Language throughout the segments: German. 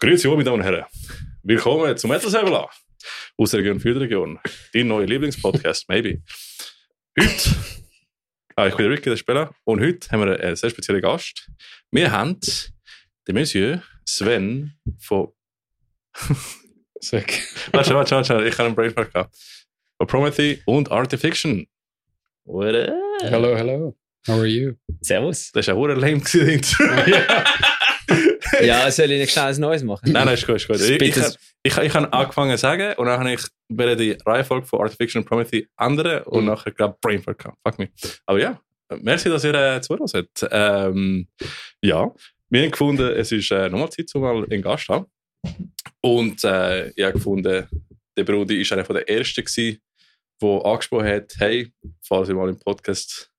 Grüezi meine Damen und Herren. Willkommen zum Metal aus der Region Region. Dein neuer Lieblingspodcast, maybe. Heute, ah, ich bin der Ricky, der Spieler, und heute haben wir einen sehr speziellen Gast. Wir haben den Monsieur Sven von. Sick. warte, warte, warte, ich habe einen Brainfuck gehabt. Von Promethe und Artifiction. What up? Hello, hello. How are you? Servus. Das war ein hoher lame gewesen. Ja, soll ich nicht schnell ein Neues machen? Nein, nein, ist gut, ist gut. Ich, ich, ich, ich, ich habe angefangen zu sagen und dann habe ich die Reihenfolge von Artifiction und Promethe ändern und Mhm. nachher glaube Brainfuck gehabt. Fuck me. Aber ja, merci, dass ihr äh, zugehört habt. Ähm, ja, wir haben gefunden, es ist äh, nochmal Zeit, um mal einen Gast zu haben. Und äh, ich habe gefunden, der Brudi war einer der Ersten, gewesen, der angesprochen hat, hey, falls ihr mal im Podcast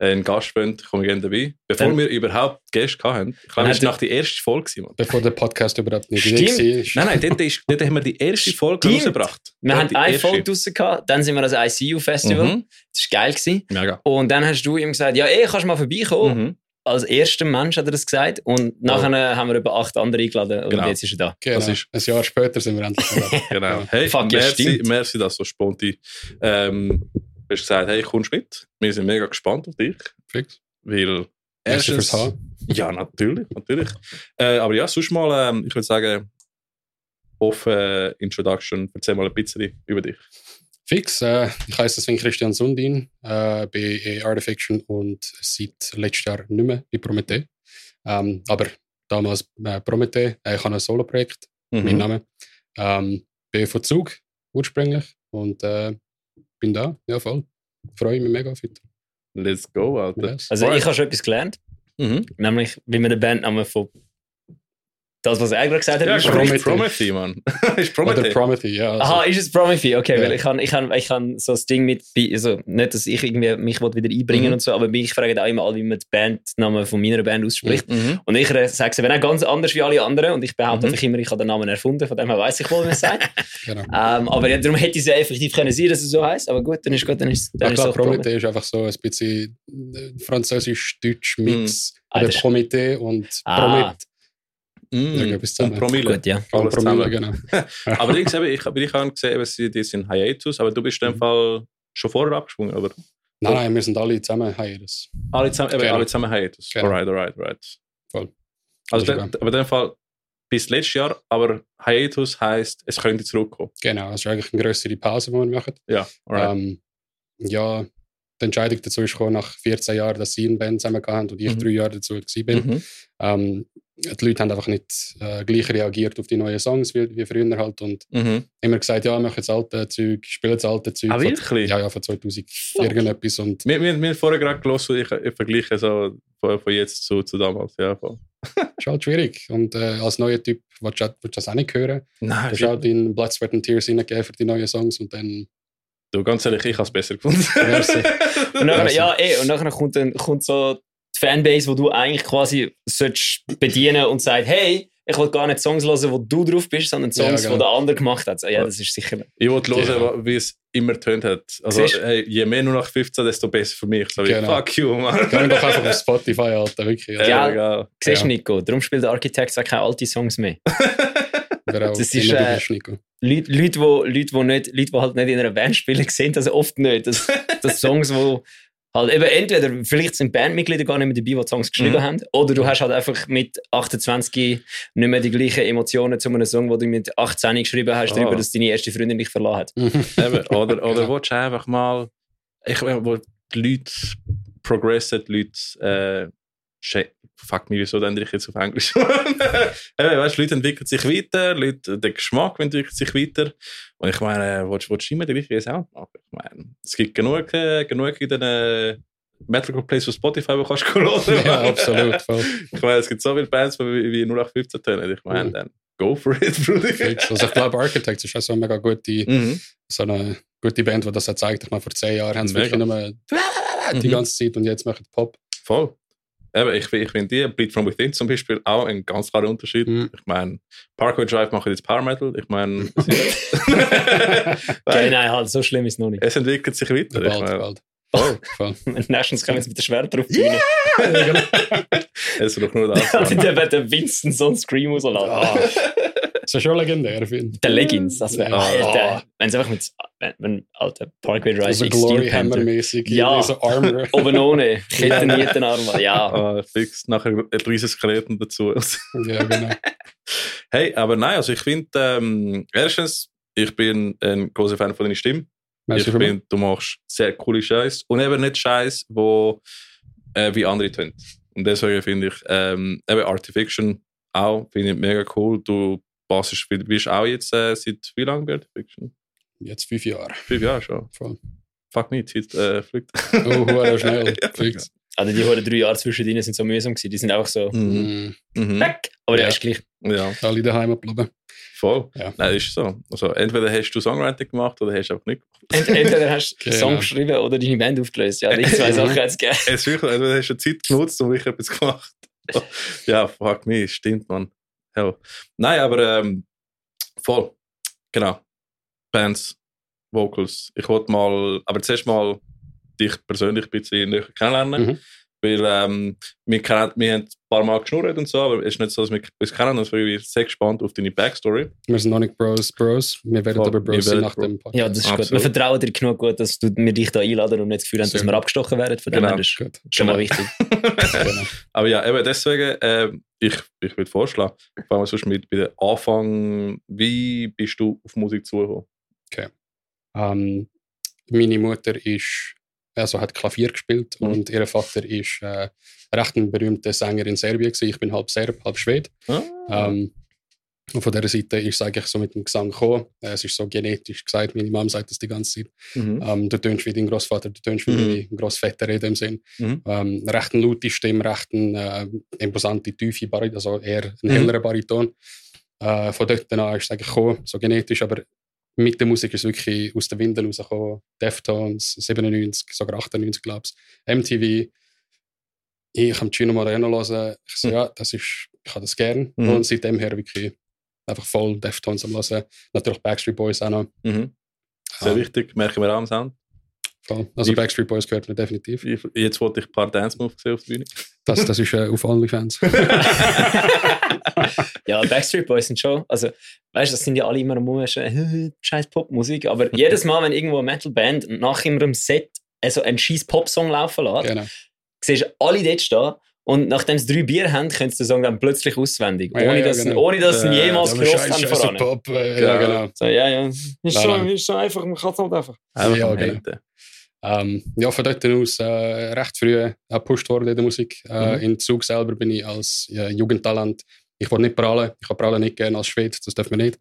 äh, einen Gast wollt, komme ich gerne dabei. Bevor Dann- wir überhaupt Gäste hatten. Ich glaube, das war nach die erste Folge. Mann. Bevor der Podcast überhaupt nicht Stimmt. War. Nein, nein, dort, ist, dort haben wir die erste Folge Stimmt. rausgebracht. Wir haben die eine erste. Folge draussen gehabt, dann sind wir ans ICU-Festival. Mhm. Das war geil. Gewesen. Mega. Und dann hast du ihm gesagt, ja, ey, kannst du mal vorbeikommen. Mhm. Als erster Mensch hat er das gesagt. Und nachher haben wir über acht andere eingeladen und Genau. jetzt ist er da. Genau. Das ist- Ein Jahr später sind wir endlich da. Genau. Hey, Fuck, ja, merci, merci, dass so spontan ähm, hast gesagt, hey, kommst mit. Wir sind mega gespannt auf dich, Fix. weil erstens, fürs ja, natürlich, natürlich. Äh, aber ja, sonst mal, ähm, ich würde sagen, offen Introduction, erzähl mal ein bisschen über dich. Fix. Äh, ich heiße Sven Christian Sundin, äh, bin in Artifiction und seit letztes Jahr nicht mehr bei Promethe. Ähm, aber damals äh, Promethe. Äh, ich habe ein Solo-Projekt, mein Mhm. Name. Ähm, bin von Zug ursprünglich und äh, bin da. Ja, voll. Freue mich mega auf heute. Let's go, Alter. Yes. Also ich habe schon etwas gelernt. Mhm. Nämlich, wie man den Bandnamen von das, was er gerade gesagt hat, Ja, ist Promethe, Mann. ist Oder Promethe. Promethe, ja. Also, Aha, ist es Promethe? Okay, Ja. weil ich kann, ich kann, ich kann so das Ding mit, also nicht, dass ich irgendwie mich wieder einbringen Mhm. und so, aber mich fragen auch immer alle, wie man den Bandnamen von meiner Band ausspricht. Mhm. Und ich sage es eben auch ganz anders wie alle anderen und ich behaupte Mhm. einfach immer, ich habe den Namen erfunden, von dem her weiss ich wohl, wie man es sagt. genau. ähm, aber ja, darum hätte ich es ja effektiv können sein, dass es so heisst. Aber gut, dann ist gut, dann ist Ja, dann ist es klar, auch Promethe. Promethe ist einfach so ein bisschen äh, französisch-deutsch-Mix. Ah, das ist- Promethe und Ah. Promet. Zusammen. Promille. Gut, ja. Alles Promille, zusammen. genau. Aber Dings, eben, ich, ich habe gesehen, sie die sind Hiatus, aber du bist in dem Mhm. Fall schon vorher abgesprungen, oder? Nein, nein, wir sind alle zusammen Hiatus. Alle zusammen, eben, Genau. alle zusammen Hiatus. Genau. Alright, alright, alright. Voll. Also, den, aber in dem Fall bis letztes Jahr, aber Hiatus heisst, es könnte zurückkommen. Genau, das ist eigentlich eine größere Pause, die wir machen. Ja, alright. Ähm, ja, die Entscheidung dazu ist gekommen, nach 14 Jahren, dass sie eine Band zusammen hatten und ich Mhm. drei Jahre dazu bin. Mhm. Ähm, die Leute haben einfach nicht äh, gleich reagiert auf die neuen Songs wie, wie früher halt und Mhm. immer gesagt, ja, machen jetzt alte Zeug, spielen jetzt alte Zeug. Ah, von- wirklich? Ja, ja, von 2000 irgendetwas und Wir, wir, wir haben vorher gerade gelesen, ich, ich vergleiche so von, von jetzt zu, zu damals. Ja, voll. ist halt schwierig. Und äh, als neuer Typ willst du willst du das auch nicht hören. Nein, Du hast halt in Blood, Sweat and Tears hineingegeben für die neuen Songs und dann du, ganz ehrlich, ich habe es besser gefunden. Merci. Und nachher, ja, eh, und nachher kommt, dann, kommt so die Fanbase, wo du eigentlich quasi solltest bedienen und sagt, hey, ich will gar nicht Songs hören, wo du drauf bist, sondern Ja, Songs, genau. die der andere gemacht hat. Ja, das ist sicher. Ich wollte hören, Genau. wie es immer tönt hat. Also, hey, je mehr nur nach 15, desto besser für mich. So wie, Genau. fuck you, man. Geh doch einfach auf Spotify, Alter, wirklich. Also, Ja. Ja, egal. Siehst du, Ja. Nico? Darum spielt der Architect auch keine alten Songs mehr. Das ist, äh. Leute, Leute, wo, Leute, wo nicht, Leute, die halt nicht in einer Band spielen, sehen das oft nicht. Das, das Songs, wo halt eben entweder, vielleicht sind Bandmitglieder gar nicht mehr dabei, die die Songs geschrieben Mhm. haben, oder du hast halt einfach mit 28 nicht mehr die gleichen Emotionen zu einem Song, den du mit 18 geschrieben hast, Ah. darüber, dass deine erste Freundin dich verlassen hat. Eben, oder oder Genau. willst du einfach mal, ich meine, wo die Leute progressen, die Leute, äh, fuck mich, wieso ändere ich jetzt auf Englisch? Eben, weißt, die Leute entwickeln sich weiter, Leute, der Geschmack entwickelt sich weiter. Und ich meine, äh, willst, willst du immer den gleichen Sound machen? Ich meine, es gibt genug, äh, genug in den äh, Metal Plays auf Spotify, wo kannst du hören. ja, absolut. Voll. Ich meine, es gibt so viele Bands, wie, wie 0815 tönen. Ich meine, Mhm. dann go for it, Bruder. Also ich glaube, Architects ist auch so eine mega gute, Mhm. so eine gute Band, die das hat gezeigt. Ich meine, vor zehn Jahren haben sie wirklich nur die ganze Zeit und jetzt machen sie Pop. Voll. Eben, ich, ich finde die, Bleed From Within zum Beispiel, auch ein ganz klarer Unterschied. Mhm. Ich meine, Parkway Drive machen jetzt Power Metal. Ich meine, Okay, nein, halt, so schlimm ist es noch nicht. es entwickelt sich weiter. Ich Bald, meine, bald. Voll, voll. Nations kommen jetzt mit der Schwert drauf yeah! Es braucht nur das. Ja, dann wird der Winston so einen Scream rausladen. Ah, das ist schon legendär, finde ich. Der Leggings, das wäre Ja. Alter. Wenn es einfach mit, wenn, wenn alter Parkway Drive Also Glory. Hammer-mäßig. Ja. So Armor. Oben ohne, Ketten, Nietenarm, ja. Ah, fix, nachher ein riesiges Skelett dazu. ja, genau. hey, aber nein, also ich finde, ähm, erstens, ich bin ein großer Fan von deiner Stimme. Merci ich finde, du machst sehr coole Scheiß und eben nicht Scheiß, wo äh, wie andere tun. Und deswegen finde ich, ähm, eben Artifiction auch, finde ich mega cool. Du passest, du bist auch jetzt äh, seit wie lange bei Artifiction? Jetzt fünf Jahre. Fünf Jahre schon. Voll. Fuck me, die Zeit äh, fliegt. Oh, hure schnell. Ja. Fix. Also die hohen drei Jahre zwischen denen sind so mühsam gewesen. Die sind auch so, Mhm. Mm, Mhm. weg. Aber Ja. ja, ist gleich. Ja, alle daheim geblieben. voll. Ja. Nein, ist so. Also entweder hast du Songwriting gemacht oder hast du auch nicht gemacht. Ent entweder hast du einen Genau. Song geschrieben oder deine Band aufgelöst. Ja, die zwei Sachen hat es gegeben. Es ist wirklich, entweder hast du Zeit genutzt und ich etwas gemacht. ja, fuck me, stimmt, man. Hell. Nein, aber ähm, voll. Genau. Bands, Vocals. Ich wollte mal, aber zuerst mal dich persönlich ein bisschen kennenlernen. Weil ähm, wir, kennen, wir haben ein paar Mal geschnurrt und so, aber es ist nicht so, dass wir uns kennen. Also ich bin sehr gespannt auf deine Backstory. Wir sind noch nicht Bros, Bros. Wir werden aber Bros sein nach dem Podcast. Ja, das ist gut. Absolut. Wir vertrauen dir genug gut, dass du, wir dich da einladen und nicht das Gefühl haben, dass wir gut. abgestochen werden. Von dem Genau. her, das ist Gut. schon mal Genau. wichtig. Genau. Aber ja, eben deswegen, ähm, ich, ich würde vorschlagen, fangen wir sonst mit bei den Anfang. Wie bist du auf Musik zugekommen? Ähm, meine Mutter ist, also hat Klavier gespielt Mhm. und ihr Vater ist äh, recht ein berühmter Sänger in Serbien. Gewesen. Ich bin halb Serb, halb Schwed. Ah. Ähm, und von dieser Seite ist es eigentlich so mit dem Gesang gekommen. Äh, es ist so genetisch gesagt, meine Mom sagt das die ganze Zeit. Mhm. Ähm, du tönst wie dein Großvater, du tönst wie Mhm. dein Großvater in dem Sinn. Mhm. Ähm, recht eine laute Stimme, recht eine äh, imposante, tiefe Bariton, also eher ein Mhm. hellerer Bariton. Äh, von dort an ist es eigentlich gekommen, so genetisch, aber mit der Musik ist es wirklich aus den Windeln rausgekommen. Deftones, 97, sogar 98, glaube ich. MTV. Ich habe Gino Moreno hören. Ich so, Mhm. ja, das ist, ich habe das gern. Mhm. Und seitdem her wirklich einfach voll Deftones am hören. Natürlich Backstreet Boys auch noch. Mhm. Sehr Ah, wichtig, merken wir auch am Sound. Also Wie- Backstreet Boys gehört mir definitiv. Jetzt wollte ich ein paar Dance-Moves sehen auf der Bühne. Das, das ist äh, auf OnlyFans. ja, Backstreet Boys sind schon, also, weißt du, das sind ja alle immer am Rumschen, scheiß Popmusik, aber jedes Mal, wenn irgendwo eine Metalband nach ihrem Set also einen scheiß Popsong laufen lässt, genau. siehst du alle dort stehen und nachdem sie drei Bier haben, können sie den Song dann plötzlich auswendig, Ja, ohne, ja, dass, genau. ohne dass sie Äh, jemals aber gehört scheiß- haben scheiß voran. Pop, äh, Ja. ja, genau. So, ja, ja. Ist, Nein, nein. ist so einfach, man kann es halt einfach. Einfach Ja, genau. Haten. Ähm, ja, von dort aus äh, recht früh äh, gepusht worden in der Musik. Äh, Mhm. In Zug selber bin ich als ja, Jugendtalent. Ich wollte nicht prallen. Ich habe prallen nicht gerne als Schwede, das darf man nicht.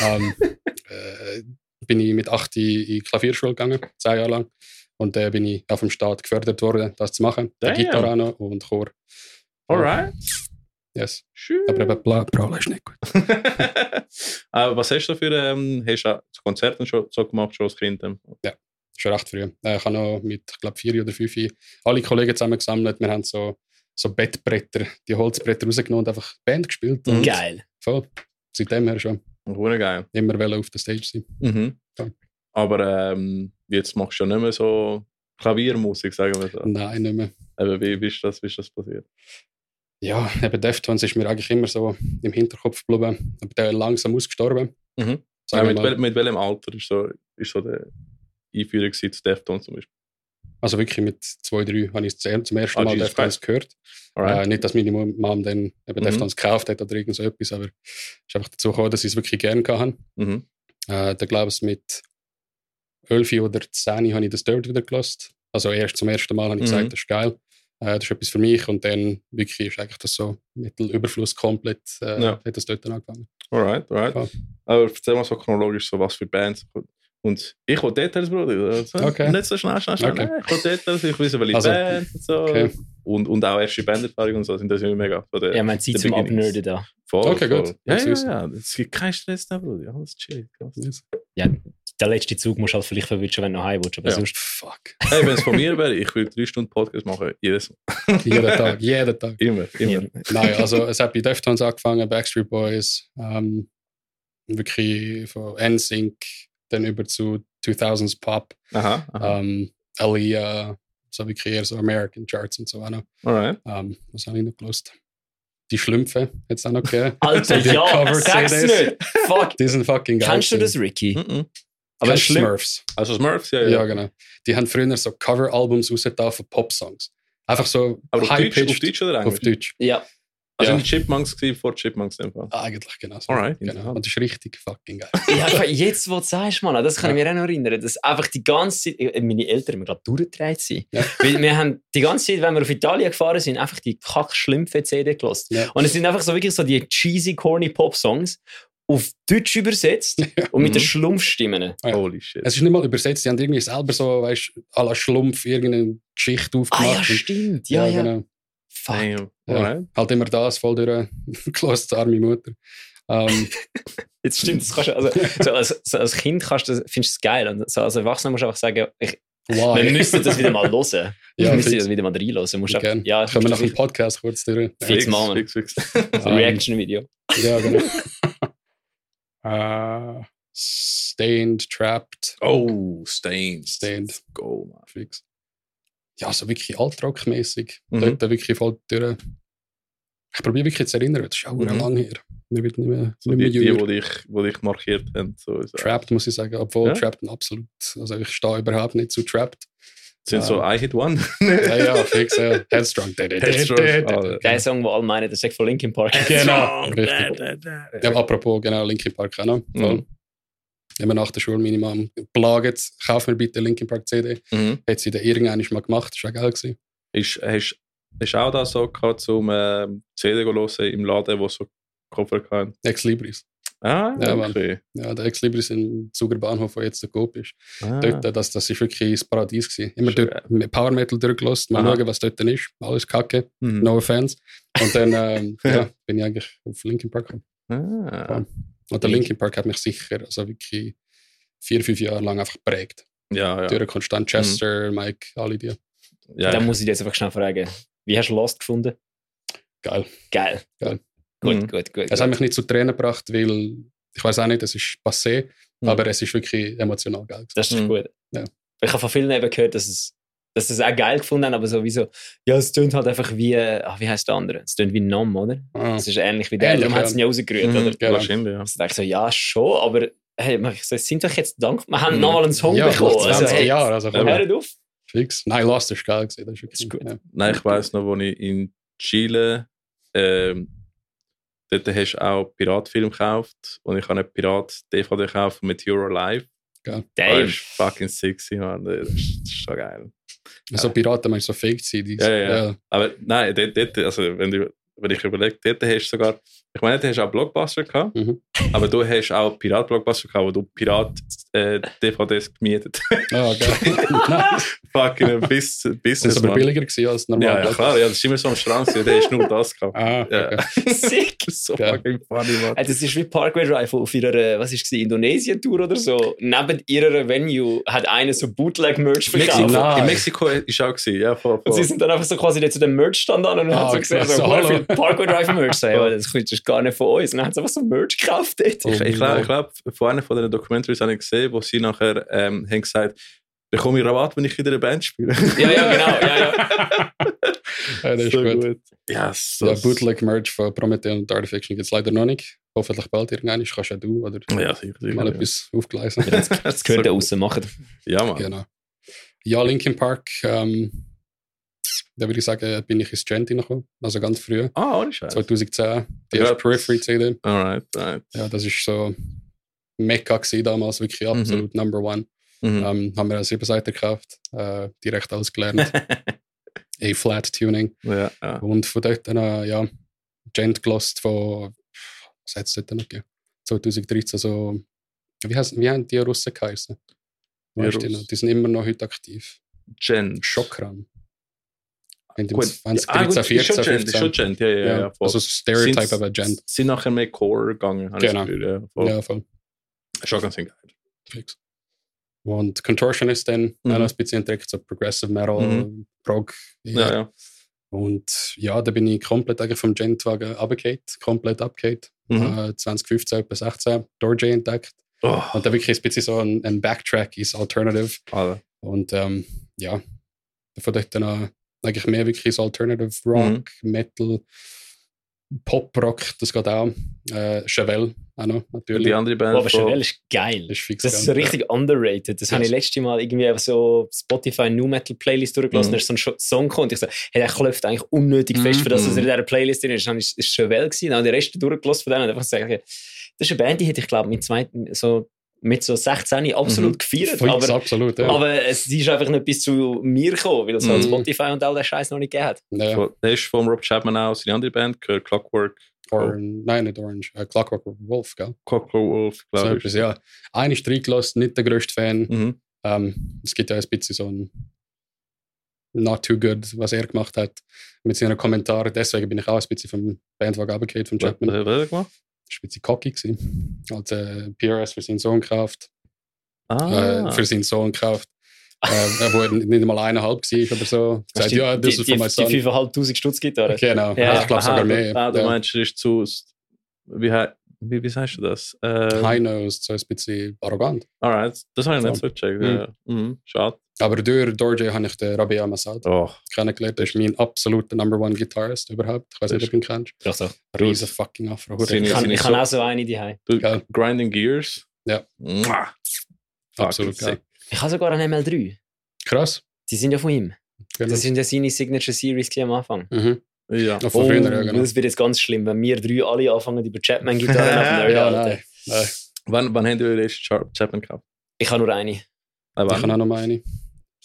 Ähm, äh, bin ich mit 8 in die Klavierschule gegangen, zehn Jahre lang. Und dann bin ich auf dem Staat gefördert worden, das zu machen. Damn. Gitarre und Chor. Alright. Yes. Schön. Aber eben prallen ist nicht gut. Aber was hast du für ähm, hast du Konzerte schon so gemacht schon als Kind? ähm? Schon recht früh. Äh, ich habe noch mit, ich glaube, vier oder fünf alle Kollegen zusammengesammelt. Wir haben so, so Bettbretter, die Holzbretter rausgenommen und einfach Band gespielt. Und Geil. Voll. Seitdem her schon Hure geil. immer wollen auf der Stage sein. Mhm. Ja. Aber ähm, jetzt machst du ja nicht mehr so Klaviermusik, sagen wir so. Nein, nicht mehr. Aber wie, wie, ist das, wie ist das passiert? Ja, eben Deftones ist mir eigentlich immer so im Hinterkopf geblieben. Aber der ist langsam ausgestorben. Mhm. Ja, mit, wel, mit welchem Alter ist so, ist so der Einführung zu Deftones zum Beispiel? Also wirklich mit zwei, drei habe ich es zum ersten Ah, Mal Jesus Deftones gehört. Äh, nicht, dass meine Mom dann eben Mhm. Deftones gekauft hat oder irgend so etwas, aber es ist einfach dazu gekommen, dass ich es wirklich gerne hatte. Mhm. Äh, da glaube ich, mit 11 oder 10 habe ich das Dirt wieder gelost. Also erst zum ersten Mal habe ich Mhm. gesagt, das ist geil. Äh, das ist etwas für mich. Und dann wirklich ist eigentlich das so Mittelüberfluss komplett, äh, Ja. hat das dort angefangen. Alright, alright. Ja. Aber erzähl mal so chronologisch, so was für Bands. Und ich will Details, Bruder. Also, Okay. Nicht so schnell, schnell, schnell. Okay. Nein, Ich will Details, ich weiß, welche Also, Bands und so. okay. Und, und auch erste Banderfahrung und so sind das immer mega. So der, Ja, man Zeit der zum. Abnerden da. Voll, Okay, voll. gut. Ja, Das ja, ist- ja. Es gibt keinen Stress da, Bruder. Alles chill. Ja, der letzte Zug musst du halt vielleicht verwünschen, wenn du noch heim willst. Aber Ja. sonst, Fuck. Hey, wenn es von mir wäre, ich würde drei Stunden Podcast machen. Jedes Mal. jeden Tag, jeden Tag. Immer, immer. Nein, also es hat bei Deftones angefangen, Backstreet Boys, ähm, wirklich von NSYNC, dann über zu 2000s Pop. Aha. aha. Ähm, äh, so wirklich eher so American Charts und so noch. Alright. Ähm, was habe ich noch gelost? Die Schlümpfe es auch noch gegeben. Alter, Die ja, Cover sag's CDs. nicht. Fuck. Die sind fucking geil. Kennst du das. Ricky? Mhm. Aber Kennst du schlimm. Smurfs. Also Smurfs, ja, Ja, ja. genau. Die haben früher so Cover-Albums rausgetan von Pop-Songs. Einfach so Aber auf Deutsch, auf Deutsch oder auf Englisch? Deutsch. Ja. Also Ja. in Chipmunks gewesen, vor Chipmunks Fall. Ah, Eigentlich genau so. Alright, Genau. Und das ist richtig fucking geil. Ja, einfach jetzt, wo du sagst, Mann, das kann ich mir auch noch erinnern, dass einfach die ganze Zeit, äh, meine Eltern haben gerade durchgedreht sind. Ja. Weil wir haben die ganze Zeit, wenn wir auf Italien gefahren sind, einfach die kack-Schlümpfe-CD gelost. Ja. Und es sind einfach so wirklich so die cheesy, corny Pop-Songs auf Deutsch übersetzt und mit Mhm. den Schlumpfstimmen. Ja. Holy shit. Es ist nicht mal übersetzt, die haben irgendwie selber so, weißt du, à la Schlumpf irgendeine Geschichte Ah aufgemacht. ja, Und- stimmt. Ja, ja. genau. Fuck. Ja. Halt immer das voll durch gelost, arme Mutter. Ähm, Jetzt stimmt, das kannst du, also, so als, so als Kind kannst du, findest du es geil. Und so als Erwachsener musst du einfach sagen, ich, why? wir müssen das wieder mal hören. Ja, wir müssen das wieder mal reinhören. Musst einfach, ja, Können wir nach dem Podcast kurz durch? du- Fix machen. Fix, fix. ein Reaction-Video. Ja, genau. äh, stained, Trapped, Oh. Stained. Let's Go, man. fix. Ja, so wirklich altrockmäßig. Mhm. Dort wirklich voll durch. Ich probiere wirklich zu erinnern, das ist auch Mhm. lange her. Mir wird nicht mehr, So nicht mehr die, die, die dich, wo dich markiert haben. So. Trapped, muss ich sagen. Obwohl Ja? Trapped absolut. Also ich stehe überhaupt nicht zu Trapped. Sind so I Hit One. Ja, ja, fix, ja. Headstrong. Headstrong. Geil Song, wo alle meinen, das ist von Linkin Park. Genau. Richtig. Ja, apropos, genau, Linkin Park auch noch. Mhm. Immer nach der Schule meine Mom plaget, kauf mir bitte Linkin Park CD. Mhm. Hat sie dann irgendwann mal gemacht, das war auch geil. Gewesen. Ist, hast, hast du auch da so gehabt, zum ähm, CD zu hören im Laden, wo so Koffer hatten? Ex Libris. Ah, Ja, okay. Ja, der Ex Libris im Zuger Bahnhof, wo jetzt der Coop ist. Ah. Dort, äh, das, das ist wirklich das Paradies gewesen. Immer Schön. dort mit Power Metal durchgelassen, mal Aha. schauen, was dort ist. Alles kacke, Mhm. no offense. Und dann ähm, ja, bin ich eigentlich auf Linkin Park gekommen. Ah. Und der Linkin Park hat mich sicher, also wirklich vier, fünf Jahre lang einfach geprägt. Ja, ja. Durch konstant Chester, Mike, alle die. ja Dann muss ich dir jetzt einfach schnell fragen, wie hast du Lost gefunden? Geil. Geil. Geil. Gut, Mhm. gut, gut. Es hat mich nicht zu Tränen gebracht, weil ich weiß auch nicht, es ist passé, Mhm. aber es ist wirklich emotional geil. Das ist Mhm. gut. Ja. Ich habe von vielen eben gehört, dass es dass sie es auch geil gefunden haben, aber sowieso, ja, es tönt halt einfach wie, ach, wie heißt der andere? Es tönt wie Nom, oder? Ah, Es ist ähnlich wie der, Ähnlich, darum haben ja. sie ihn ja rausgerührt, Mhm. oder? Genau. Wahrscheinlich, ja. Also dachte ich so, ja, schon, aber hey, so, sind doch jetzt dankbar, wir haben Mhm. nochmal einen Song ja, bekommen. nach 20 Also, hey, Jahre, also voll hört auf. fix. Nein, Lost ist geil gewesen, das ist wirklich Das ist gut. Ja. Nein, ich weiss noch, wo ich in Chile ähm, dort hast du auch Piratfilm gekauft und ich habe einen Pirat-DVD gekauft mit Euro Live. Das Damn. ist fucking sexy, man. Das ist, das ist schon geil. So Piraten, meinst du, so fake sein? die- Ja, ja, ja. Aber nein, dort, dort also wenn, du, wenn ich überlege, dort hast du sogar, ich meine, dort hast du auch Blockbuster gehabt, Mhm. aber du hast auch Pirat-Blockbuster gehabt, wo du Pirat-DVDs gemietet Ah, geil. nice. Fucking bis, Business, aber Mann. billiger gewesen als normal. Ja, ja, klar, ja, das ist immer so am Strand, der hast nur das gehabt. Ah, Ja. okay. Sick. so Ja. fucking funny, man. Äh, Das ist wie Parkway Drive auf ihrer, äh, was ist es, Indonesien-Tour oder so. Neben ihrer Venue hat einer so Bootleg-Merch Mexiko, verkauft. Nein. in Mexiko ist auch gewesen, ja, voll, Und sie voll. sind dann einfach so quasi nicht zu dem Merch-Stand an und Ah, haben so gesehen, so, so, so hallo. viel Parkway Drive-Merch. So, ja, das ist das gar nicht von uns. Und dann haben sie einfach so Merch gekauft dort. Oh, Ich, ich glaube, ich glaub, von einer von den Documentaries habe ich gesehen, wo sie nachher ähm, haben gesagt, bekomme ich Rabatt, wenn ich wieder eine Band spiele. Ja, ja, genau. Ja, ja. Ja, das ist So gut. Ja, so. Ja, Bootleg-Merch von Prometheus und Art of Fiction gibt es leider noch nicht. Hoffentlich bald irgendwann. Kannst ja du oder Ja, sicher, sicher. mal ja. etwas aufgleisen. Das gehört da raus machen. Ja, Mann. Genau. Ja, Linkin Park, ähm, da würde ich sagen, bin ich ins Genti noch, also ganz früh, Ah, ohne Scheiß. 2010, die erste Periphery-CD. Alright, alright. Ja, das ist so Mecca gewesen damals, wirklich Mhm. absolut Number One. Mhm. Ähm, haben wir eine 7 Seite gekauft, äh, direkt alles gelernt. A-Flat-Tuning. Ja, ja. Und von dort dann, äh, ja, Gent gelost von, was hat es dort noch gegeben? 2013, so, wie, heißt, wie haben die Russen geheißen? Die Russen? die sind immer noch heute aktiv. Gent. Schokran. Wenn die Gut. 20, ah, 13, gut, ist schon 14, Gent, ist schon 15. Gent, ja, ja, ja. voll. also so Stereotype Sind's- aber Gent. Sind nachher mehr Core gegangen, habe Genau. ich das Gefühl, ja. Ja, voll. Schon ganz geil. Fix. Und Contortionist dann Mhm. auch ein bisschen entdeckt, so Progressive Metal, Mhm. Prog. Ja, ja. Und ja, da bin ich komplett eigentlich vom Gentwagen abgekehrt, komplett abgekehrt. Mhm. Äh, 2015 bis 16 Doorjay entdeckt. Oh, Und da wirklich ein bisschen so ein, ein Backtrack ist Alternative. Alter. Und ähm, ja, von dort dann an eigentlich mehr wirklich so Alternative Rock, Metal, Pop-Rock, das geht auch. Äh, Chevelle auch noch, natürlich. Die andere Band. Oh, aber Chevelle ist geil. Das ist fix Das ist so richtig underrated. Das habe ich letztes Mal irgendwie so Spotify New Metal Playlist durchgelassen. Mhm. Da ist so ein Song gekommen und ich so, hey, der klopft eigentlich unnötig fest, für das, was Mhm. er in dieser Playlist drin ist. Dann ist es Chevelle gewesen. Dann habe ich den Rest durchgelassen von denen und einfach gesagt, okay, das ist eine Band, die hätte ich glaube mit zwei, so, mit so 16 absolut Mhm. gefeiert. Fix, Aber, absolut, ja. aber es ist einfach nicht bis zu mir gekommen, weil es halt Mhm. Spotify und all der Scheiß noch nicht gegeben hat. ja. Der ist von Rob Chapman auch, seine andere Band, gehört Clockwork, Or, nein, nicht Orange, äh, Clockwork Wolf, gell? Clockwork Wolf, So glaube etwas, ich. ja. Einer ist reingelassen, nicht der größte Fan. Mhm. Ähm, es gibt ja ein bisschen so ein Not Too Good, was er gemacht hat mit seinen Kommentaren. Deswegen bin ich auch ein bisschen vom Bandwagen runtergefallen, von Was Chapman. was hat er gemacht? Das ein bisschen cocky. Gewesen. Hat äh, PRS für seinen Sohn gekauft. Ah, Äh, für seinen Sohn gekauft. äh, wo er nicht einmal eineinhalb war oder so. Gesagt, die, ja, das die, ist von die, meinem die Sohn. 5'500 Stutz Gitarre. Genau, Ja. ich glaube sogar mehr. Ah, du ja. meinst, er ist zu. Wie, wie, wie sagst du das? Äh, High-Nose, so ein bisschen arrogant. Alright, das habe ich nicht So. so gecheckt. Mhm. Ja. Mhm. Schade. Aber durch Dorje habe ich den Rabia Masad Oh, kennengelernt. Das ist mein absoluter Number One Guitarist überhaupt. Ich weiß nicht, ob du ihn kennst. Doch, doch. Riesen fucking Afro. Ich kann, sind ich so- kann auch so eine die Geil. Grinding Gears. Ja. Mwah. Absolut geil. Ich habe sogar einen ML3. Krass. Die sind ja von ihm. Genau. Das sind ja seine Signature Series am Anfang. Mhm. Ja. Von früher, ja, Oh, genau. Das wird jetzt ganz schlimm, wenn wir drei alle anfangen, über Chapman-Gitarren auf Ja, nein. nein. Wann, wann habt ihr den ersten Char- Chapman gehabt? Ich habe nur eine. Äh, Ich habe auch noch mal eine.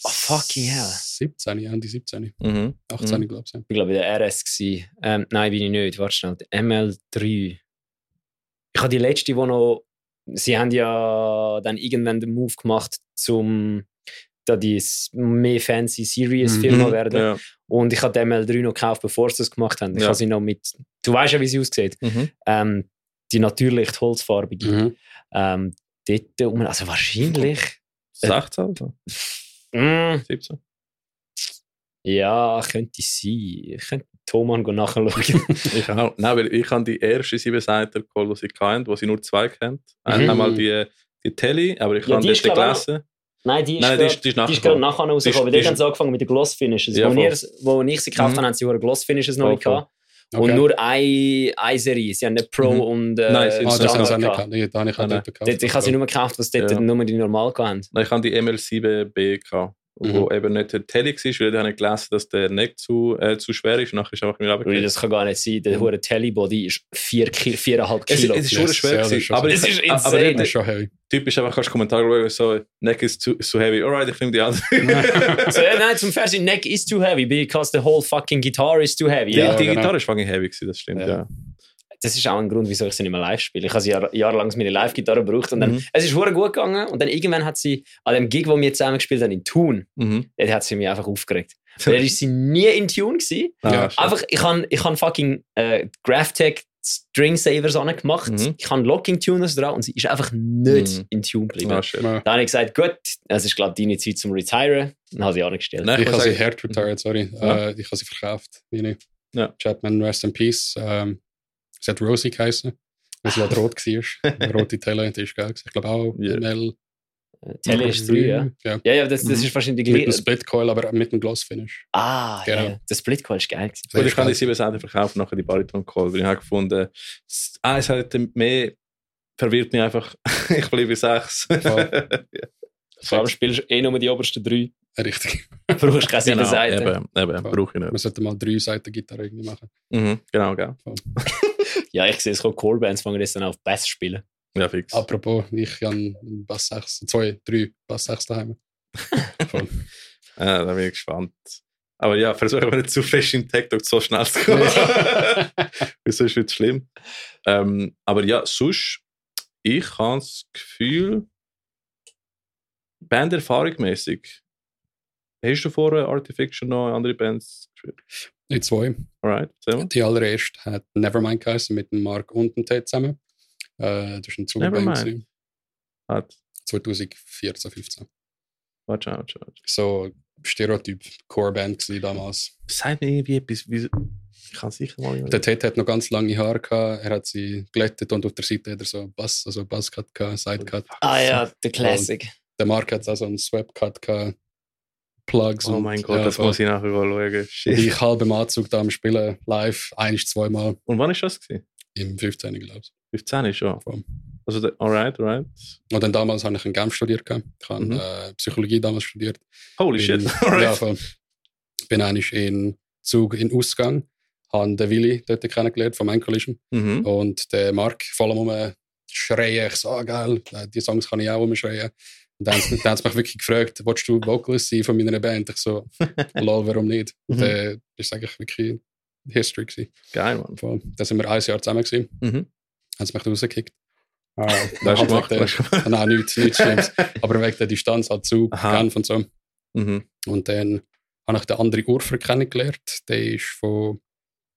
Oh, fucking hell. 17, ja, die 17. Mhm. 18, Mhm. glaube ich. Ich glaube, der RS gsi. Ähm, nein, bin ich nicht. Warte schnell. Der ML3. Ich habe die letzte, die noch. Sie haben ja dann irgendwann den Move gemacht, zum da die mehr fancy Serious Firma Mhm. werden. Ja. Und ich habe den ML3 noch gekauft, bevor sie das gemacht haben. Ich Ja. habe sie noch mit. Du weißt ja, wie sie aussieht. Mhm. Ähm, die natürlich die holzfarbige. Mhm. Ähm, dort, um- also wahrscheinlich. 16 oder Mm, 17? ja, könnte sein. Ich könnte Thomann nachschauen. Ich auch. Nein, weil ich habe die erste sieben Seiten geholt, die sie kennt, wo sie nur zwei kennt. Mhm. Einmal die, die Telly, aber ich Ja, habe die gelesen. Nein, die ist, Nein, die ist, die ist die ist nachher. gerade nachher rausgekommen. Die die haben sie angefangen mit den Gloss Finishes. Ja, wo, wo ich sie gekauft Mhm. habe, haben sie Gloss Finishes noch nicht gehabt. Und Okay. nur eine, eine Serie. Sie haben nicht Pro Mhm. und äh, Nein, sie Ah, das nicht gehabt. gehabt. Habe ich gekauft. Dort- Ich habe sie nur gekauft, was dort Ja. nur die normal hatten. Nein, ich habe die ML7B gehabt, wo eben nicht der Telly war, weil ich habe gelesen, dass der Neck zu, äh, zu schwer ist. Nachher ist einfach mir runtergefallen. das kann gar nicht sein. Der hohe Tellybody ist 4 Kilo, 4,5 Es, Kilo. es ist schon schwer ja, das gewesen, ist schon aber, Es ist aber insane. der Das ist schon heavy. Typ ist einfach, kannst du Kommentar schauen, so, Neck is too, so heavy. Alright, ich nehme die andere. so, ja, nein, zum Fernsehen, neck is too heavy because the whole fucking guitar is too heavy. Die, Ja. die genau. Gitarre ist fucking heavy gewesen, das stimmt, Ja. Das ist auch ein Grund, wieso ich sie nicht mehr live spiele. Ich habe sie jahr, jahrelang meine Live-Gitarre gebraucht und dann, Mhm. es ist hure gut gegangen und dann irgendwann hat sie an dem Gig, wo wir zusammen gespielt haben in Thun, Mhm. dort hat sie mich einfach aufgeregt. Weil ist sie nie in Tune gewesen. Ja. Einfach, ich habe ich han fucking äh, Graphtech String Savers angemacht. Mhm. Ich habe Locking Tuners drauf und sie ist einfach nicht Mhm. in Tune geblieben. Ah. Ja. Dann habe ich gesagt, gut, es ist glaube ich deine Zeit zum Retiren. Dann habe ich angestellt. Nein, Ich muss habe sie hart retired, sorry. Ja. Äh, ich habe sie verkauft. Meine. Ja. Chapman, Rest in Peace. Ähm, sie hat Rosie geheißen, weil sie halt rot war. Rote Tele, die ist geil. Ich glaube auch Ja. ML. Tele ist drei, ja. ja. Ja, ja, das, das Mhm. ist wahrscheinlich die Mit einem gleiche. Split Coil, aber mit einem Gloss Finish. Ah, Genau. ja, ja. Der Split Call ist geil. gewesen. Und ich habe die sieben Seiten verkauft, nachher die Bariton geholt, weil ich habe gefunden, s- eins hat mehr verwirrt mich einfach. ich bleibe sechs. Voll. Vor allem spielst du eh nur die obersten drei. Richtig. Du brauchst keine sieben genau, Seiten. eben, eben brauche ich nicht. Man sollte mal drei Seiten Gitarre irgendwie machen. Mhm, genau, gell. Ja, ich sehe es kommt Core-Bands fangen jetzt dann auf Bass spielen. Ja, fix. Apropos, ich habe einen Bass 6, zwei, drei Bass 6 daheim. Voll. Äh, da bin ich gespannt. Aber ja, versuchen wir nicht zu fest in TikTok so schnell zu kommen. Wieso ist es schlimm? Ähm, aber ja, sonst, ich habe das Gefühl, Banderfahrungmäßig. Hast du vorher Artifiction noch andere Bands gespielt? Die zwei. Alright. Die allererste hat Nevermind geheißen mit dem Mark und dem Ted zusammen. Äh, das war ein. Hat, 2014, 15. warte, warte, warte. So Stereotyp Core-Band gewesen damals. Sagt mir irgendwie etwas, wie, ich kann sicher mal. Der Ted hat noch ganz lange Haare gehabt. Er hat sie glättet und auf der Seite hat er so Bass, also Basscut gehabt, Sidecut. Ah ja, der Classic. Der Mark hat auch so einen Swap-Cut gehabt. Plugs. Oh und- mein Gott, ja, das voll. muss ich nachher schauen. Und Shit. ich halb im Anzug da am Spielen, live, eins, zweimal Und wann ist das? Gewesen? im 15. glaube ich. 15 ist schon. Voll. Also, alright, alright. Und dann damals habe ich in Genf studiert. Ich habe Mhm. äh, Psychologie damals studiert. Holy Bin- shit. Ja, Alright. voll. Bin eigentlich in Zug in Ausgang, habe den Willi dort kennengelernt vom Collision Mhm. und der Mark vor allem um schreien. Ich so, ah, geil, äh, die Songs kann ich auch umschreien. Und dann, dann haben sie mich wirklich gefragt, willst du Vocalist sein von meiner Band? Ich so, lol, warum nicht? Und Mhm. äh, das war eigentlich wirklich History. Gewesen. Geil, Mann. Da sind wir ein Jahr zusammen gewesen, Mhm. haben sie mich rausgekickt. Was hast du halt gemacht? der- Nein, nichts, nichts Schlimmes. Aber wegen der Distanz halt Zug, Aha. Genf und so. Mhm. Und dann habe ich den anderen Urfer kennengelernt. Der ist von,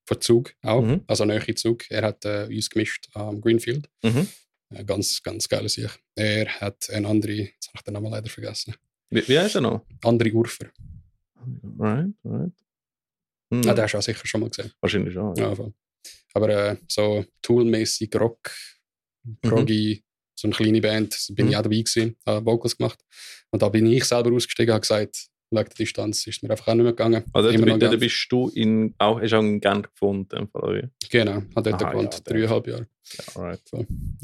von Zug auch, Mhm. also näher Zug. Er hat äh, uns gemischt am Greenfield. Mhm. Äh, ganz, ganz geile Sicht. Er hat einen anderen, jetzt habe ich den Namen leider vergessen, Wie, wie heißt er noch? andere Urfer. Alright, alright. Mhm. Ah, den hast du auch sicher schon mal gesehen. Wahrscheinlich schon. Ja. Ja, voll. Aber äh, so toolmäßig Rock, proggy, so eine kleine Band, bin Mhm. ich auch dabei gewesen, habe Vocals gemacht. Und da bin ich selber ausgestiegen, habe gesagt, wegen der Distanz ist mir einfach auch nicht mehr gegangen. Also, dort, dort bist du in, auch, hast auch in Genf gefunden, in Fall, oder wie? Genau, habe dort Aha, gewohnt, ja, dreieinhalb Jahre. Ja, alright.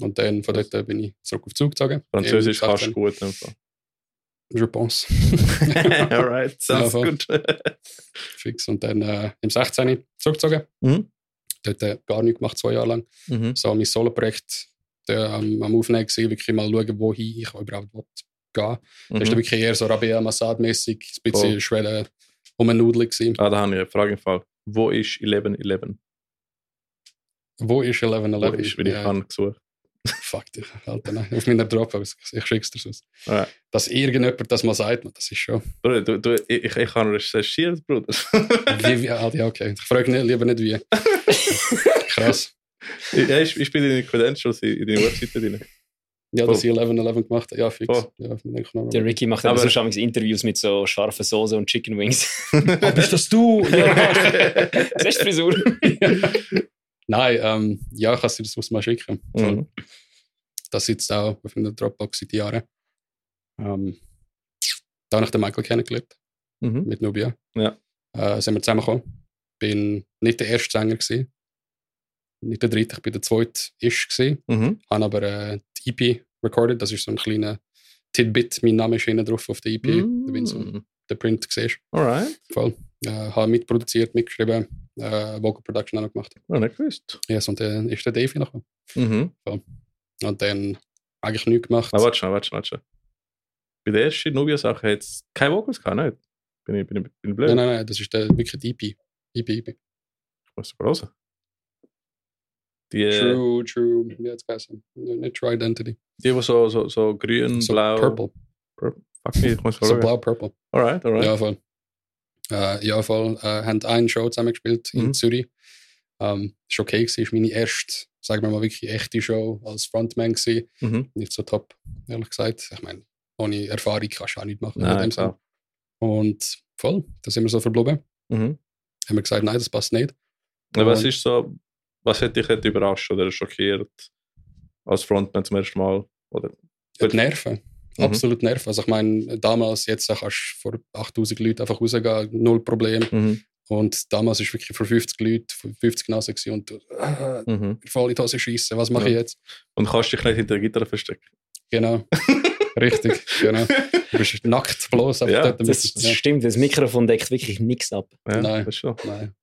Und dann von dort bin ich zurück auf Zug gezogen. Französisch kannst du 16. gut, in Fall. Je pense. alright, sounds Ja, voll. gut. Fix. Und dann äh, im 16. zurückgezogen. Mhm. Dort äh, gar nichts gemacht, zwei Jahre lang. Mhm. So mein Solo-Projekt am, am Aufnehmen gewesen, wirklich mal schauen, wohin ich überhaupt will gehen. Das ist dann Mhm. wirklich eher so Rabea Massad-mäßig, ein bisschen Voll. Schwelle um eine Nudel gewesen. Ah, da habe ich eine Frage im Fall. Wo ist 1111? Wo ist 1111? Wo ist, weil ich Ja, habe gesucht. Fuck dich, Alter, nein. Auf meiner Dropbox. Ich schick's dir sonst. Alright. Dass irgendjemand das mal sagt, das ist schon... Bruder, du, du, ich, ich, habe recherchiert, Bruder. Wie, wie, ah, ja, okay. Ich frage nicht, lieber nicht wie. Krass. ja, ich, ich bin in den Credentials in, in deiner Webseite drin. Ja, dass ich 11-11 gemacht habe. Ja, fix. Voll. Ja, finde ich noch Der Ricky macht Aber- so schon Interviews mit so scharfen Soße und Chicken Wings. Ah, bist das du? Ja. das ist Frisur. Nein, ähm, ja, kannst du das muss mal schicken. Mhm. Das sitzt auch auf einer Dropbox seit Jahren. Ähm, da habe ich den Michael kennengelernt, Mhm. mit Nubia. Ja. Äh, sind wir zusammengekommen. Bin nicht der erste Sänger gewesen. Nicht der dritte, ich bin der zweite isch gewesen. Mhm. Habe aber äh, EP recorded. Das ist so ein kleiner Tidbit. Mein Name ist hinten drauf auf der EP. Da bin so Mhm. der Print siehst. Alright. Voll. Äh, habe mitproduziert, mitgeschrieben, äh, Vocal Production auch noch gemacht. Oh, nicht gewusst. Yes, und dann ist der Dave noch. Mhm. Und dann eigentlich nichts gemacht. Ah, warte schon, warte schon, warte schon. Bei der ersten Nubia-Sache hat es keine Vocals gehabt, nicht? Bin ich, bin ich, bin ich blöd? nein, nein, nein, das ist der, wirklich die EP. EP, EP. Ich muss hören. Die, äh, True, true, wie hat's geheißen? Nicht True Identity. die, die so, so, so grün, So blau. Purple. Pur- Fuck me, ich muss So blau-purple. Alright, alright. Ja, voll. Äh, ja, voll. Äh, haben eine Show zusammen gespielt in Mhm. Zürich. Ähm, ist okay gewesen. Ist meine erste, sagen wir mal, wirklich echte Show als Frontman gewesen. Mhm. Nicht so top, ehrlich gesagt. Ich meine, ohne Erfahrung kannst du auch nicht machen. in Nein, klar. Und voll, da sind wir so verblieben. Mhm. Haben wir gesagt, nein, das passt nicht. Aber was ist so, was hat dich jetzt überrascht oder schockiert als Frontman zum ersten Mal? Oder? Ja, die Nerven. Mhm. Absolut Nerven. Also ich meine, damals, jetzt kannst du vor 8000 Leuten einfach rausgehen, null Problem. Mhm. Und damals war wirklich vor 50 Leuten, vor 50 Nasen und du, äh, Mhm. voll in die Hose schiessen, was mache Ja. ich jetzt? Und kannst dich nicht hinter der Gitarre verstecken. Genau. Richtig, genau. Du bist nackt bloß auf Ja, dort. Das, das stimmt, das Mikrofon deckt wirklich nichts ab. Ja, Nein. Das ist schon. Nein.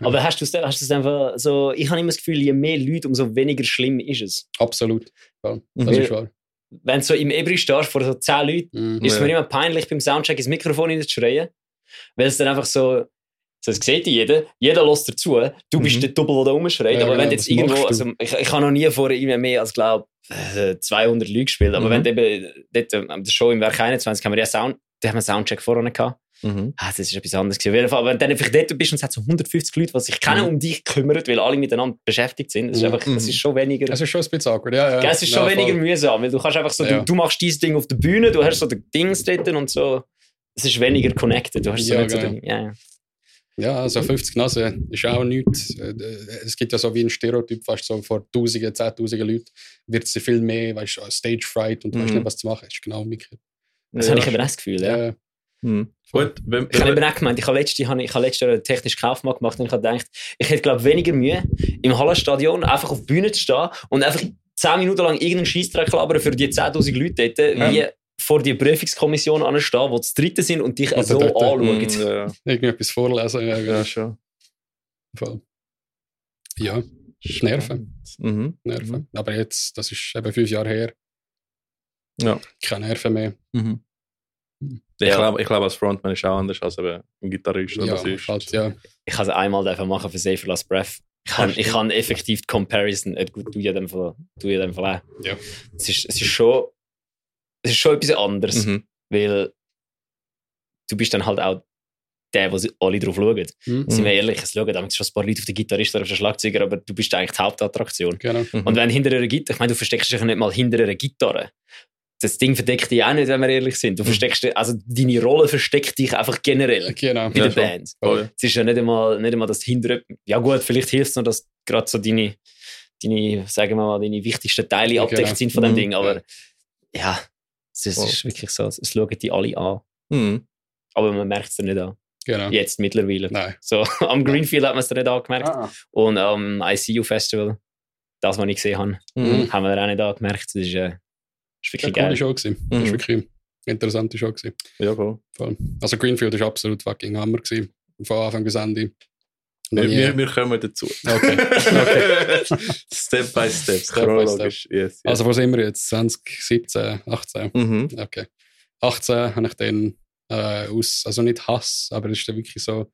Aber hast du es hast du's einfach so, ich habe immer das Gefühl, je mehr Leute, umso weniger schlimm ist es. Absolut. Ja, das Mhm. ist wahr. Wenn du so im Ebri stehst vor so 10 Leuten, Mhm. ist es Ja. mir immer peinlich, beim Soundcheck ins Mikrofon hineinzuschreien. Weil es dann einfach so, so, das sieht jeder, jeder lässt dazu, du bist Mhm. der Double, der rumschreit. Ja, aber wenn genau, du jetzt irgendwo, also ich, ich habe noch nie vor irgendwie mehr als, glaube 200 Leute gespielt, aber Mhm. wenn du eben dort ähm, an der Show im Werk 21 haben wir ja Sound, da haben wir einen Soundcheck vorne gehabt. Mhm. Ah, das ist etwas anderes gewesen. Auf jeden Fall, wenn du dann einfach dort bist und es hat so 150 Leute, die sich keiner Mhm. um dich kümmert, weil alle miteinander beschäftigt sind, das ist, Mhm. einfach, das ist schon weniger... Es ist schon ein bisschen awkward, ja. ja. Es ist schon ja, weniger voll. mühsam, weil du kannst einfach so, Ja. du, du machst dieses Ding auf der Bühne, du hast so die Dings dort und so. Es ist weniger connected. Du hast so Ja, nicht so genau. den, ja, ja. Also 50 Nase ist auch nichts. Äh, Es gibt ja so wie ein Stereotyp, fast so vor Tausenden, Zehntausenden Leuten wird es viel mehr, weißt du, Stage Fright und du weißt Mhm. nicht, was zu machen. Das ist genau umgekehrt. Das Ja, habe ich eben das Gefühl. Ja. Ja. Mhm. Gut, wenn, Ich habe eben auch gemeint, ich habe letztes Jahr, ich habe letztes Jahr einen technischen Kaufmann gemacht und ich habe gedacht, ich hätte, glaube weniger Mühe, im Hallenstadion einfach auf die Bühne zu stehen und einfach 10 Minuten lang irgendeinen Scheissdreck labern für die 10'000 Leute dort, Ja. wie vor die Prüfungskommission anstehen, die zu dritten sind und dich Oder so dort, anschauen. Mhm, ja, Irgendetwas vorlesen. Ja, ja, ja. schon. Voll. ja ist Nerven. Mhm. Nerven. Aber jetzt, das ist eben fünf Jahre her. Ja. Keine Nerven mehr. Mhm. Ich Ja. glaube, ich glaub, als Frontman ist auch anders als eben ein Gitarrist oder Ja, Bassist. halt, ja. Ich habe es einmal machen für Safer Last Breath. Ich kann, ich kann effektiv die Comparison, äh, gut, du ja dem Fall, du ja in dem Fall auch. Ja. Es ist, es ist schon, es ist schon etwas anderes, Mhm. weil du bist dann halt auch der, wo alle drauf schauen. Mhm. Sind wir ehrlich, es schauen damals schon ein paar Leute auf den Gitarrist oder auf den Schlagzeuger, aber du bist eigentlich die Hauptattraktion. Genau. Mhm. Und wenn hinter einer Gitarre, ich meine, du versteckst dich ja nicht mal hinter einer Gitarre. Das Ding verdeckt dich auch nicht, wenn wir ehrlich sind. Du Mhm. versteckst, also deine Rolle versteckt dich einfach generell Genau. bei Ja, der. Band. Voll. Es ist ja nicht einmal, nicht einmal das hinter. Ja, gut, vielleicht hilft es noch, dass gerade so deine, deine, sagen wir mal, deine wichtigsten Teile Ja, abdeckt genau. sind von dem Mhm. Ding. Aber ja, es ist, ist wirklich so, es schauen die alle an. Mhm. Aber man merkt es dir nicht an. genau. Jetzt mittlerweile. Nein. So, am Greenfield hat man es nicht angemerkt. Ah. Und am ICU Festival, das, was ich gesehen habe, Mhm. haben wir auch nicht angemerkt. Das ist, äh, ist Das wirklich war eine geil. coole Show. Gewesen. Das Mhm. war wirklich eine interessante Show. Gewesen. Ja, voll. Voll. Also Greenfield war absolut fucking Hammer. Gewesen. Von Anfang bis Ende. Wir, wir, wir kommen dazu. Okay. step by step, Step by chronologisch. Yes, yes. Also wo sind wir jetzt? 2017, 18? mhm. Okay. 18 habe ich dann äh, aus, also nicht Hass, aber es ist dann wirklich so,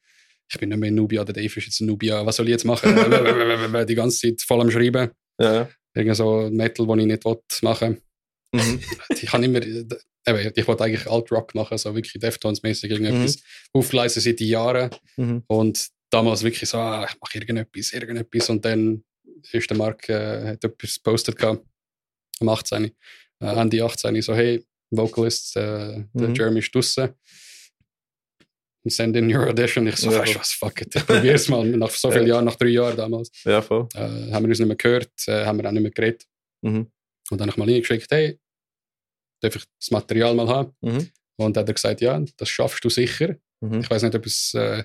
ich bin nicht mehr Nubia, der Dave ist jetzt ein Nubia, was soll ich jetzt machen? Die ganze Zeit voll am Schreiben. ja. Irgend so Metal, den ich nicht will machen Mhm. Ich kann immer, eben, ich wollte eigentlich Alt-Rock machen, so wirklich Deftones-mäßig Mhm. irgendetwas aufgeleistet seit Jahren. Mhm. Und damals wirklich so, ah, ich mache irgendetwas, irgendetwas. Und dann ist der Marc, äh, hat etwas gepostet gehabt, am 18. Äh, Ende 18. so, hey, Vocalist, äh, der Mhm. Jeremy ist draussen. Send in your audition. Ich so, Ja. weißt du was, fuck it, ich probier's mal. Nach so vielen Ja. Jahren, nach drei Jahren damals, ja, voll. äh, haben wir uns nicht mehr gehört, äh, haben wir auch nicht mehr geredet. Mhm. Und dann habe ich mal reingeschickt, hey, darf ich das Material mal haben? Mhm. Und dann hat er gesagt, ja, das schaffst du sicher. Mhm. Ich weiß nicht, ob es äh,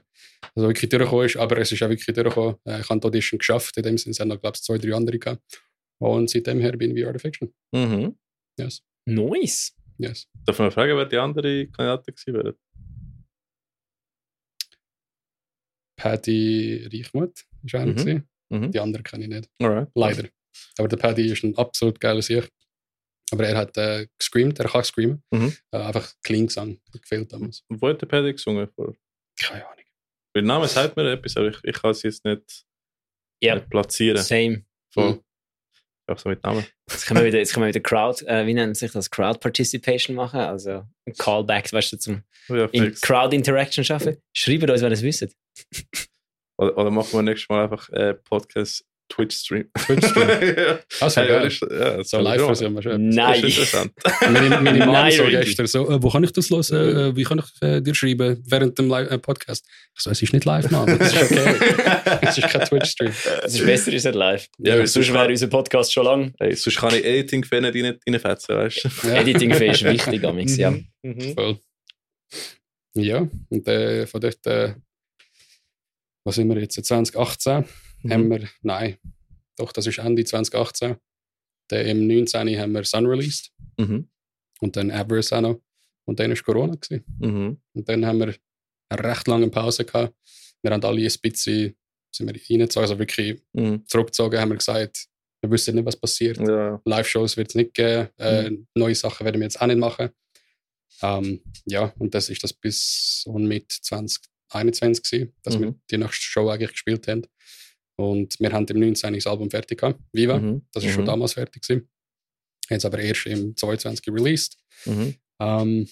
also wirklich durchgekommen ist, aber es ist auch wirklich durchgekommen. Äh, ich habe die Audition geschafft, in dem Sinne, es haben noch, glaube ich, zwei, drei andere gehabt. Und seitdem her bin ich VR Fiction. Mhm. Yes. Nice. yes. Darf man fragen, wer die andere Kandidatin gewesen wäre? Patty Reichmuth ist einer Mhm. gewesen. Mhm. Die anderen kenne ich nicht. Alright. Leider. Aber der Paddy ist ein absolut geiler Sieg. Aber er hat äh, gescreamt, er kann screamen. Mhm. Äh, einfach clean Gesang, gefehlt damals. Wo hat der Paddy gesungen? Vor? Keine Ahnung. Der Name sagt mir etwas, aber ich, ich kann es jetzt nicht Ja, nicht platzieren. same. Voll. Mhm. Auch so mit Namen. Jetzt können wir wieder, jetzt können wir wieder Crowd, äh, wie nennt sich das? Crowd Participation machen. Also ein Callback, weißt du, zum Ja, in. Crowd Interaction schaffen. Schreibt uns, wenn ihr es wisst. Oder, oder machen wir nächstes Mal einfach äh, Podcast Twitch-Stream. Twitch-Stream. ja. Das wäre geil. das ist- ja, das man live version. Nein. Das ist interessant. Meine, Nein, so gestern so, äh, wo kann ich das hören? Äh, wie kann ich äh, dir schreiben während dem Li äh, Podcast? Ich so, es ist nicht live, Mann. Das ist okay. es ist kein Twitch-Stream. Es ist besser, ist nicht live. Ja, Ja, weil sonst sonst wäre unser Podcast schon lang. Hey, sonst kann ich Editing-Fan nicht rein- reinfetzen, weißt du? Ja. Editing ist wichtig, amix, ja. Mhm. Voll. Ja, und äh, von dort, äh, was sind wir jetzt? 2018 Mhm. haben wir, nein, doch, das ist Ende 2018. Dann Im 19. haben wir Sun released Mhm. und dann Avarice auch noch. Und dann war Corona. Gewesen. Mhm. Und dann haben wir eine recht lange Pause gehabt. Wir haben alle ein bisschen sind wir reingezogen, also wirklich Mhm. zurückgezogen, haben wir gesagt, wir wissen nicht, was passiert. Ja. Live-Shows wird es nicht geben, äh, neue Sachen werden wir jetzt auch nicht machen. Ähm, ja, und das ist das bis und mit 2021 gewesen, dass Mhm. wir die nächste Show eigentlich gespielt haben. Und wir haben im 19. das Album fertig gehabt, Viva. Mhm. Das ist schon Mhm. damals fertig gewesen. Haben es aber erst im 22 released. Mhm. Ähm,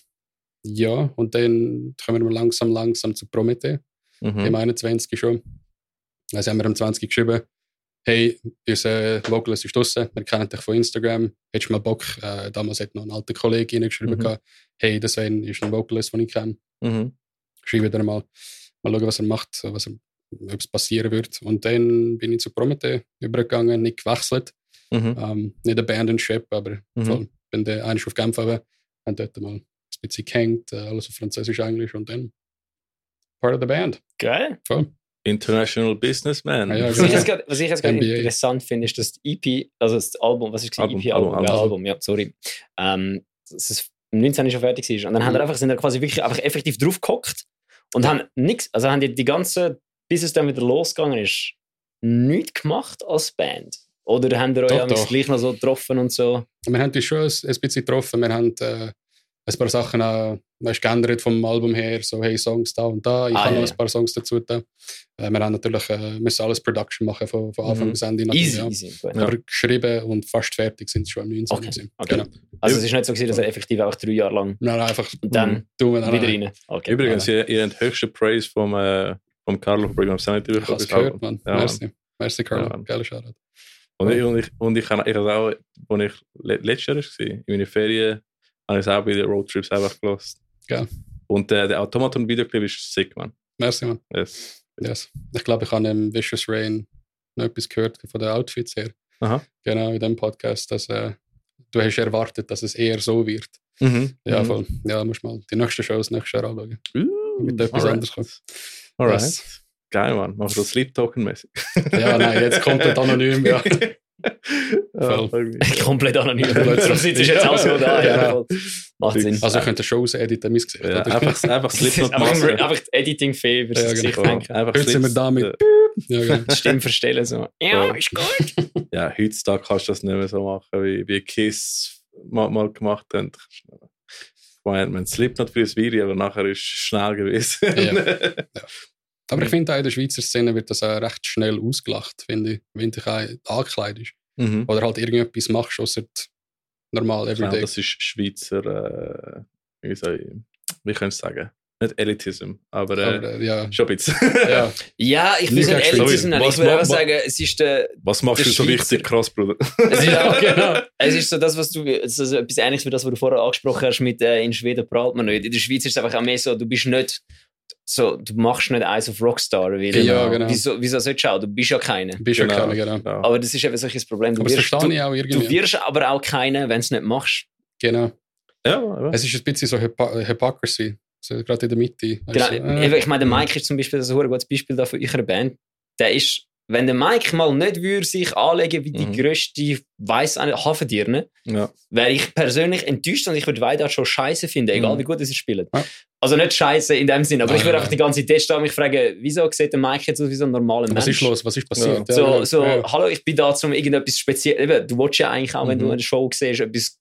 ja, und dann kommen wir langsam, langsam zu Promethe, Mhm. im 21 schon. Also haben wir am 20 geschrieben, hey, unser Vocalist ist draussen, wir kennen dich von Instagram, hättest du mal Bock? Äh, damals hat noch ein alter Kollege reingeschrieben, Mhm. hey, Sven ist ein Vocalist, den ich kenne, Mhm. schreibe dir mal, mal schauen, was er macht, was er, ob es passieren wird. Und dann bin ich zu Promethe übergegangen, nicht gewechselt, Mhm. ähm, nicht Abandoned Ship, aber Mhm. voll, bin dann eigentlich auf Genf haben dort mal ein bisschen gehängt, äh, alles auf Französisch, Englisch und dann part of the band. Geil. Voll. International Businessman. Ah, ja, Was ich genau. jetzt grad- was ich jetzt gerade interessant finde, ist, dass die EP, also das Album, was ist das? Album, EP-Album, Album, ja, Album. Album, ja, sorry. Ähm, dass es im 19. schon fertig war. Und dann haben Mhm. wir einfach, sind wir quasi wirklich einfach effektiv drauf gehockt und haben nichts, also haben die, die ganze, bis es dann wieder losgegangen ist, nichts gemacht als Band. Oder haben wir euch Doch, gleich noch so getroffen und so? Wir haben uns schon ein, ein bisschen getroffen. Wir haben äh, ein paar Sachen auch, weißt, geändert vom Album her. So, hey, Songs da und da. Ich Ah, habe ja, noch ein paar Songs dazu. Da. Äh, wir haben natürlich äh, müssen alles Production machen von, von Anfang Mhm. bis Ende. natürlich, Easy, ja. easy. Gut. Ja. Aber geschrieben und fast fertig sind sie schon am 19. Okay, okay. Genau. Also es ist nicht so gewesen, dass er effektiv auch drei Jahre lang Nein, nein, einfach und dann tun wir wieder rein. Okay. Übrigens, ihr, ihr habt höchsten Praise vom, äh, vom Carlo von Brigham Sanity Ich habe gehört, Mann. Ja, Merci. Merci, Carlo. Ja. Geiler Shoutout. Und ich, und ich, und ich, kann, ich habe auch, als ich le- letztes Jahr war, in meinen Ferien, habe ich es auch bei den Roadtrips einfach gelassen. Geil. Und äh, der Automaton-Videoclip ist sick, man. Merci, Mann. Yes. Yes. Ich glaube, ich habe im Vicious Rain noch etwas gehört von den Outfits her. Aha. Genau, in dem Podcast, dass äh, du hast erwartet, dass es eher so wird. Mhm. Ja, Mhm. voll. Ja, musst mal die nächsten Shows nächstes Jahr anschauen. Uh, Mit etwas anderes kommen. Alright. Yes. Geil, man. Mach so Sleep Token-mäßig. Ja, nein, jetzt komplett anonym, ja. Ja. Komplett anonym. Sitzt du jetzt auch so da. Ja, Ja. Macht Sinn. Also, ich könnte Shows editen, mein Gesicht. Ja, einfach, einfach einfach, machen. einfach die Editing-Fee über das genau. Gesicht So, denken. einfach Heute sind wir Slips- da mit- ja, genau. Die Stimme verstellen. So. Ja, Ja. ist gut. Ja, heutzutage kannst du das nicht mehr so machen, wie, wie Kiss mal, mal gemacht haben. Meine, man Slipknot für das Video, aber nachher ist es schnell gewesen. Ja. Aber ich finde auch in der Schweizer Szene wird das auch recht schnell ausgelacht, finde ich, wenn du dich auch angekleidet mhm. Oder halt irgendetwas machst, außer normal, everyday. das ist Schweizer, äh, wie soll ich, wie kann ich sagen? Nicht Elitism, aber, äh, Aber, äh, ja, schon ein bisschen. ja. Ja, ich will Nicht Elitism nennen. Was- Ich würde einfach sagen, es ist der. Was machst Der du so richtig krass, Bruder? Es ist, Ja, genau. es ist so das, was du. Es ist so etwas ähnliches wie das, was du vorher angesprochen hast mit äh, in Schweden prahlt man nicht. In der Schweiz ist es einfach auch mehr so, du bist nicht. So, du machst nicht eins auf Rockstar. Weil, Ja, genau. Wieso, wieso sollst du auch? Du bist ja keiner. Bist ja keiner, genau. Ja. Aber das ist eben solches Problem. Du Aber das wirst, verstehe du, ich auch du irgendwie. wirst aber auch keiner, wenn du es nicht machst. Genau. ja, aber- Es ist ein bisschen so Hypo Hypocrisy. So, gerade in der Mitte. Genau, du, äh, ich meine, der Mike ist zum Beispiel das ein gutes Beispiel da für eure Band. Der ist, wenn der Mike mal nicht würde sich anlegen wie die Mhm. grösste weiss Hafendirne, ja. wäre ich persönlich enttäuscht und ich würde Weidart schon scheiße finden, egal Mhm. wie gut er spielt. Ja. Also nicht scheiße in dem Sinn, aber Nein, ich würde einfach die ganze Zeit stehen und mich fragen, wieso sieht der Mike jetzt aus wie so ein normaler Mensch? was ist los? Was ist passiert? Ja, So, so Ja. hallo, ich bin da, um irgendetwas Spezielles. Du willst ja eigentlich auch, wenn Mhm. du eine Show siehst, etwas,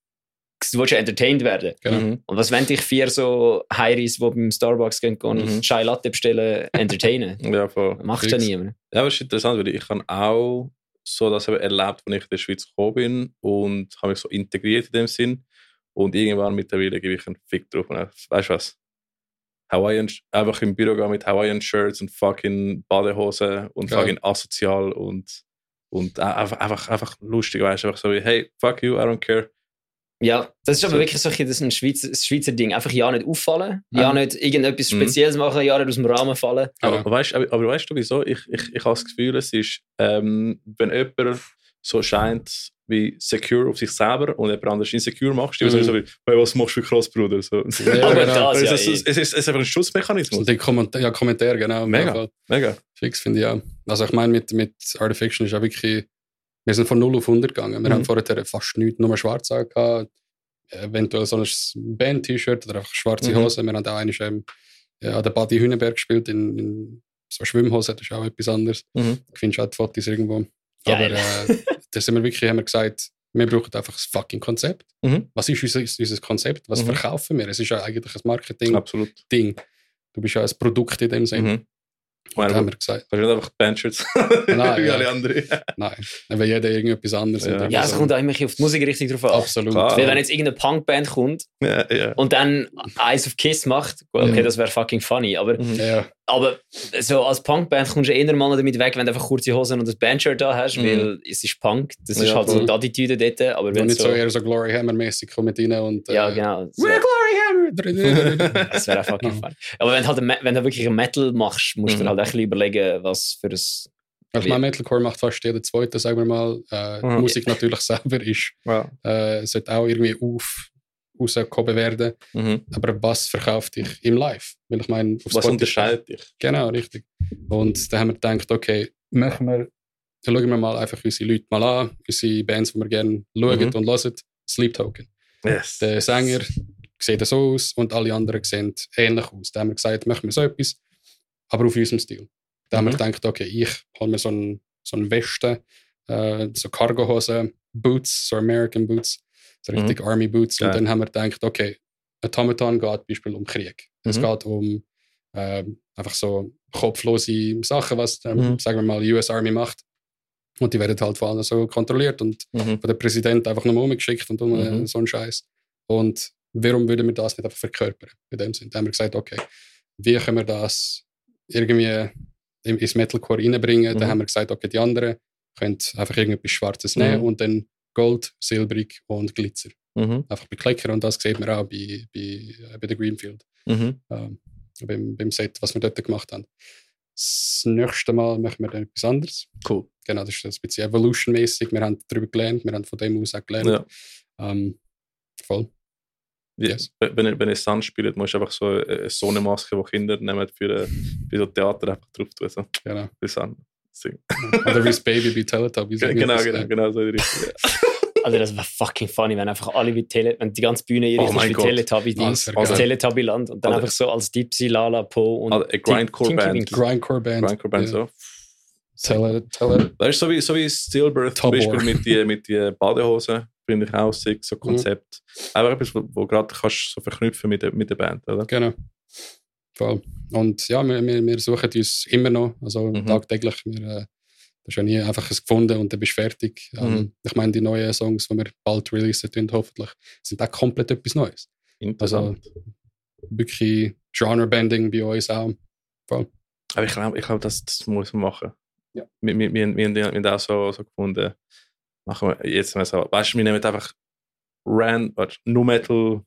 du willst ja entertained werden. Genau. Mhm. Und was wenn dich vier so Heiris, die beim Starbucks gehen, gehen Mhm. und Chai Latte bestellen, entertainen? ja, voll. Macht ja niemand. Ja, aber es ist interessant, weil ich habe auch so das eben erlebt, als ich in der Schweiz gekommen bin und habe mich so integriert in dem Sinn. Und irgendwann mittlerweile gebe ich einen Fick drauf. Und weißt du was? Hawaiian, einfach im Büro gehen mit Hawaiian Shirts und fucking Badehose und Geil. fucking asozial und, und einfach, einfach, einfach lustig, weißt du? Einfach so wie, hey, fuck you, I don't care. Ja, das ist aber So. wirklich so ein, das ist ein Schweizer, ein Schweizer Ding. Einfach ja nicht auffallen, ja Mhm. nicht irgendetwas Mhm. Spezielles machen, ja nicht aus dem Rahmen fallen. Aber, Genau. weißt, aber, aber weißt du wieso? Ich, ich, ich habe das Gefühl, es ist, ähm, wenn jemand so scheint wie secure auf sich selber und jemand anders insecure macht, Mhm. mhm. so wie, hey, was machst du für krass, Bruder? So. Ja, aber genau. das es, ja ist, es, ist, es ist einfach ein Schutzmechanismus. die Kommentar ja, Kommentare, genau. Mega. Mega. Fix finde ich auch. Also ich meine, mit, mit Art of Fiction ist ja wirklich, wir sind von 0 auf 100 gegangen. Wir Mhm. haben vorher fast nichts, nur schwarz angehabt. Eventuell so ein Band-T-Shirt oder einfach schwarze Mhm. Hose. Wir haben auch einmal ähm, ja, an der Badi Hühnenberg gespielt in, in so Schwimmhose, das ist auch etwas anderes. Mhm. Du findest auch die Fotos irgendwo. Geil. Aber äh, da sind wir wirklich, haben wir gesagt, wir brauchen einfach das fucking Konzept. Mhm. Was ist unser, unser Konzept? Was Mhm. verkaufen wir? Es ist ja eigentlich ein Marketing-Ding. Du bist ja ein Produkt in dem Sinne. Mhm. Meine, haben wir gesagt, Kannst du nicht einfach Bandshirts Nein, wie ja. alle anderen? nein, dann will jeder irgendetwas anderes. Ja. Und dann Ja, es so- kommt auch immer ein bisschen auf die Musikrichtung drauf an. Absolut. Klar. Weil wenn jetzt irgendeine Punkband kommt ja, ja. und dann Eyes of Kiss macht, gut, okay, Ja. das wäre fucking funny, aber. Ja, aber so als Punkband kommst du eher mal damit weg, wenn du einfach kurze Hosen und ein Bandshirt da hast, Mhm. weil es ist Punk, das ist Ja, halt so voll. die Attitüde dort, aber und wenn nicht so, so eher so Glory Hammer-mäßig kommen rein und. ja äh, genau, so, We're Glory Hammer! das wäre auch fucking Ja. funny. Aber wenn du halt wenn du wirklich ein Metal machst, musst du Mhm. halt echt ein bisschen überlegen, was für ein ich meine, Metalcore macht fast jeder Zweite, sagen wir mal. Äh, Mhm. Musik natürlich selber ist, Ja. äh, sollte auch irgendwie auf, rausgehoben werden. Mhm. Aber was verkauft dich im Live? Weil ich meine, auf Was Spotify- unterscheidet dich? Genau, richtig. Und da haben wir gedacht, okay, machen wir, dann schauen wir mal einfach unsere Leute mal an, unsere Bands, die wir gerne schauen Mhm. und hören. Sleep Token. Yes. Der Sänger sieht so aus und alle anderen sehen ähnlich aus. Da haben wir gesagt, machen wir so etwas, aber auf unserem Stil. Da haben wir Mhm. gedacht, okay, ich hole mir so einen, so einen Weste, äh, so Cargohosen, Boots, so American Boots, so Mhm. richtig Army Boots. Und dann haben wir gedacht, okay, Automaton geht zum Beispiel um Krieg. Es Mhm. geht um ähm, einfach so kopflose Sachen, was, ähm, Mhm. sagen wir mal, die US Army macht. Und die werden halt vor allem so kontrolliert und Mhm. von der Präsident einfach nochmal umgeschickt und um, Mhm. so einen Scheiß. Und warum würden wir das nicht einfach verkörpern? In dem Sinne. Da haben wir gesagt, okay, wie können wir das irgendwie in- ins Metalcore reinbringen? Mhm. Da haben wir gesagt, okay, die anderen können einfach irgendetwas Schwarzes nehmen Mhm. und dann Gold, Silbrig und Glitzer. Mhm. Einfach bei Klecker und das sieht man auch bei, bei, äh, bei der Greenfield Mhm. ähm, beim, beim Set, was wir dort gemacht haben. Das nächste Mal machen wir dann etwas anderes. Cool. Genau, das ist ein bisschen Evolution-mäßig. Wir haben darüber gelernt, wir haben von dem aus auch gelernt. Ja. Ähm, voll. Yes. Wenn ihr, wenn ihr Sun spielt, musst du einfach so eine Sonnenmaske, die Kinder nehmen für, äh, für so Theater einfach drauf tun. So. Genau. Für. Singen. Oder wie das Baby bei Teletubbies. genau, genau, äh, genau so Also das wäre fucking funny, wenn einfach alle wie Tele, wenn die ganze Bühne ihre Oh wie. Teletubby wär das geil. Teletubby-Land und dann Alter. einfach so als Dipsy, Lala, Po und Also, eine Grindcore-Band. Tinky Winky. Grindcore-Band. Grindcore-Band Ja. so. Tele, Tele, Das ist so wie, so wie Stillbirth zum. Beispiel mit den mit die Badehosen, finde ich auch sick, Mhm. so Konzept. Einfach etwas, wo, wo gerade kannst so verknüpfen mit der, mit der Band, oder? genau. Voll. Und ja, wir, wir, wir suchen uns immer noch, also Mhm. tagtäglich. Wir, das ist ja nie einfach es gefunden und dann bist du fertig. Ähm, Mhm. ich meine, die neuen Songs, die wir bald releasen tun, hoffentlich, sind auch komplett etwas Neues. Interessant. Wirklich Genre-Bending bei uns auch. Aber ich glaube, ich glaub, das, das muss man machen. Ja. Wir, wir, wir, wir, wir haben das auch so, so gefunden, machen wir jetzt mal so. Weißt du, wir nehmen einfach Ran, warte, Nu Metal,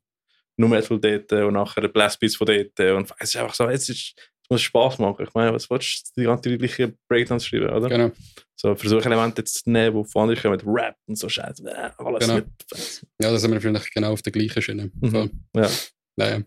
Nu Metal dort und nachher Blast Beats von dort. Und es ist einfach so, jetzt ist, muss Spaß machen. Ich meine, was willst du die ganze gleiche Breakdowns schreiben, oder? Genau. So versuche Elemente jetzt zu nehmen, die von anderen kommen, mit Rap und so Scheiße. Äh, alles Genau. nicht. Ja, da sind wir vielleicht genau auf der gleichen Schiene. Mhm. Ja. Naja.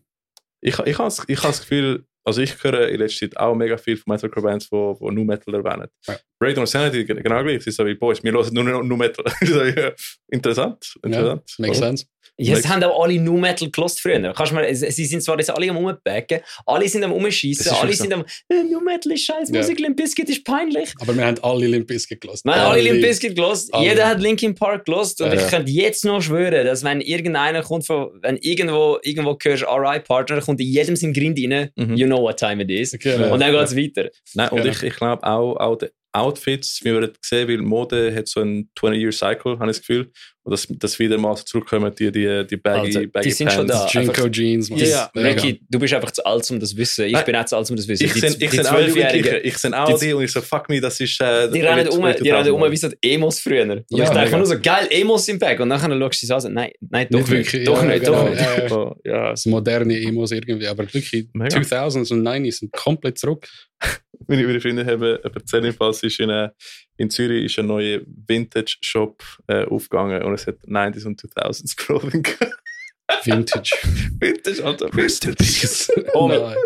Ich, ich habe ich das Gefühl, also ich höre in letzter Zeit auch mega viel von Metalcore-Bands, die, die Nu Metal erwähnen. Ja. Breakdown Sanity genau gleich. Sie wie, Boys, wir hören nur noch Nu Metal. so, ja, interessant. interessant. Makes sense. Ja, es haben auch alle Nu Metal gelost früher. Kannst du mal, sie sind zwar jetzt alle am Umbacken, alle sind am Umschießen, alle so. sind am äh, Nu Metal ist scheiß Ja. Musik, Limp Bizkit ist peinlich. Aber wir haben alle Limp Bizkit gelassen. Wir haben alle Limp Bizkit gelost, jeder hat Linkin Park gelost und Ja, ich ja. könnte jetzt noch schwören, dass wenn irgendeiner kommt von, wenn irgendwo, irgendwo hörst RI Partner, kommt in jedem sein Grind rein, Mhm. you know what time it is. Genau. Und dann geht es weiter. Nein, und ich, ich glaube auch, auch die Outfits, wie wir gesehen weil Mode hat so einen 20-Year-Cycle, habe ich das Gefühl. Und dass, dass wieder mal so zurückkommen, die, die, die baggy, Also, die baggy sind schon Pants. da. Jinko Jeans. was- Ja, ja. Ricky, du bist einfach zu alt, um das zu wissen. Ich Nein. bin auch zu alt, um das zu wissen. Ich Die- sehe die ich seh auch Jugendliche, ich sehe auch die- die und ich so, fuck me, das ist... Äh, Die rennen um, die rennen um wie so. so die Emos früher. Und Ja, ich dachte nur so, geil, Emos im Bag. Und dann schaust du sie an, nein, nein, doch Nicht nicht. wirklich, doch ja, nicht, genau. doch nicht. Ja, ja. So, ja, Das moderne Emos irgendwie. Aber wirklich, Mega. 2000s und 90s sind komplett zurück. meine, Freunde haben erzählt, jedenfalls ist in, in Zürich ist ein neuer Vintage-Shop äh, aufgegangen und es hat 90s und 2000s Clothing. Vintage. Vintage, Alter. Vintage. Oh, Nein.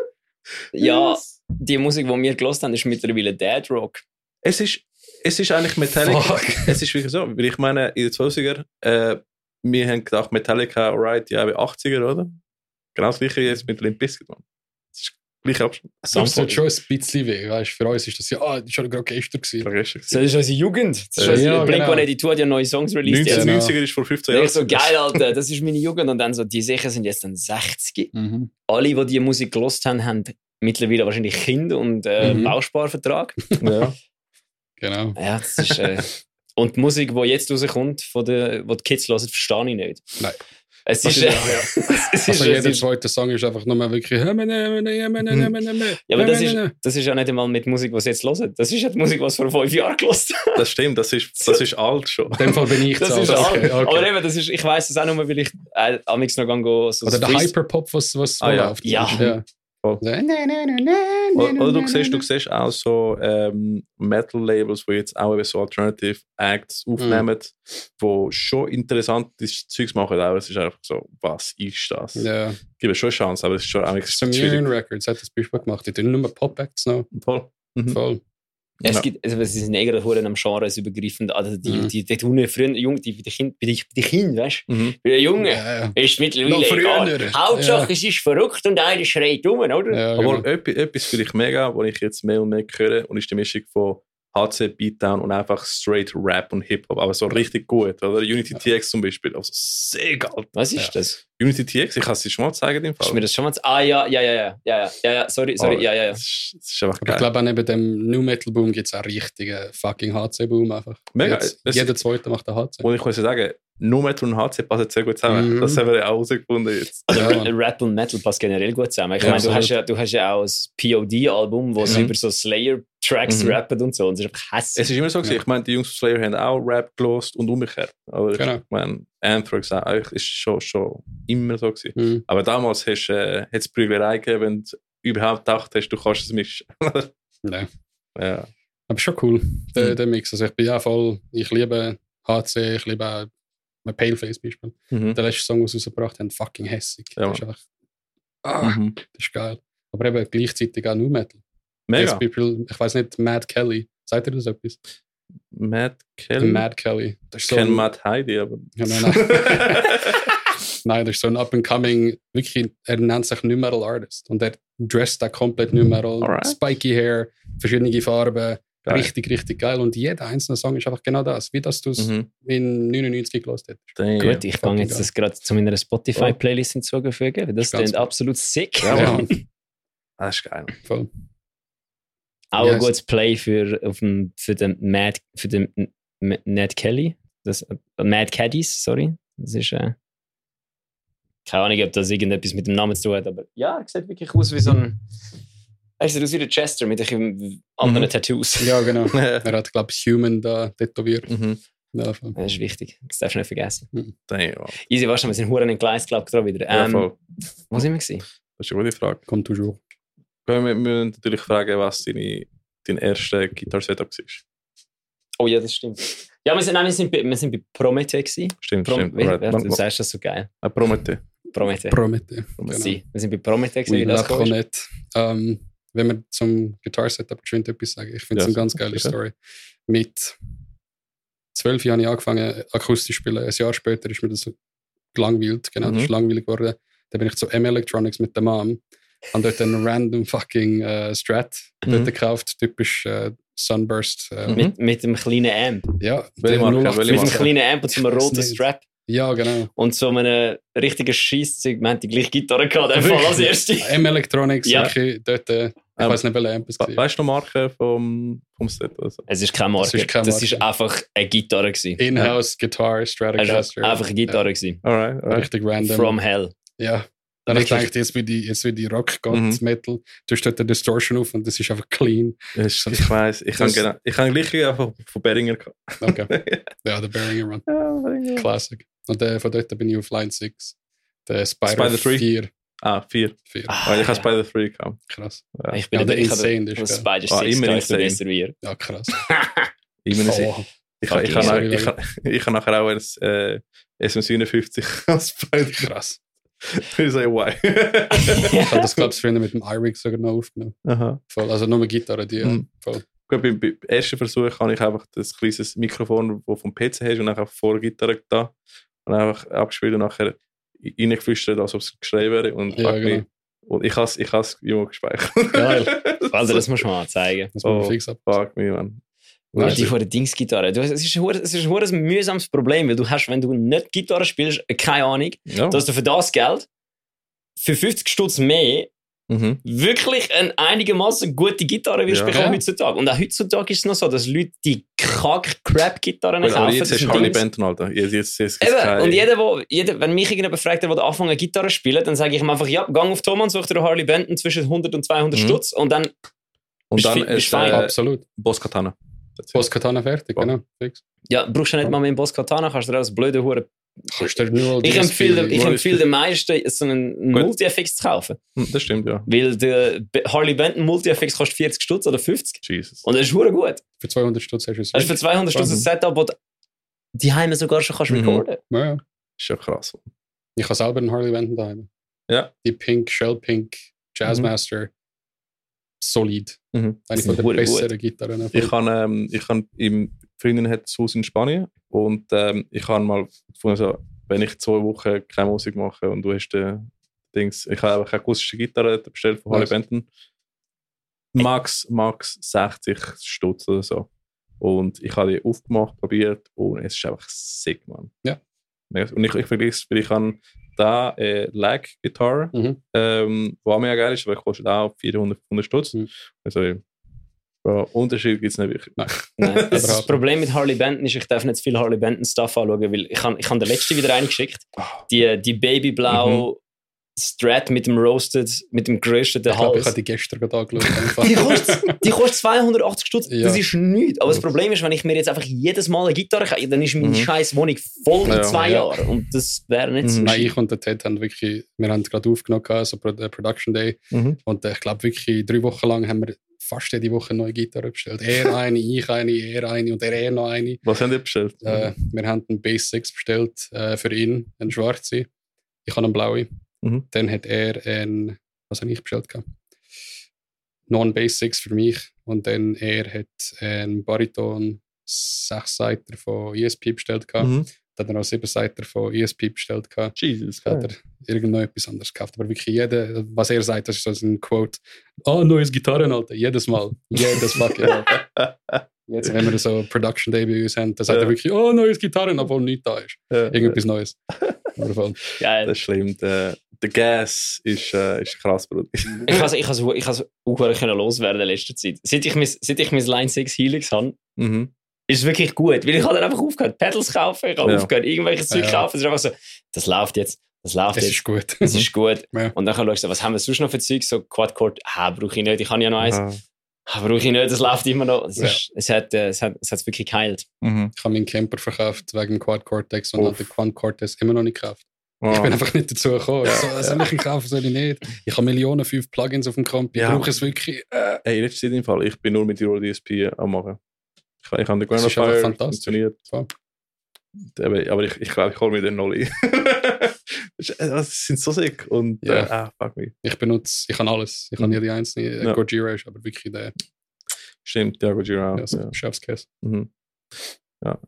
Ja, die Musik, die wir gelost haben, ist mittlerweile Dead Rock. Es ist, es ist eigentlich Metallica. Fuck. Es ist wirklich so, weil ich meine, in den 20er, äh, wir haben gedacht, Metallica, alright, ja, wie 80er, oder? Genau das gleiche jetzt mit Limp Bizkit, man. Das ist gleich Abstand. Das tut schon ein bisschen weh. Weißt, für uns ist das ja, ah, das war gerade gestern. Gewesen. Vergessen. Das ist unsere Jugend. Das ist Ja, unsere genau. Blink-182 hat ja neue Songs released. jetzt. 1990er ist vor 15 Da Jahren. ich so, geil, Alter, das ist meine Jugend. Und dann so, die sicher sind jetzt dann 60. Mhm. Alle, die diese Musik gelost haben, haben mittlerweile wahrscheinlich Kinder und äh, Mhm. Bausparvertrag. Ja. Genau. Ja, das ist. Äh, und die Musik, die jetzt rauskommt, von der, die die Kids hören, verstehe ich nicht. Nein. Es ist. Äh, ja, es ist, Also jeder ist zweite Song ist einfach nur wirklich. Ja, ja, aber das ist, das ist ja nicht einmal mit Musik, die sie jetzt hören. Das ist ja die Musik, die sie vor fünf Jahren gelost. Das stimmt, das ist, das ist alt schon. In dem Fall bin ich Das ist alt. alt. okay, okay. Aber eben, das ist, ich weiß es auch nur, weil ich äh, amix noch gang go, so Oder der Hyperpop, was, was Ah, ja. läuft. Ja. ja. Voll. So, na, na, na, Oder, oder du siehst, du siehst auch so ähm, Metal-Labels, die jetzt auch eben so Alternative Acts aufnehmen, wo schon interessantes Zeugs machen. Aber es ist einfach so, was ist das? Ja, Gibt es schon eine Chance, aber es ist schon auch Sumerian Records hat das Beispiel gemacht. Die tun nur Pop-Acts noch. Voll. Mhm. Voll. Ja, es Ja. gibt, also, sind eh gerade verdammt am Genres übergreifend. Also, die, Mhm. die, die, tun früher, Jung, die, die Kinder, bei den bei den Kindern, weißt du? Mhm. Bei den Jungen Ja, ja. ist mittlerweile Noch früher. egal. Hauptsache, Ja. es ist verrückt und einer schreit um, oder? Ja, Aber genau. etwas, etwas finde ich mega, was ich jetzt mehr und mehr höre, und ist die Mischung von HC, Beatdown und einfach straight Rap und Hip-Hop, aber so richtig gut. Oder Unity TX zum Beispiel, also sehr geil. Was ist Ja. das? Unity TX, ich kann es dir schon mal zeigen. Im Fall. Ist mir das schon mal Ah, ja, ja, ja, ja, ja, ja, ja, sorry, sorry, oh, ja, ja, ja. Das ist, das ist einfach geil. Ich glaube, neben dem New Metal Boom gibt es einen richtigen fucking HC-Boom einfach. Mega. Jetzt, jeder Zweite macht einen HC. Und ich muss sagen, New Metal und HC passen sehr gut zusammen. Mhm. Das haben wir ja auch herausgefunden jetzt. Ja, Rap und Metal passt generell gut zusammen. Ich ja, meine, du hast, ja, du hast ja auch ein POD-Album, wo sie mhm. über so Slayer-Tracks mhm. rappen und so. Und es ist einfach hässlich. Es ist immer so gewesen. Ja. Ich meine, die Jungs von Slayer haben auch Rap gelost und umgekehrt. Aber genau. ich meine, Anthrax auch, eigentlich ist schon, schon immer so gewesen. Mhm. Aber damals hast, äh, hat es Prügelerei gegeben, wenn du überhaupt gedacht hast, du kannst es mischen. Ja. ja. Aber schon cool, der, Mhm. der Mix. Also ich bin ja voll, ich liebe HC, ich liebe auch mein Paleface Beispiel. Mhm. Der letzte Song, den sie rausgebracht haben, fucking hässig. Ja. Das ist einfach, ah, Mhm. das ist geil. Aber eben gleichzeitig auch New Metal. Mega. Beispiel, ich weiß nicht, Mad Kelly. Sagt ihr das etwas? Matt Kelly. Mad Kelly. Das ich so kenne Matt Heidi, aber. Ja, nein, nein. Nein, das ist so ein up-and-coming, wirklich, er nennt sich New Metal Artist. Und er dresst da komplett New Metal, Alright. spiky Hair, verschiedene Farben, Geil. richtig, richtig geil. Und jeder einzelne Song ist einfach genau das, wie dass du es Mhm. in 99 gelost hättest. Gut, ich kann fucking jetzt das gerade zu meiner Spotify-Playlist hinzufügen. weil Das klingt absolut sick. Ja, Ja. Mann. Das ist geil. Voll. Auch Ja, ein es- gutes Play für, auf dem, für den Mad, für den Ned Kelly. Das, äh, Mad Caddies, sorry. Das ist, äh, keine Ahnung, ob das irgendetwas mit dem Namen zu tun hat, aber ja, er sieht wirklich aus wie so ein, er sieht aus wie der Chester mit ein anderen Mhm. Tattoos. Ja, genau. Ja. er hat, glaube ich, Human da tätowiert. mhm. Ja. Das ist wichtig. Das darfst du nicht vergessen. Damn. Easy, warte, wir sind Huren in Gleis, glaube ich, gerade wieder. Ja, Ähm, voll. wo sind wir gewesen? Das ist eine gute Frage. Kommt toujours. Wir wir müssen natürlich fragen, was deine, dein erster Gitarre-Setup war. Oh ja, das stimmt. Ja, wir sind, nein, wir sind, bei, wir sind bei Promethe gewesen. Stimmt, Prom stimmt. Wie- Man- Du sagst das so geil. man- Promete. Promete. Promete. Genau. Sie. Wir sind bei Promete gewesen, Oui, wie das. Ähm, wenn wir zum Guitar-Setup geschwind etwas sagen, ich finde es Ja, eine ganz geile sicher. Story. Mit zwölf Jahren habe ich angefangen, akustisch zu spielen. Ein Jahr später ist mir das gelangweilt. Genau, das Mhm. ist langweilig geworden. Dann bin ich zu M Electronics mit der Mom. Habe dort einen random fucking äh, Strat Mhm. gekauft, typisch äh, Sunburst. Äh, Mhm. Mit, mit dem kleinen Amp. Ja, der Marke? 08 Welche Mit Marke? kleinen Amp und so einem roten. Strap. Ja, genau. Und so einem richtigen Scheisszeug. Wir haben die gleiche Gitarre gehabt, einfach als erste. M Electronics, Ja. wirklich dort, äh, ich Ähm, weiß nicht, welche Amp es war. Weißt du noch Marke vom, vom Set? Also? Es ist keine Marke. Das ist keine Das Marke. ist einfach eine Gitarre. gewesen. In-house Guitar Es Stratocaster. war einfach eine Gitarre. gewesen. Alright, Ja, alright. richtig random. From Hell. Ja. Dann habe ich gedacht, jetzt wird die, jetzt wird die Rock God Mhm. Metal. Du hast dort eine Distortion auf und das ist einfach clean. Ist- Ich weiß, ich habe genau, ich habe gleich einfach von Beringer gehabt. Okay. ja, der Beringer Run. Ja, Beringer. Classic. Und äh, von dort bin ich auf Line 6. Der Spider, Spider 3? 4. Ah, vier. 4. Ah, Weil ich habe ja. Spider 3 gehabt. Krass. Ja. Ich bin Ja, der ich habe Insane, geil. Spider Ah, 6 immer gehabt, ich bin Insane. wie. Ja, krass. Ich meine, Oh, ich, ich, ich, ich, habe, hell. ich, habe, ich habe nachher auch ein äh, SM57 als Spider. krass. Ich sage, why? Ich habe das, glaube ich, früher mit dem iRig sogar noch aufgenommen. Aha. Voll. Also nur mit Gitarre, die. Mhm. Voll. Gut, beim, beim ersten Versuch habe ich einfach das kleines Mikrofon, das vom PC hast, und einfach vor der Gitarre da und einfach abgespielt und nachher reingeflüstert, als ob es geschrieben wäre. Und, Ja, genau. und ich habe es ich has irgendwo gespeichert. Geil. Also, das muss man mal zeigen. Das Oh. fix ab. Fuck me, man. Ja, Nice. die von der Dingsgitarre. Du, es ist ein es ist ein mühsames Problem, weil du hast, wenn du nicht Gitarre spielst, keine Ahnung, Ja. dass du für das Geld für 50 Stutz mehr mhm. wirklich eine einigermaßen gute Gitarre wirst Ja. bekommen Ja. heutzutage. Und auch heutzutage ist es noch so, dass Leute die Kack-Crap-Gitarren Gut, aber kaufen. jetzt du Harley. Benton, Alter. Jetzt, jetzt, jetzt, Eben, kein- und jeder, wo, jeder, wenn mich irgendjemand fragt, der anfangen Gitarre zu spielen, dann sage ich ihm einfach, ja, gang auf Thomann, such dir Harley Benton zwischen 100 und 200 Mhm. Stutz und dann und dann ist fein. äh, Absolut. Boss Katana. Boss Katana fertig, genau. Fix. ja, brauchst du nicht mal mit dem Boss Katana, kannst du dir auch das blöde Hure Kannst du dir nur Ich empfehle, ich empfehle den meisten, so einen. Multi-FX zu kaufen. Hm, Das stimmt, ja. Weil der Harley Benton Multi-FX kostet 40 Stutz oder 50. Jesus. Und das ist hure gut. Für 200 Stutz hast du es. Also für 200 Stutz ein Mhm. Setup, wo du die Heime sogar schon kannst Mhm. recorden. ja, ja. ist ja krass. Ich habe selber einen Harley Benton daheim. Ja. Die Pink, Shell Pink, Jazzmaster. Solid. Mhm. Eine von den besseren Gitarren. Ich habe ähm, ich han im Freundin hat das Haus in Spanien und ähm, ich habe mal gefunden, so, wenn ich zwei Wochen keine Musik mache und du hast den Dings, ich habe einfach eine akustische Gitarre bestellt von Harley. Benton. Max, Max 60 Stutz oder so. Und ich habe die aufgemacht, probiert und es ist einfach sick, man. Ja. Und ich, ich vergleiche weil ich habe da äh, Lag Gitarre, Mhm. ähm, wo auch mega geil ist, aber kostet auch 400, 500 Stutz. Mhm. Also, Unterschied gibt es nicht wirklich. Nein, das, das Problem mit Harley Benton ist, ich darf nicht zu viel Harley Benton Stuff anschauen, weil ich habe ich han den letzten wieder reingeschickt. Ah. Die, die Babyblau Strat mit dem Roasted, mit dem gerösteten Ich glaube, ich habe die gestern gerade angeschaut. Die kostet, die kostet 280 Stutz. Ja. Das ist nichts. Aber das Problem ist, wenn ich mir jetzt einfach jedes Mal eine Gitarre kaufe, dann ist meine Mhm. scheiß Wohnung voll in Ja, zwei ja. Jahren. Und das wäre nicht so Mhm. Nein, ich und der Ted haben wirklich, wir haben gerade aufgenommen, also äh, Production Day. Mhm. Und äh, ich glaube wirklich, drei Wochen lang haben wir fast jede Woche eine neue Gitarre bestellt. Er eine, ich eine, er eine und er, er noch eine. Was haben die bestellt? Äh, wir haben einen Bass 6 bestellt äh, für ihn, einen schwarzen. Ich habe einen blauen. Mhm. Dann hat er einen, was habe ich bestellt? gehabt? 6 für mich. Und dann er hat einen Bariton 6-Seiter von ESP bestellt. gehabt. Mhm. Dann hat er noch 7-Seiter von ESP bestellt. gehabt. Jesus. hat er irgendwo etwas anderes gekauft. Aber wirklich jeder, was er sagt, das ist so ein Quote. Oh, neues Gitarren, Alter. Jedes Mal. Jedes fucking Mal. Jetzt, wenn wir so Production Day bei uns haben, dann sagt Ja. er wirklich, oh, neues Gitarren, obwohl nichts da ist. Ja, Irgendetwas Neues. Geil. Das ist schlimm. Der, der Gas ist, äh, ist krass, Bruder. Ich es has, ich has auch können loswerden in letzter Zeit. Seit ich mein, seit ich mein Line 6 Helix habe, Mhm. Ist es wirklich gut. Weil ich habe dann einfach aufgehört, Pedals kaufen, ich habe Ja. aufgehört, irgendwelches Zeug Ja. kaufen. Es ist einfach so, das läuft jetzt, das läuft Das jetzt, ist gut. das ist gut. Ja. Und dann schaust du, so, was haben wir sonst noch für Zeug? So Quadcord, ah, brauche ich nicht, ich habe ja noch eins. Ah. Ah, brauche ich nicht, das läuft immer noch. Es, Ja. ist, es hat äh, es hat es hat's wirklich geheilt. Mhm. Ich habe meinen Camper verkauft wegen dem Quad Cortex und habe den Quad Cortex immer noch nicht gekauft. Ah. Ich bin einfach nicht dazu gekommen. Ja, so, soll ich ihn kaufen, soll ich nicht? Ich habe Millionen, fünf Plugins auf dem Comp. Ich Ja. brauche es wirklich. Äh, Hey, letzte Zeit im Fall, ich bin nur mit Euro DSP am machen. Ich, ich habe den einfach Fire funktioniert. Voll. Aber, ich, ich glaube, ich hole mir den ist- äh, das sind so sick. Und Ja. äh, ah, fuck me. ich benutze, ich kann alles. Ich habe Mhm. jede einzelne. Äh, Ja. Gojira ist aber wirklich der Stimmt, ja, Gojira. ja, so Ja. Chefskiss. Mhm. Ja.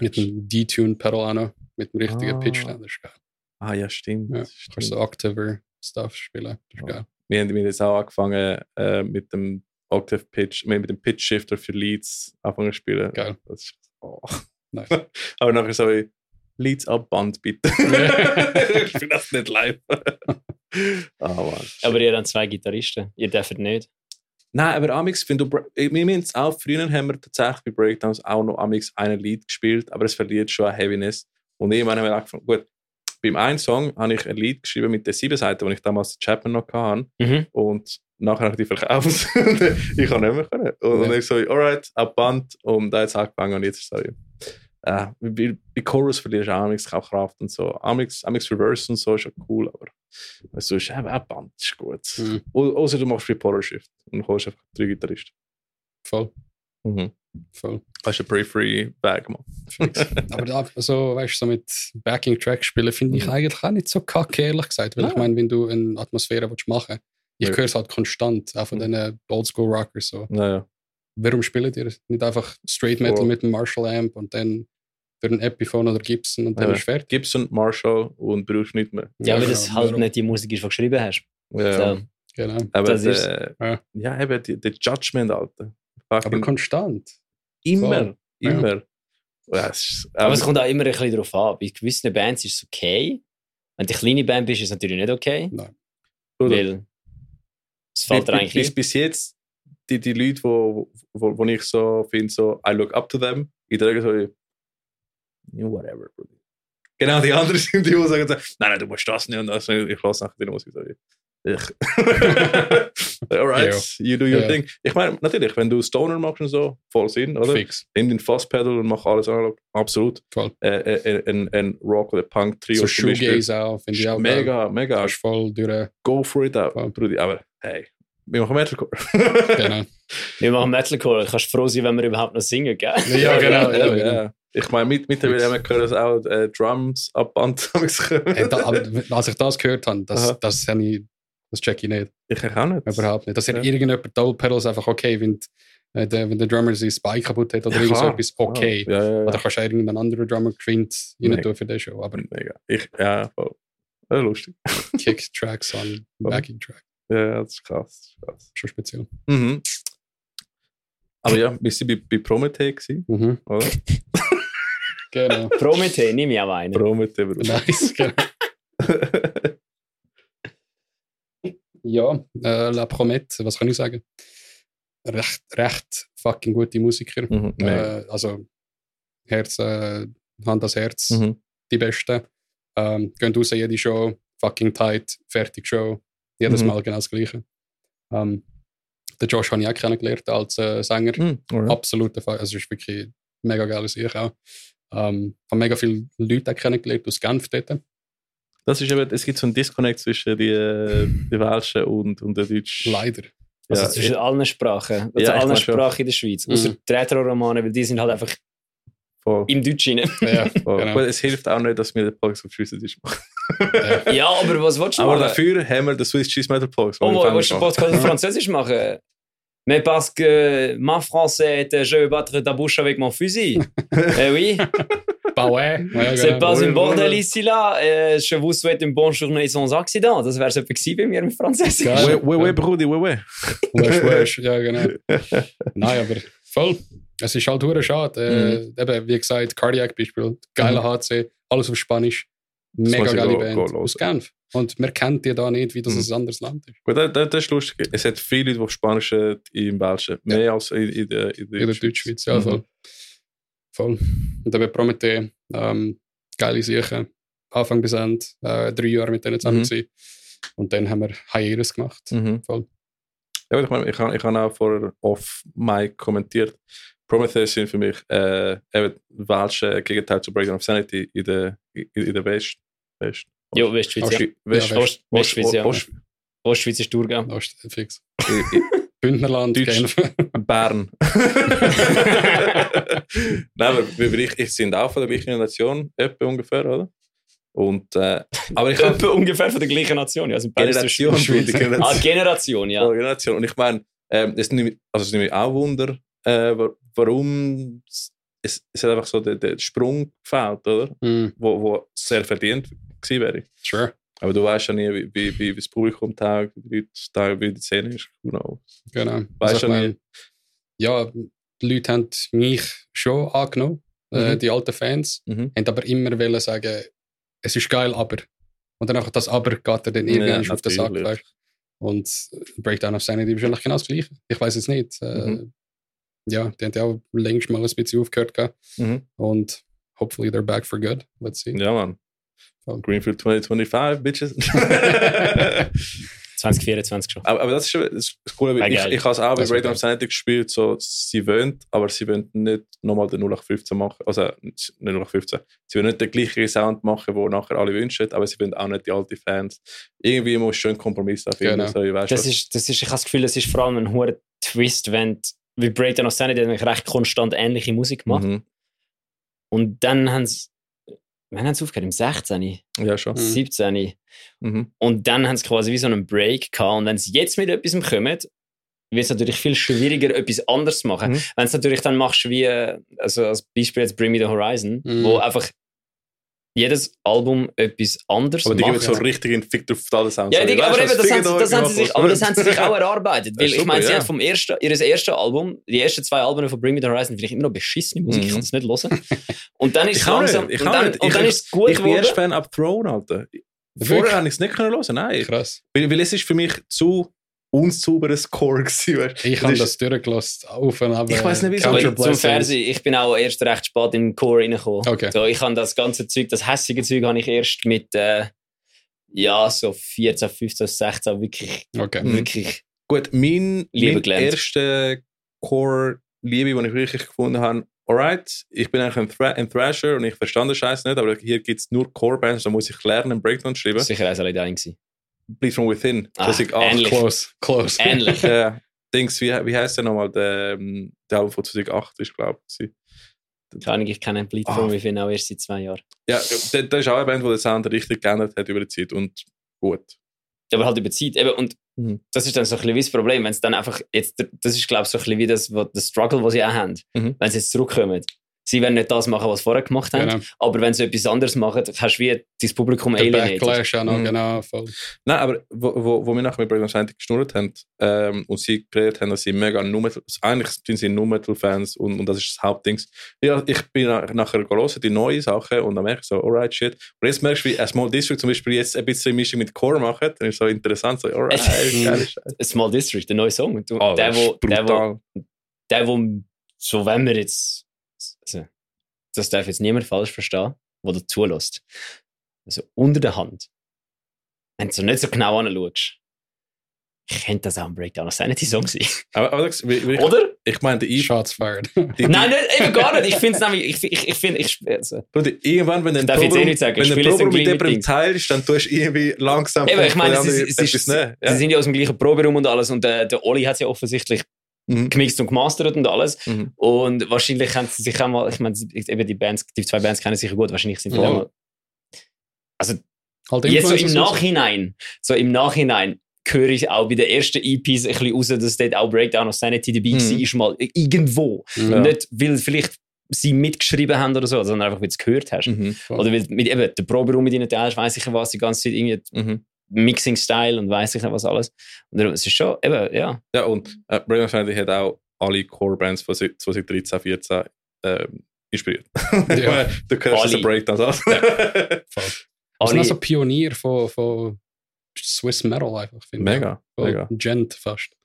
Mit einem D-Tune-Pedal auch noch. Mit dem richtigen Ah. Pitch. Das ist geil. Ah, ja, stimmt. Ja. stimmt. Kannst so Octaver-Stuff spielen. Das ist Ja. geil. Wir haben wir haben jetzt auch angefangen äh, mit dem Octave Pitch, mit dem Pitch Shifter für Leads anfangen zu spielen. Geil. Das ist, oh. Nice. Aber nachher so wie, Leads ab Band bitte. ich bin das nicht live. Mann. Aber ihr habt zwei Gitarristen, ihr dürft nicht. Nein, aber Amix, wenn du, Bra- wir haben auch, früher haben wir tatsächlich bei Breakdowns auch noch Amix einen Lied gespielt, aber es verliert schon an Heaviness. Und irgendwann haben wir angefangen, gut, beim einen Song habe ich ein Lied geschrieben mit der sieben Seiten, die ich damals den Chapman noch hatte. Mhm. Und nachher habe ich die verkauft. ich habe nicht mehr können. Und Ja. dann ich so, alright, ab Band. Und da jetzt angefangen und jetzt ist es so, äh, bei, bei Chorus verlierst du auch Amix auch Kraft und so. Amix, Amix Reverse und so ist ja cool, aber du, ist eben ab Band ist gut. Mhm. Au- Außer du machst Reporter Shift und holst einfach drei Gitarristen. Voll. Mhm. Voll. Hast du einen Pre-Free-Bag gemacht. Fix. aber da, so, weißt du, so mit Backing-Track spielen finde ich Mhm. eigentlich auch nicht so kacke, ehrlich gesagt. Weil ich Ah. meine, wenn du eine Atmosphäre willst machen ich Ja. höre es halt konstant, auch von Mhm. diesen Oldschool-Rockers. So. Naja. Warum spielt ihr nicht einfach Straight Metal mit einem Marshall-Amp und dann für ein Epiphone oder Gibson und dann Ja. ist fertig? Gibson, Marshall und brauchst nicht mehr. Ja, weil genau. das halt Warum? nicht die Musik ist, die du geschrieben hast. Ja. So. Genau. Aber Das ist- der, Ja. ja, eben, die- der Judgment, Alter. Aber Fucking konstant. Immer. Ja. immer. Ja, ist, Aber es kommt auch immer ein bisschen darauf an. Bei gewissen Bands ist es okay. Wenn du eine kleine Band bist, ist es natürlich nicht okay. Nein. Oder? Weil es fällt dir bis, eigentlich bis, bis jetzt, die, die Leute, wo, wo, wo ich so finde, so, I look up to them, der Regel so, whatever. Genau, die anderen sind die, die sagen so, nein, nein, du musst das nicht und das nicht. Ich lasse nachher die Musik so, Ich. Alright, you do your Ja. thing. Ich meine, natürlich, wenn du Stoner machst und so, voll Sinn, oder? Fix. Nimm den Fastpedal und mach alles analog. Absolut. Voll. Äh, äh, ein, ein Rock- oder Punk-Trio So. Shoegaze auch, finde ich auch. geil. Mega, mega. Kannst voll durch. Go for it out, Voll. Brudi. Aber hey, wir machen Metalcore. Genau. Wir machen Metalcore. Du kannst froh sein, wenn wir überhaupt noch singen, gell? Ja, genau. Ja, ja, genau. ja. Ich meine, mit, mittlerweile haben wir gehört, dass auch äh, Drums ab Band kommen. Hey, da, aber als ich das gehört habe, das, Aha. das, habe ich, das check ich nicht. Ich auch nicht. Überhaupt nicht. Dass Ja. irgendjemand Double Pedals einfach okay, wenn, äh, der, wenn der Drummer sein Spike kaputt hat oder Ja, irgend so etwas okay. Ja, ja, ja. Oder kannst du irgendeinen anderen Drummer geschwind rein tun für den Show. Aber Mega. Ich, ja, voll. Ja, lustig. Kick-Tracks an Voll. Backing-Track. Ja, das ist krass. Das ist krass. Schon speziell. Mhm. Aber ja, wir waren bei, bei Promethe, gewesen, Mhm. oder? Genau. Promethe, nehme ich auch einen. Promethe, Bro. nice. Genau. Ja, äh, La Promette, was kann ich sagen? Recht, recht fucking gute Musiker. mhm. Äh, also Herz, äh, Hand ans Herz, Mhm. die Besten. Ähm, gehen raus, jede Show, fucking tight, fertig Show. Jedes Mhm. Mal genau das Gleiche. Ähm, den Josh habe ich auch kennengelernt als äh, Sänger. Mhm. Absoluter Fall. Also, es ist wirklich mega geil, ich auch. Ähm, habe mega viele Leute auch kennengelernt aus Genf dort. Das ist eben, es gibt so einen Disconnect zwischen die, äh, die Welschen und, und der Deutschen. Leider. Also Ja, zwischen allen Sprachen. Also Ja, allen. Sprachen in der Schweiz. Mhm. Außer die Retro-Romane, weil die sind halt einfach voll, im Deutschen. Ja, voll. genau. Aber es hilft auch nicht, dass wir den Podcast auf Schweizerdeutsch machen. ja. ja, aber was willst du Aber machen? dafür haben wir den Swiss Cheese Metal Podcast. Oh, den willst du den Podcast auf Französisch machen? Mais parce que mon français est je vais battre ta bouche avec mon fusil. eh oui, Bauer. Ja, c'est genau. pas un bordel ici là. Euh, je vous souhaite une bonne journée sans accident. Das wäre etwa gewesen bei mir im Französisch. Oui, oui, oui, Brudi, oui, oui. Wesh, wesh. Ja, genau. Nein, aber voll. Es ist halt hure schade. Äh, eben, wie gesagt, Cardiac Beispiel, geiler HC, alles auf Spanisch. Mega geile go- Band go aus. Genf. Und man kennt die da nicht, wie das Mhm. ein anderes Land ist. Gut, das, das ist lustig. Es hat viele Leute, die Spanisch im Belgien. Mehr als in, in der, in der In der Deutschschweiz, ja, Mhm. Voll. Und eben Promethe, ähm, geile Sachen. Anfang bis Ende, äh, drei Jahre mit denen zusammen Mhm. gewesen. Und dann haben wir Hiatus gemacht. Mhm. Voll. Ja, ich, meine, ich habe ich habe auch vorher off Mic kommentiert. Prometheus sind für mich äh, eben welche Gegenteil zu Breakdown of Sanity in der, in, in der West. West. Jo, Westschweiz, ja. Ost- West, Ja, Ost- Westschweiz, ja. Ost- Ostschweiz ist Thurgau. Ist fix. Bündnerland, Deutsch. Genf. Bern. Nein, aber wir, wir, ich sind auch von der gleichen Nation, etwa ungefähr, oder? Und, äh, aber ich habe ungefähr von der gleichen Nation. Ja, der Generation, Generation. Ah, Generation, ja. Ja, Generation. Und ich meine, ähm, es nimmt, also es nimmt mich auch Wunder, äh, wa- warum es, es es hat einfach so der, der Sprung gefällt, oder? Mhm. Wo, wo sehr verdient gewesen wäre. Sure. Aber du weißt ja nie, wie, wie, wie das Publikum tagt, wie die wie Szene ist. Knows? Genau. Weißt Also, du ich nie? ja, die Leute haben mich schon angenommen, äh, Mhm. die alten Fans, Mhm. haben aber immer wollen sagen, es ist geil, aber. Und dann einfach das Aber geht er dann irgendwann Ja, auf den Sack. Weißt? Und äh, Breakdown of Sanity wahrscheinlich genau das Gleiche. Ich weiß es nicht. Äh, Mhm. Ja, die haben ja auch längst mal ein bisschen aufgehört. Mhm. Und hopefully they're back for good. Let's see. Ja, Mann. Voll. Greenfield 2025, Bitches. 2024 schon. aber, aber das ist schon das, ist das Coole. Ja, weil ich, geil. ich habe es auch bei Breakdown geil. Sanity gespielt, so, sie wollen, aber sie wollen nicht nochmal den 0815 machen. Also nicht 0815. Sie wollen nicht den gleichen Sound machen, den nachher alle wünschen, aber sie wollen auch nicht die alten Fans. Irgendwie muss schon ein Kompromiss da finden. Genau. So, ich weiss Das was. ist, das ist, ich habe das Gefühl, es ist vor allem ein hoher Twist, wenn, wie Breakdown of Sanity hat recht konstant ähnliche Musik gemacht. Mhm. Und dann haben sie, wann haben sie aufgehört? Im 16., Ja, schon. Mhm. 17. Mhm. Und dann haben sie quasi wie so einen Break gehabt. Und wenn sie jetzt mit etwas kommen, wird es natürlich viel schwieriger, etwas anderes zu machen. Mhm. Wenn es natürlich dann machst wie, äh, also als Beispiel jetzt Bring Me the Horizon, Mhm. wo einfach jedes Album etwas anderes Aber die macht. geben so richtig in Fick auf alle Sounds. Ja, die, Weißt aber eben, das, haben, sie- das da haben sie sich, aber das haben sie sich auch erarbeitet. Weil Ja, ich meine, super, sie ja. haben vom ersten, ihres ersten Album, die ersten zwei Alben von Bring Me the Horizon, finde ich immer noch beschissene Musik, ich Mhm. kann das nicht hören. Und dann ist Ich es auch nicht, langsam, ich und dann, nicht. und Ich- dann ist es gut Ich bin erst. Fan ab Throne, Alter. Vorher habe ich es nicht können hören, nein. Krass. Weil, weil es ist für mich zu unsauberes Score gewesen. weißt du. Ich habe das durchgelassen. Auf und ab. Ich weiss nicht, wieso. Count Your Zum. Fernsehen, ich bin auch erst recht spät in den Core reingekommen. Okay. So, ich habe das ganze Zeug, das hässige Zeug, habe ich erst mit, äh, ja, so 14, 15, 16 wirklich, Okay. Mhm. wirklich. Gut, mein, mein gelernt. erste Core-Liebe, die ich wirklich gefunden habe, alright, ich bin eigentlich ein, Thra ein Thrasher und ich verstand den Scheiß nicht, aber hier gibt es nur Core-Bands, da muss ich lernen, einen Breakdown zu schreiben. Sicher auch ein gewesen. Bleed from Within, Ah, 2008. ähnlich. Close, close. Ähnlich. Ja, Dings, wie, wie heißt der nochmal? Der, der Album von 2008 ist, glaube ich. Keine Ahnung, ich kenne Bleed Ah. from Within auch erst seit zwei Jahren. Ja, das ist auch eine Band, die den Sound richtig geändert hat über die Zeit und gut. Aber halt über die Zeit. Eben, und Mhm. das ist dann so ein bisschen wie das Problem, wenn es dann einfach jetzt, das ist glaube ich so ein bisschen wie das, was, das Struggle, was sie auch haben. Mhm. Wenn sie jetzt zurückkommen. Sie werden nicht das machen, was sie vorher gemacht haben, Genau. aber wenn sie etwas anderes machen, hast du wie dein Publikum Der alienated. Backlash auch noch, Mhm. genau. Voll. Nein, aber wo, wo, wo wir nachher mit Breakdown Scientist geschnurrt haben ähm, und sie geredet haben, dass sie mega nur Metal, eigentlich sind sie nur Metal-Fans und, und das ist das Hauptding. Ja, ich bin nach- nachher gelesen, die neuen Sachen und dann merke ich so, alright, shit. Und jetzt merkst du, wie ein Small District zum Beispiel jetzt ein bisschen Mischung mit Core macht, dann ist so interessant, so, alright. A Small District, der neue Song. Du, Oh, der, wo, der, wo, brutal. der, wo, so wenn wir jetzt, also, das darf jetzt niemand falsch verstehen, der da zulässt. Also unter der Hand, wenn du so nicht so genau anschaust, könnte das auch ein Breakdown of Sanity Song sein. Aber, aber das- ich, Oder? ich meine, die, Shots fired. die, Nein, nicht, eben gar nicht. Ich finde es nämlich, ich, ich, ich finde, ich, also, Leute, irgendwann, wenn du ein eh Problem, nicht wenn ein mit jemandem teilst, dann tust du irgendwie langsam eben, ich meine, sie, sie, sie, nehmen. sie sind ja aus dem gleichen Proberaum und alles und der, der Oli hat es ja offensichtlich Mhm. gemixt und gemastert und alles. Mhm. Und wahrscheinlich haben sie sich auch mal, ich meine, eben die Bands, die zwei Bands kennen sich gut, wahrscheinlich sind die Ja. auch mal. Also halt jetzt so im. Nachhinein, so im Nachhinein höre ich auch bei den ersten EPs ein bisschen raus, dass dort auch Breakdown of Sanity dabei Mhm. war, ist mal irgendwo. Ja. Nicht, weil vielleicht sie mitgeschrieben haben oder so, sondern einfach, weil du es gehört hast. Mhm. Oder weil du mit eben der Proberaum mit ihnen teilst, weiss ich was, die ganze Zeit irgendwie Mhm. Mixing-Style und weiss ich nicht was alles. Und es ist schon, eben, ja. Ja, und äh, Brain Family hat auch alle Core-Bands von 2013, 2014 ähm, inspiriert. Ja. du Alle. den Breakdowns an. Voll. Wir sind also Pionier von, von Swiss Metal einfach, finde ich. mega, mega. Gent fast.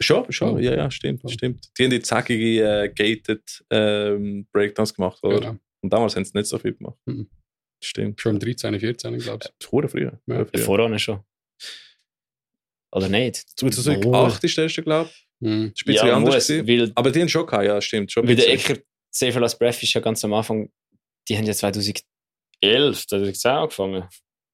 Schon, schon, Voll. ja, ja, stimmt, Voll. stimmt. Die haben die zackige, äh, gated ähm, Breakdowns gemacht, oder? Genau. Und damals haben sie nicht so viel gemacht. Mhm. Stimmt. Schon im 13, 14, glaube ich. Das ist früher. Ja. Ja. voran schon. Oder nicht? 2008 ist der erste, glaube ich. Mhm. Ein bisschen ja, anders. muss, gewesen. weil, Aber die haben schon gehabt, ja, stimmt. Schon weil der. Ecker, Safer Last Breath ist ja ganz am Anfang, die haben ja 2011, 2010 angefangen.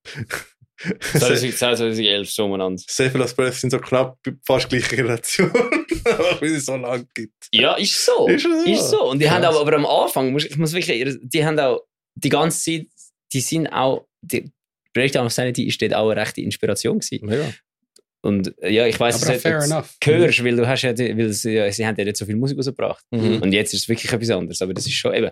2010, 2011, so umeinander. Seven Last Breath sind so knapp fast gleiche Generation. Weil es so lang gibt. Ja, ist so. Ist so. Ist so. Und die Krass. haben aber, aber am Anfang, ich muss wirklich, die haben auch die ganze Zeit, die sind auch, die Breakdown of Sanity ist dort auch eine rechte Inspiration gewesen. Mega. Und äh, ja, ich weiß fair nicht, enough. hörst, weil du hast ja, die- weil sie, ja, sie haben ja nicht so viel Musik rausgebracht. Mhm. Und jetzt ist es wirklich etwas anderes. Aber das ist schon eben,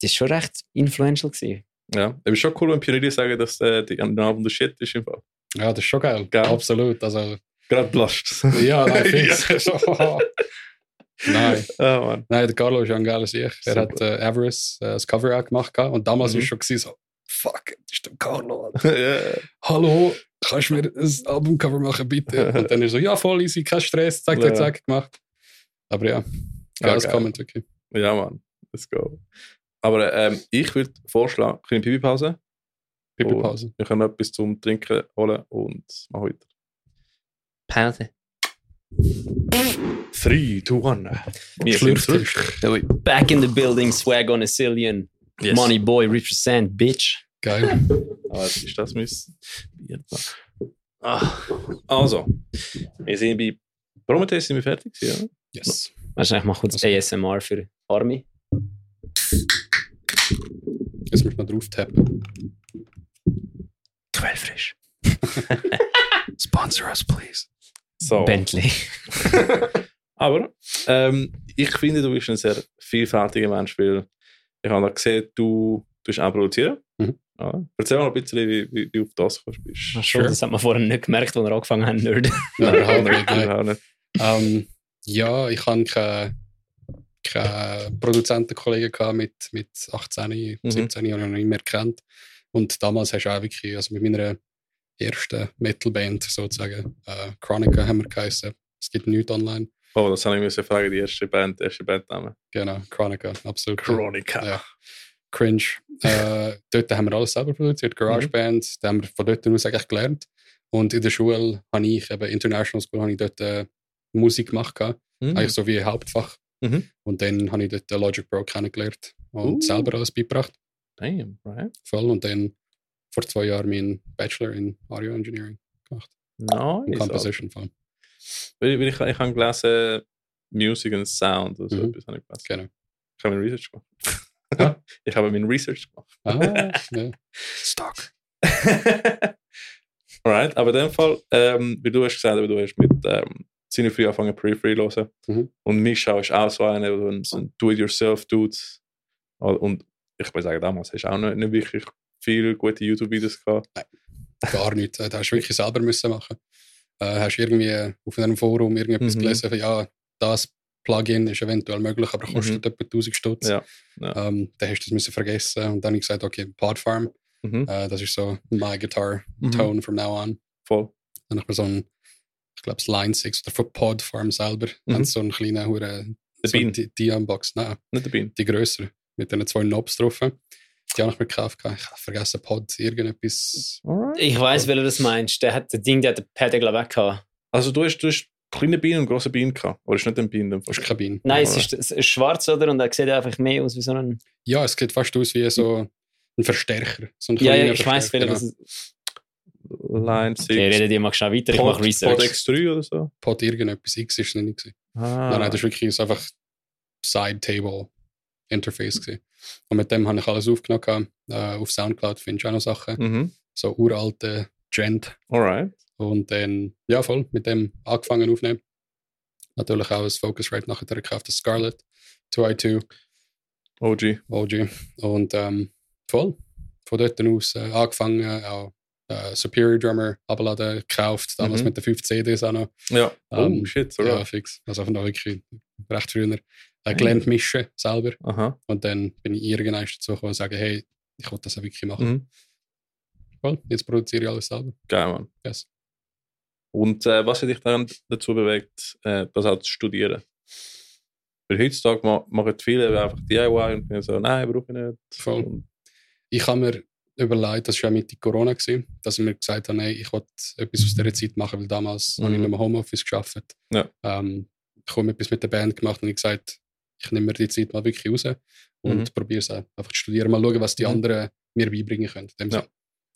das ist schon recht influential gewesen. Ja, es ist schon cool, wenn Pioniere sagen, dass äh, die an Album der Shit ist im Fall. Ja, das ist schon geil. Geil. Absolut. Also, Gerade blascht. ja, nein, fix. nein. Ah, Mann. Nein, der Carlo ist ja ein geiler Sieg. Er Super. hat äh, Avarice äh, das Cover auch gemacht. gehabt. Und damals Mhm. war schon gewesen, so, fuck, das ist der Carlo. Ja. Hallo, kannst du mir ein Albumcover machen, bitte? Und dann ist er so, ja, voll easy, kein Stress, zack, Ja. zack, zack, gemacht. Aber ja, Ja, geiles geil. Comment, wirklich. ja, Mann. Let's go. Aber ähm, ich würde vorschlagen, kleine Pipi-Pause. Pipi-Pause. Wir können etwas zum Trinken holen und machen weiter. Pause. 3, 2, 1. Wir sind zurück. Back in the building, swag on a zillion. Yes. Money boy represent, bitch. Geil. Ah, was ist das da? Ah, also, wir sind bei Prometheus sind wir fertig gewesen, Yes. Wahrscheinlich mal kurz Okay. ASMR für Army. Jetzt müssen wir drauf tappen. Quellfrisch. Sponsor us, please. So. Bentley. Aber ähm, ich finde, du bist ein sehr vielfältiger Mensch, weil ich habe gesehen, du tust auch produzieren. Mhm. Ja. Erzähl mal ein bisschen, wie, wie, wie auf das kommst. Bist. Schon, Sure. Das hat man vorher nicht gemerkt, als wir angefangen haben, Nerd. Nein, überhaupt nicht. Nicht. Ähm, ja, ich hatte keine, keine Produzentenkollegen gehabt mit, mit 18, Mhm. 17, habe ich noch nicht mehr kennt. Und damals hast du auch wirklich, also mit meiner ersten Metalband sozusagen, äh, Chronica haben wir geheißen. Es gibt nichts online. Oh, das habe ich müssen fragen, die erste Band, der erste Bandname. Genau, Chronica, absolut. Chronica. Ja. cringe. Äh, dort haben wir alles selber produziert, GarageBand, da haben wir von dort aus eigentlich gelernt. Und in der Schule habe ich, eben International School, habe ich dort äh, Musik gemacht, Mhm. eigentlich so wie Hauptfach. Mhm. Und dann habe ich dort Logic Pro kennengelernt und Uh. selber alles beigebracht. Damn, right. Voll. Und dann vor zwei Jahren meinen Bachelor in Audio Engineering gemacht. In Nice. Composition voll. Weil, weil ich, ich habe gelesen, Music and Sound oder so Mhm. etwas habe ich gelesen. Genau. Ich habe mein Research gemacht. Ja. ich habe mein Research gemacht. Ah, ja. Stock. Alright, aber in dem Fall, ähm, wie du hast gesagt, aber du hast mit ähm, ziemlich früh angefangen, Periphery zu hören. Mhm. Und Mischa ist auch so einer, so ein, so ein Do-it-yourself-Dude. Und ich würde sagen, damals hast du auch nicht, nicht wirklich viele gute YouTube-Videos gehabt. Gar nicht. Äh, Da hast du wirklich selber müssen machen. Äh, hast irgendwie auf einem Forum irgendetwas Mhm. gelesen, von, ja, das Plugin ist eventuell möglich, aber kostet etwa 1000 Stutz. Ja, ja. Ähm, dann hast du das müssen vergessen. Und dann habe ich gesagt, okay, Podfarm, Mhm. äh, das ist so my guitar Mhm. tone from now on. Voll. Dann habe ich mir so ein, ich glaube, das Line 6 oder von Podfarm selber, Mhm. so einen kleinen Hure, so die, die Unbox, nein, Nicht der Bean. die größere, mit den zwei Knobs drauf. Die habe ich mir gekauft. Ich habe vergessen, Pod, irgendetwas. Alright. Ich weiß, wer du das meinst. Der hat das Ding, der hat den Pad, glaube ich, gehabt. Also du hast, du hast kleine Bienen und große Bienen gehabt. Oder ist nicht ein Bienen? Ist kein Bean. Nein, es ist, es ist schwarz, oder? Und er sieht einfach mehr aus wie so ein. Ja, es sieht fast aus wie so ein Verstärker. So ein Ja, ja, kleiner ich weiß, Verstärker, welcher das ist. Line 6. Okay, redet ihr mal schnell weiter, ich Pod, mache Pod Research. X3 oder so? Pod irgendetwas. X ist es nicht. Gewesen. Ah. Nein, nein, das war wirklich so einfach Side-Table-Interface. gewesen. Und mit dem habe ich alles aufgenommen. Äh, auf Soundcloud findest du auch noch Sachen. Mhm. So uralte Gent. Alright. Und dann, ja, voll, mit dem angefangen aufnehmen. Natürlich auch das Focusrite nachher gekauft, das Scarlett 2i2 OG. OG. Und ähm, voll, von dort aus äh, angefangen, auch äh, Superior Drummer abladen, gekauft, damals Mhm. mit den 5 CDs auch noch. Ja. Oh, Ähm, shit, so Ja, fix. Also von da wirklich recht früher äh, gelernt mischen selber. Aha. Und dann bin ich irgendwann dazu gekommen und sagen, hey, ich will das auch wirklich machen. Mhm. Voll, jetzt produziere ich alles selber. Geil, Mann. Yes. Und äh, was hat dich dann dazu bewegt, äh, das auch zu studieren? Weil heutzutage ma machen viele einfach DIY und finden so, nein, brauche ich nicht. Voll. Ich habe mir überlegt, das war ja Mitte Corona, gewesen, dass ich mir gesagt habe, hey, ich will etwas aus dieser Zeit machen, weil damals Mhm. habe ich nicht mehr Homeoffice geschafft. Ja. Ähm, ich habe etwas mit der Band gemacht und ich gesagt, ich nehme mir die Zeit mal wirklich raus und Mhm. probiere es einfach zu studieren, mal schauen, was die Mhm. anderen mir beibringen können. Ja.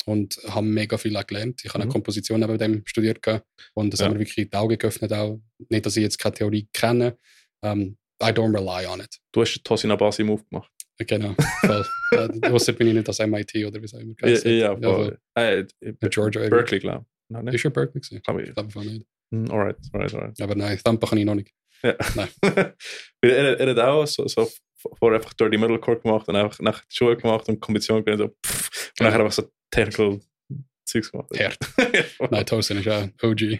Und habe mega viel auch gelernt. Ich habe Mhm. eine Komposition neben dem studiert und das Ja. hat mir wirklich die Augen geöffnet. Auch. Nicht, dass ich jetzt keine Theorie kenne. Ähm, I don't rely on it. du hast Tosin Abasi Move gemacht. Genau. Voll. äh, außer bin ich nicht das MIT oder wie es auch immer Ja, geheißen hat. ja, voll. Äh, In Georgia. irgendwie. Berkeley, glaube ich. Ist schon Berkeley gewesen? Glaube Ich ich. glaube voll nicht. Hm, Alright, alright, alright. Aber nein, Thumper kann ich noch nicht. Ja. Nein. Er, er hat auch so, so vor einfach Dirty Metalcore gemacht und einfach nach die Schule gemacht und Kommission gelernt, so pff, und Ja. nachher einfach so Technical Zeugs gemacht. Herd. Nein, Tosin ist auch OG.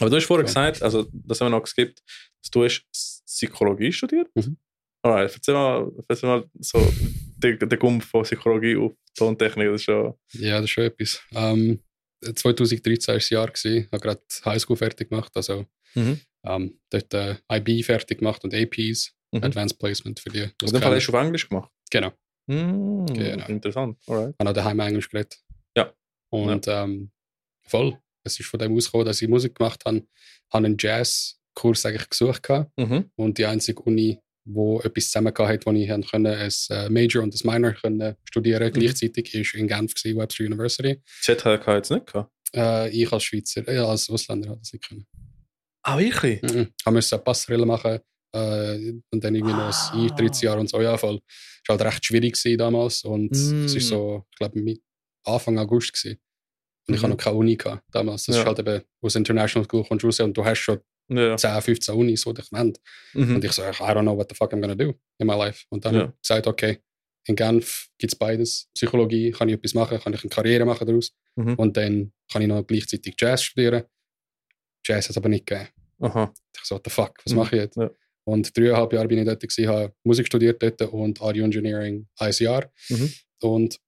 Aber du hast vorher Ja. gesagt, also das haben wir noch geskippt, dass du hast Psychologie studiert. Mhm. Alright, erzähl mal, erzähl mal so den, den Gump von Psychologie auf Tontechnik, das ist schon... Ja, das ist schon etwas. Ähm, 2013 war das Jahr. gewesen. Ich habe gerade Highschool fertig gemacht. Also Mhm. ähm, dort äh, IB fertig gemacht und APs, Mhm. Advanced Placement für die. Dem Fall kennen. hast du auf Englisch gemacht. Genau. Mm, Genau. Interessant, alright. Ich habe daheim Englisch geredet. Ja. Und Ähm, voll. Es ist von dem ausgekommen, dass ich Musik gemacht habe. Habe einen Jazzkurs eigentlich gesucht. Gehabt. Mhm. Und die einzige Uni, wo etwas zusammen hat, wo ich können, ein äh, Major und ein Minor können studieren Mhm. gleichzeitig, ist in Genf gewesen, Webster University. ZHK jetzt nicht gehabt. Äh, ich als Schweizer, äh, als Ausländer habe das nicht können. Ah, wirklich? Mhm. Ich musste eine Passerelle machen äh, und dann irgendwie noch Ah. ein Eintrittsjahr und so. Ja, voll. Es war halt recht schwierig gewesen damals und Mm. es ist so, ich glaube, Anfang August gewesen. Und ich Mhm. hatte noch keine Uni gehabt damals. Das Ja. ist halt eben aus International School kommst raus und du hast schon Ja. 10, 15 Unis, die dich nennen. Mhm. Und ich so, I don't know what the fuck I'm gonna do in my life. Und dann ich gesagt, okay, in Genf gibt es beides. Psychologie, kann ich etwas machen, kann ich eine Karriere machen daraus. Mhm. Und dann kann ich noch gleichzeitig Jazz studieren. Jazz hat es aber nicht gegeben. Aha. Ich so, what the fuck, was Mhm. mache ich jetzt? Ja. Und dreieinhalb Jahre bin ich dort, gewesen, habe Musik studiert dort und Audio Engineering ein Jahr. Mhm. Und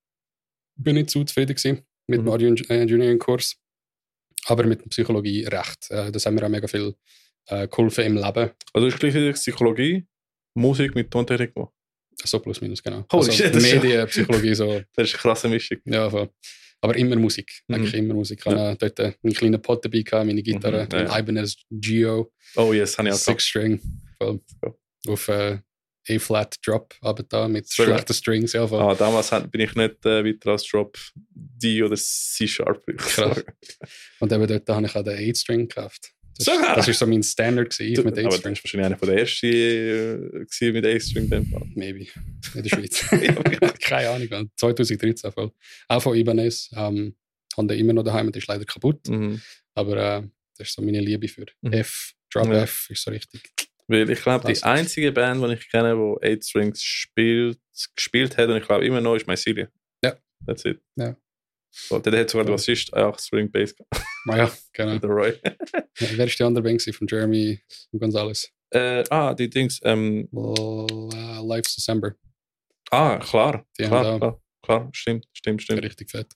bin nicht zu zufrieden gewesen mit Mhm. dem Audio Engineering Kurs. Aber mit Psychologie recht. Äh, Das haben mir auch mega viel äh, geholfen im Leben. Also du hast gleich Psychologie, Musik mit Tontechnik gemacht. So plus minus, genau. Holy also shit, das ist- Medien, Psychologie, so. Das ist eine krasse Mischung. Ja, voll. Aber immer Musik. Mhm. Eigentlich immer Musik. Ich hatte dort einen kleinen Pot dabei, gehabt, meine Gitarre, Mhm, ja, ein ja. Ibanez Geo, Oh yes, habe ich auch. Six String. Voll. Ja. Auf äh, A-Flat Drop, aber da mit gut. schlechten Strings. Ja. Ah, damals bin ich nicht äh, weiter als Drop D oder Krass. sagen. Und eben dort habe ich auch den 8-String gekauft. Das, So. das ist so mein Standard gewesen Du, mit aber das 8-String. war wahrscheinlich einer von der ersten äh, mit A-String. in dem Fall. Maybe. In der Schweiz. Keine Ahnung. man. 2013 voll. Auch von Ibanez. Ähm, haben den immer noch daheim, der ist leider kaputt. Mhm. Aber äh, das ist so meine Liebe für Mhm. F. Drop Ja. F ist so richtig. Weil ich glaube, die einzige Band, die ich kenne, die Eight Strings spielt, gespielt hat, und ich glaube immer noch, ist Mycelia. Ja. That's it. Ja. So, der hat sogar der Bassist 8 String Bass gehabt, Ah ja, genau. der Roy. Ja, wer ist die andere Band von Jeremy und Gonzalez? äh, ah, die Dings. Ähm, L- Life's December. ah, klar. Die Klar, klar, klar. Stimmt, stimmt, stimmt. Richtig fett.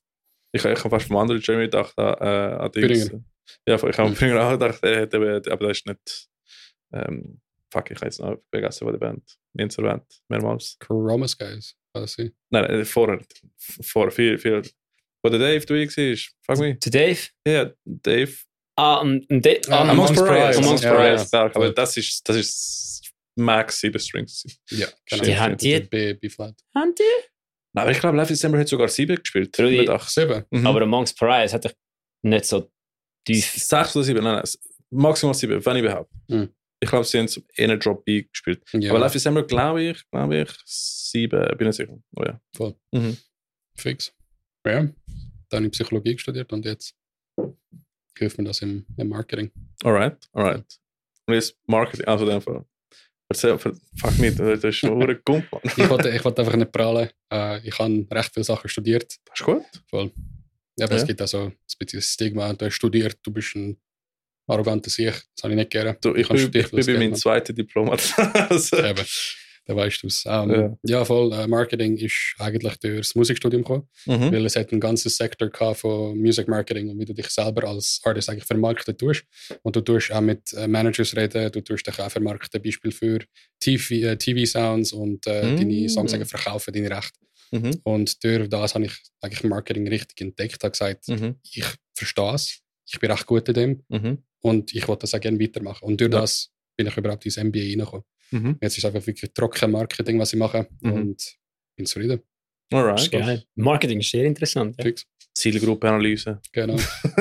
Ich, ich habe fast vom anderen Jeremy gedacht, äh, an Dings. Büringer. Ja, ich habe an Mhm. Büringer auch gedacht, er hat eben, aber das ist nicht. Ähm, fuck, ich jetzt noch vergessen, von der Band. Wir haben es erwähnt, mehrmals. Chroma Skies. Kann das sein? Nein, nein, vorher. Vorher, viel, viel. Wo der Dave dabei war, frag mich. Zu Dave? Ja, Dave. Ah, und, und De Ah, Amongst Amongst Pariahs. Amongst Ja, Pariahs, ja. klar. Aber das ist, das ist Max 7 Strings. Ja, genau. Die haben die- B, B flat. Haben die? Nein, aber ich glaube, Live December hat sogar 7 gespielt. Nicht 8. Sieben. Mhm. Aber Amongst Pariahs hat ich nicht so tief. 6 oder 7, nein, nein. Maximal 7, wenn überhaupt. Mhm. Ich glaube, sie haben es in einer Drop B gespielt. Ja, Aber Live December glaube ich, glaube ich, 7, bin ich sicher. Oh ja. Voll. Mhm. fix. Ja. Dann habe ich Psychologie studiert und jetzt hilft mir das im, im Marketing. Alright, alright. Und jetzt Marketing, also in dem Fall. Erzähl, fuck nicht, das ist schon ein Gump. Ich wollte, ich wollte einfach nicht prahlen. Äh, ich habe recht viele Sachen studiert. Das ist gut. Voll. Ja, aber Ja. es gibt also ein bisschen Stigma. Du hast studiert, du bist ein arroganter Sieg. Das habe ich nicht gerne. Du, ich, Kannst bin, ich bin bei meinem zweiten Diplom. also, Eben, da weißt du es. Ähm, Ja. ja. voll. Äh, Marketing ist eigentlich durch das Musikstudium gekommen, mhm. weil es hat einen ganzen Sektor gehabt von Music Marketing und wie du dich selber als Artist eigentlich vermarkten tust. Und du tust auch mit äh, Managers reden, du tust dich auch vermarkten, Beispiel für TV, äh, TV-Sounds und äh, Mm. deine Songs eigentlich verkaufen, deine Rechte. Mhm. Und durch das habe ich eigentlich Marketing richtig entdeckt, habe gesagt, Mhm. ich verstehe es, ich bin recht gut in dem Mhm. Und ich wollte das auch gerne weitermachen. Und durch Ja. das bin ich überhaupt ins MBA reingekommen. Mhm. Jetzt ist es einfach wirklich trocken Marketing, was ich mache Mhm. und bin zufrieden. Alright. ist geil. Marketing ist sehr interessant. Ja. Zielgruppenanalyse. Genau.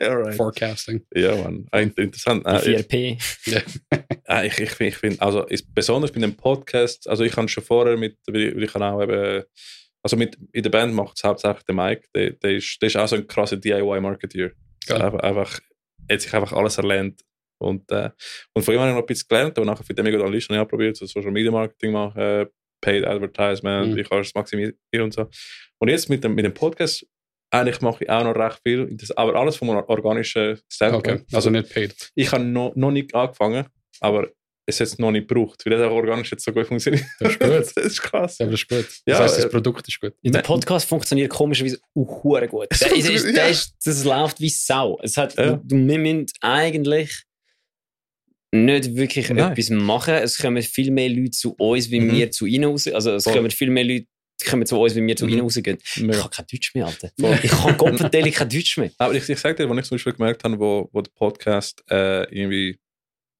Alright. Forecasting. Ja, Mann. Ah, int- Interessant. Die Ah, ich, 4P. ah, ich, ich, ich finde, also ist, besonders bei dem Podcast, also ich kann schon vorher mit, weil ich, auch eben, also mit, in der Band macht es hauptsächlich der Mike, der, der, ist, der ist auch so ein krasser DIY-Marketeer. Einfach, einfach, hat sich einfach alles erlernt. Und, äh, und von ihm habe ich noch ein bisschen gelernt, aber nachher für den mega Analyse habe ich probiert, so Social Media Marketing machen, Paid Advertisement, Mhm. wie kannst du es maximieren und so. Und jetzt mit dem, mit dem Podcast, eigentlich mache ich auch noch recht viel, aber alles vom organischen Standpoint. Okay. Also nicht paid. Ich habe noch, noch nicht angefangen, aber es hat es noch nicht gebraucht, weil das auch organisch jetzt so gut funktioniert. Das ist gut. das ist krass. Ja, aber das ist gut. Das Ja, heißt, das äh, Produkt ist gut. Der Podcast funktioniert komischerweise auch gut. Es Der, ist, funktioniert, der ja. ist, das läuft wie Sau. Es hat, Ja. du, wir müssen eigentlich nicht wirklich Nein. etwas machen. Es kommen viel mehr Leute zu uns, wie Mhm. wir zu ihnen raus. Also es Voll. kommen viel mehr Leute kommen zu uns, wie wir zu Mhm. ihnen rausgehen. Ich Mega. habe kein Deutsch mehr, Alter. Voll. Ich kann Gott vertellen, kein Deutsch mehr. Aber ich, ich sage dir, wo ich zum Beispiel gemerkt habe, wo, wo der Podcast äh, irgendwie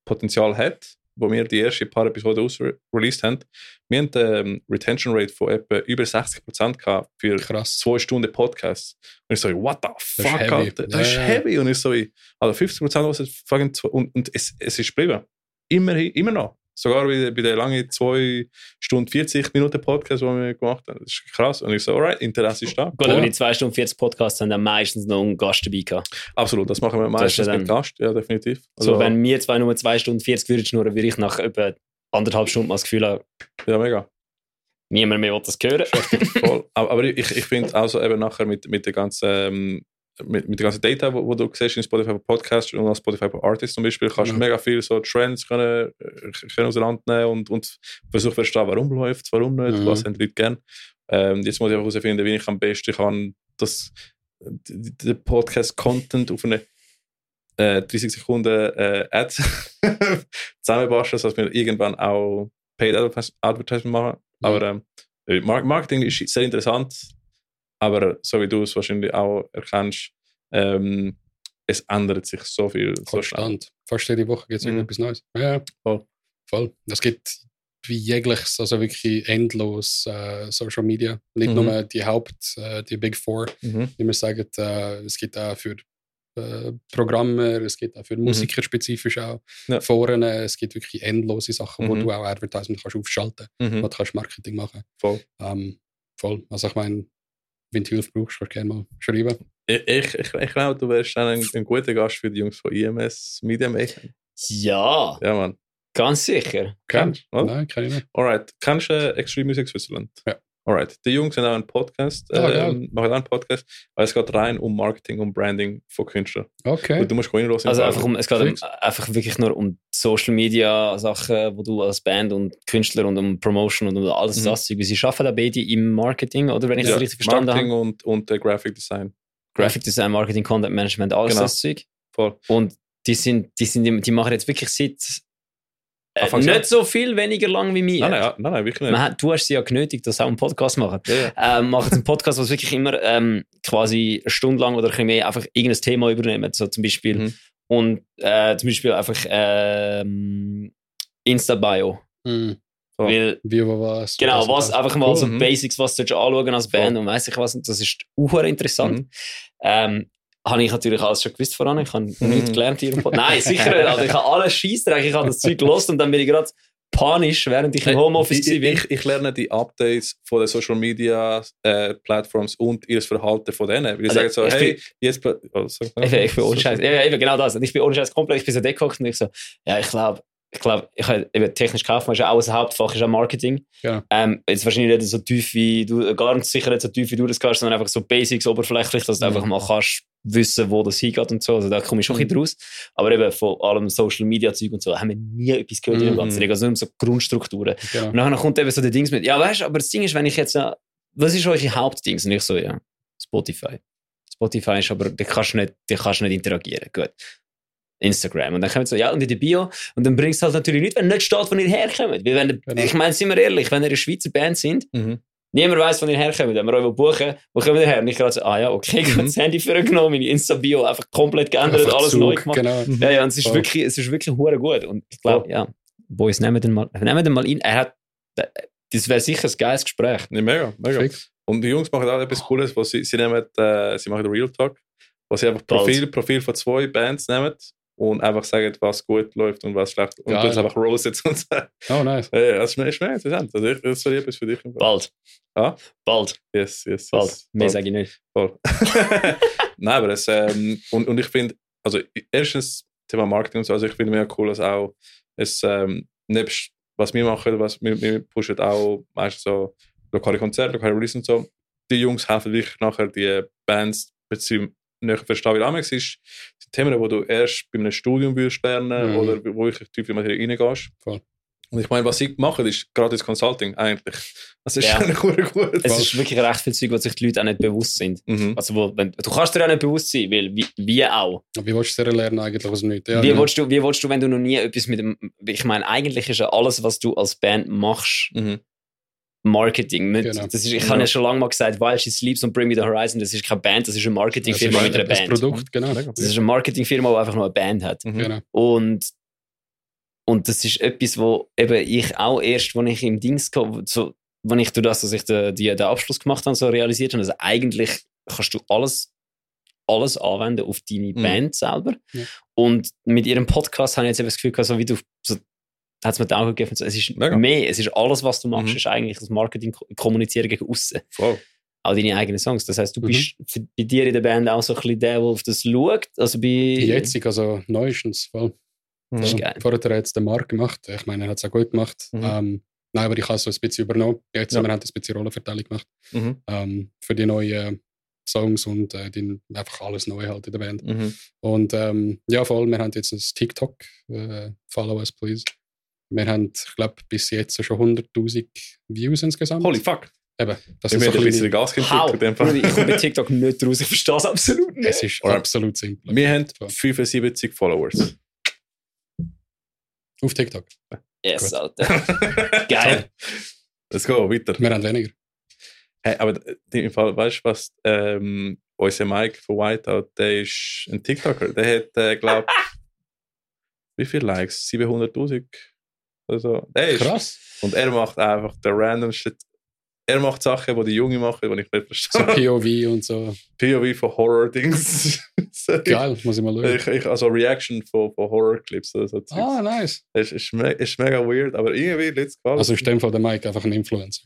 Potenzial hat, wo wir die ersten paar Episoden ausreleased haben, wir haben eine ähm, Retention Rate von etwa über 60% gehabt für Krass. zwei Stunden Podcast. Und ich so, what the ist fuck, heavy. Alter? Das ist heavy. Und ich so, also 50% was fucking und, und es, es ist geblieben. Immerhin, immer noch. Sogar bei, bei der langen 2 Stunden 40 Minuten Podcast, die wir gemacht haben. Das ist krass. Und ich so, alright, Interesse ist da. Gut, aber die 2 Stunden 40 Podcasts haben dann meistens noch einen Gast dabei gehabt. Absolut, das machen wir meistens mit Gast, ja, definitiv. So, Also, wenn wir zwei nur 2 Stunden 40 würden schnurren, würde ich nach etwa anderthalb Stunden mal das Gefühl haben, ja, mega. niemand mehr will das hören. Voll. Aber, aber ich, ich finde also eben nachher mit, mit der ganzen ähm, mit, mit der ganzen Data, wo, wo du siehst in Spotify for Podcast und auf Spotify for Artist zum Beispiel, kannst du Ja. mega viel so Trends können, äh, können auseinandernehmen und, und versuchen zu verstehen, warum läuft es, warum nicht, Mhm. was haben die Leute gern. Ähm, jetzt muss ich einfach herausfinden, wie ich am besten kann, das, d- d- den Podcast-Content auf eine äh, 30 Sekunden äh, Ads zusammenbasteln, sodass wir irgendwann auch Paid Advertis- Advertisement machen, Aber ähm, äh, Mar- Marketing ist sehr interessant, aber so wie du es wahrscheinlich auch erkennst, ähm, es ändert sich so viel. So. Konstant. Fast jede Woche gibt es Mhm. irgendetwas Neues. Ja, Voll. voll. Es gibt wie jegliches, also wirklich endlos äh, Social Media. Nicht Mhm. nur die Haupt, äh, die Big Four, Mhm. wie wir sagen, äh, es gibt auch für äh, Programmer, es gibt auch für Musiker spezifisch auch Mhm. Ja. Foren, es gibt wirklich endlose Sachen, wo Mhm. du auch Advertisement kannst aufschalten Mhm. wo du kannst Marketing machen Voll. ähm, Voll. Also ich meine, wenn du Hilfe brauchst, kannst du gerne mal schreiben. Ich, ich, ich, ich glaube, du wärst dann ein, ein guter Gast für die Jungs von IMS Media Mayhem. Ja, Ja, Mann. ganz sicher. Kennst du? Nein, kann ich nicht. Alright. Kennst du äh, Extreme Music Switzerland? Ja. Alright. Die Jungs haben auch einen Podcast. Ah, ähm, machen auch einen Podcast. Aber es geht rein um Marketing und Branding von Künstlern. Okay. Und du musst reinhören. Also einfach um, es geht um, einfach wirklich nur um Social Media Sachen, wo du als Band und Künstler und um Promotion und um alles Mhm. das Zeug. Sie arbeiten da beide im Marketing, oder wenn ich ja, das richtig verstanden Marketing habe. und, und äh, Graphic Design. Graphic Design, Marketing, Content Management, alles Genau. das Zeug. Voll. Und die sind, die sind, die machen jetzt wirklich seit äh, nicht so viel weniger lang wie mir. Nein, nein, ja, nein, nein, wirklich nicht. Man hat, du hast sie ja genötigt, dass sie auch einen Podcast machen. Ja. Ähm, machen einen Podcast, was wirklich immer ähm, quasi eine Stunde lang oder ein bisschen mehr einfach irgendein Thema übernehmen. So zum Beispiel. Mhm. Und äh, zum Beispiel einfach ähm, Insta-Bio. Hm. So. Weil, Wie, was. genau, und was, einfach mal so Mhm. Basics, was du anschauen als Band und weiss ich was. Das ist auch interessant. Mhm. Ähm, habe ich natürlich alles schon gewusst voran. Ich habe Mhm. nichts gelernt hier. Nein, sicher nicht. Also ich habe alles Scheissdreck. Ich habe das Zeug gelost und dann bin ich gerade panisch, während ich im Homeoffice ich, war. ich, ich lerne die Updates von den Social Media äh, Plattforms und ihr Verhalten von denen. Weil ich Also, sage so, ich hey, bin- jetzt. Oh, mal. Ich, bin- ich bin ohne Scheiß. Ja, eben genau das. Und ich bin ohne Scheiß komplett. Ich bin so degehockt und ich so, ja, ich glaube, ich glaube, ich eben technisch Kaufmann ist ja auch ein Hauptfach, ist auch Marketing. Ja. Ähm, jetzt wahrscheinlich nicht so tief wie du, gar nicht sicher nicht so tief wie du das kannst, sondern einfach so Basics, oberflächlich, dass du Mhm. einfach mal kannst wissen, wo das hingeht und so. Also da komme ich schon ein bisschen raus. Aber eben von allem Social Media Zeug und so haben wir nie etwas gehört in dem Mhm. ganzen Ding. Also nur um so Grundstrukturen. Genau. Und dann kommt eben so der Dings mit, ja, weißt du, aber das Ding ist, wenn ich jetzt, äh, was ist eure Hauptdings? Und ich so, ja, Spotify. Spotify ist aber, da kannst du nicht, da kannst du nicht interagieren. Gut. Instagram. Und dann kommt so, ja, und in der Bio. Und dann bringst du halt natürlich nicht, wenn nicht steht, wo ihr herkommt. Weil wenn, Genau. Ich meine, sind wir ehrlich, wenn ihr eine Schweizer Band sind, Mhm. niemand weiß, wo ihr herkommt. Wenn wir euch buchen, wo kommen ihr her? Und ich gerade so, ah ja, okay, ich habe Mhm. das Handy für genommen, meine Insta-Bio einfach komplett geändert, Einfach alles Zug, neu gemacht. Genau. Ja, ja, und es ist Voll. wirklich, es ist wirklich hure gut. Und ich glaube, ja, Boys, nehmen den mal, nehmen den mal in. Er hat, das wäre sicher ein geiles Gespräch. Ja, mega, mega. Fix. Und die Jungs machen auch etwas Cooles, wo sie, sie nehmen, äh, sie machen Real Talk, wo sie einfach. Profil, Profil von zwei Bands nehmen und einfach sagen, was gut läuft und was schlecht. Und Geil. das einfach roastet und sagen. Oh, nice. Ja, ja, das ist mir, interessant. Also ich, das wäre etwas für dich. Bald. Ah? Bald. Yes, yes, yes. Bald. Mehr Bald. sage ich nicht. Voll. Nein, aber es, ähm, und, und ich finde, also erstens Thema Marketing und so, also ich finde mega cool, dass auch es, ähm, nebst was wir machen, was wir, wir pushen auch meistens so lokale Konzerte, lokale Release und so. Die Jungs helfen wirklich nachher die Bands beziehungsweise näher verstehen, wie Amex ist. Sind Themen, die du erst bei einem Studium würdest lernen Mhm. oder wo wirklich tief in Materie reingehst. Voll. Und ich meine, was sie machen, ist gratis Consulting eigentlich. Das ist Ja. gut. Es ist wirklich recht viel Zeug, was sich die Leute auch nicht bewusst sind. Mhm. Also, wo, wenn, du kannst dir auch nicht bewusst sein, weil wie, wie auch. Wie willst du es lernen eigentlich aus dem Nichts? Ja, wie, willst du, wie willst du, wenn du noch nie etwas mit dem. Ich meine, eigentlich ist ja alles, was du als Band machst, Mhm. Marketing. Mit, Genau. das ist, ich Ja. habe ja schon lange mal gesagt, While She Sleeps und Bring Me the Horizon, das ist keine Band, das ist eine Marketingfirma mit einer das Band. Produkt, genau. Das ist eine Marketingfirma, die einfach nur eine Band hat. Mhm. genau. Und, und das ist etwas, wo eben ich auch erst, als ich im Dings kam, so, wenn ich durch das, dass ich den, die, den Abschluss gemacht habe, so realisiert habe, also eigentlich kannst du alles, alles anwenden auf deine Mhm. Band selber. Ja. Und mit ihrem Podcast habe ich jetzt eben das Gefühl, gehabt, so wie du, so, hat es mir Augen gegeben, es ist Mega. mehr, es ist alles, was du machst, Mhm. ist eigentlich das Marketing ko- kommunizieren gegen außen. Voll. Auch deine eigenen Songs. Das heißt, du Mhm. bist bei dir in der Band auch so ein bisschen der, der auf das schaut. Also bei. Jetzt, also neuestens. Voll. Das ist Mhm. geil. Vorher hat er jetzt den Markt gemacht. Ich meine, er hat es auch gut gemacht. Mhm. Ähm, nein, aber ich habe so ein bisschen übernommen. Jetzt Ja. haben wir haben ein bisschen Rollenverteilung gemacht. Mhm. Ähm, für die neuen Songs und äh, die, einfach alles neu halt in der Band. Mhm. Und ähm, ja, voll, wir haben jetzt ein TikTok. Äh, follow us, please. Wir haben, ich glaube, bis jetzt schon 100.000 Views insgesamt. Holy fuck. Eben, das Ich ist so ein bisschen Gas Ich komme bei TikTok nicht raus, ich verstehe es absolut nicht. Es ist Oder- absolut simpel. Wir haben So. 75 Followers. Auf TikTok. Yes, Gut. Alter. Geil. Let's go, weiter. Wir haben weniger. Hey, aber im Fall, weißt du was? Ähm, unser Mike von Whiteout, der ist ein TikToker. Der hat, äh, glaube wie viele Likes? 700.000? Also, der ist, Krass. Und er macht einfach der random Shit. Er macht Sachen, die die Junge machen, die ich nicht So verstehe. POV und so. POV von Horror-Dings. Geil, muss ich mal schauen. Ich, ich, also Reaction von, von Horror-Clips. So Zeugs. Ah, nice. Es ist, me ist mega weird, aber irgendwie Leute gefallen. Also ist in dem Fall der Mike einfach ein Influencer.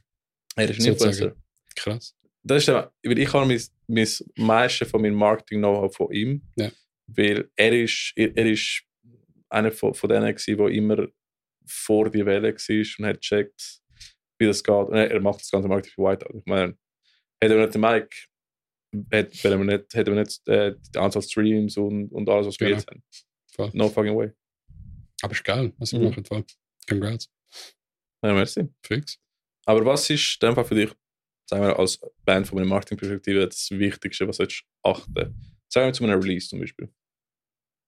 er ist ein sozusagen. Influencer. Krass. Das ist weil ich habe mein, mein meiste von meinem Marketing-Know-how von ihm. Ja. Weil er ist, er, er ist einer von, von denen gewesen, der immer vor die Welle war und hat gecheckt, wie das geht. Und er, macht das ganze Marketing für Whiteout. Ich meine, hätte er nicht den Mike, hätte er nicht, hätte er nicht äh, die Anzahl Streams und, und alles, was wir Genau. jetzt haben. Voll. No fucking way. Aber ist geil, was sie Mhm. machen. Voll. Congrats. Ja, merci. Fix. Aber was ist in dem Fall für dich, sagen wir als Band von meiner Marketingperspektive, das Wichtigste, was du achten? Sagen wir zu einem Release zum Beispiel.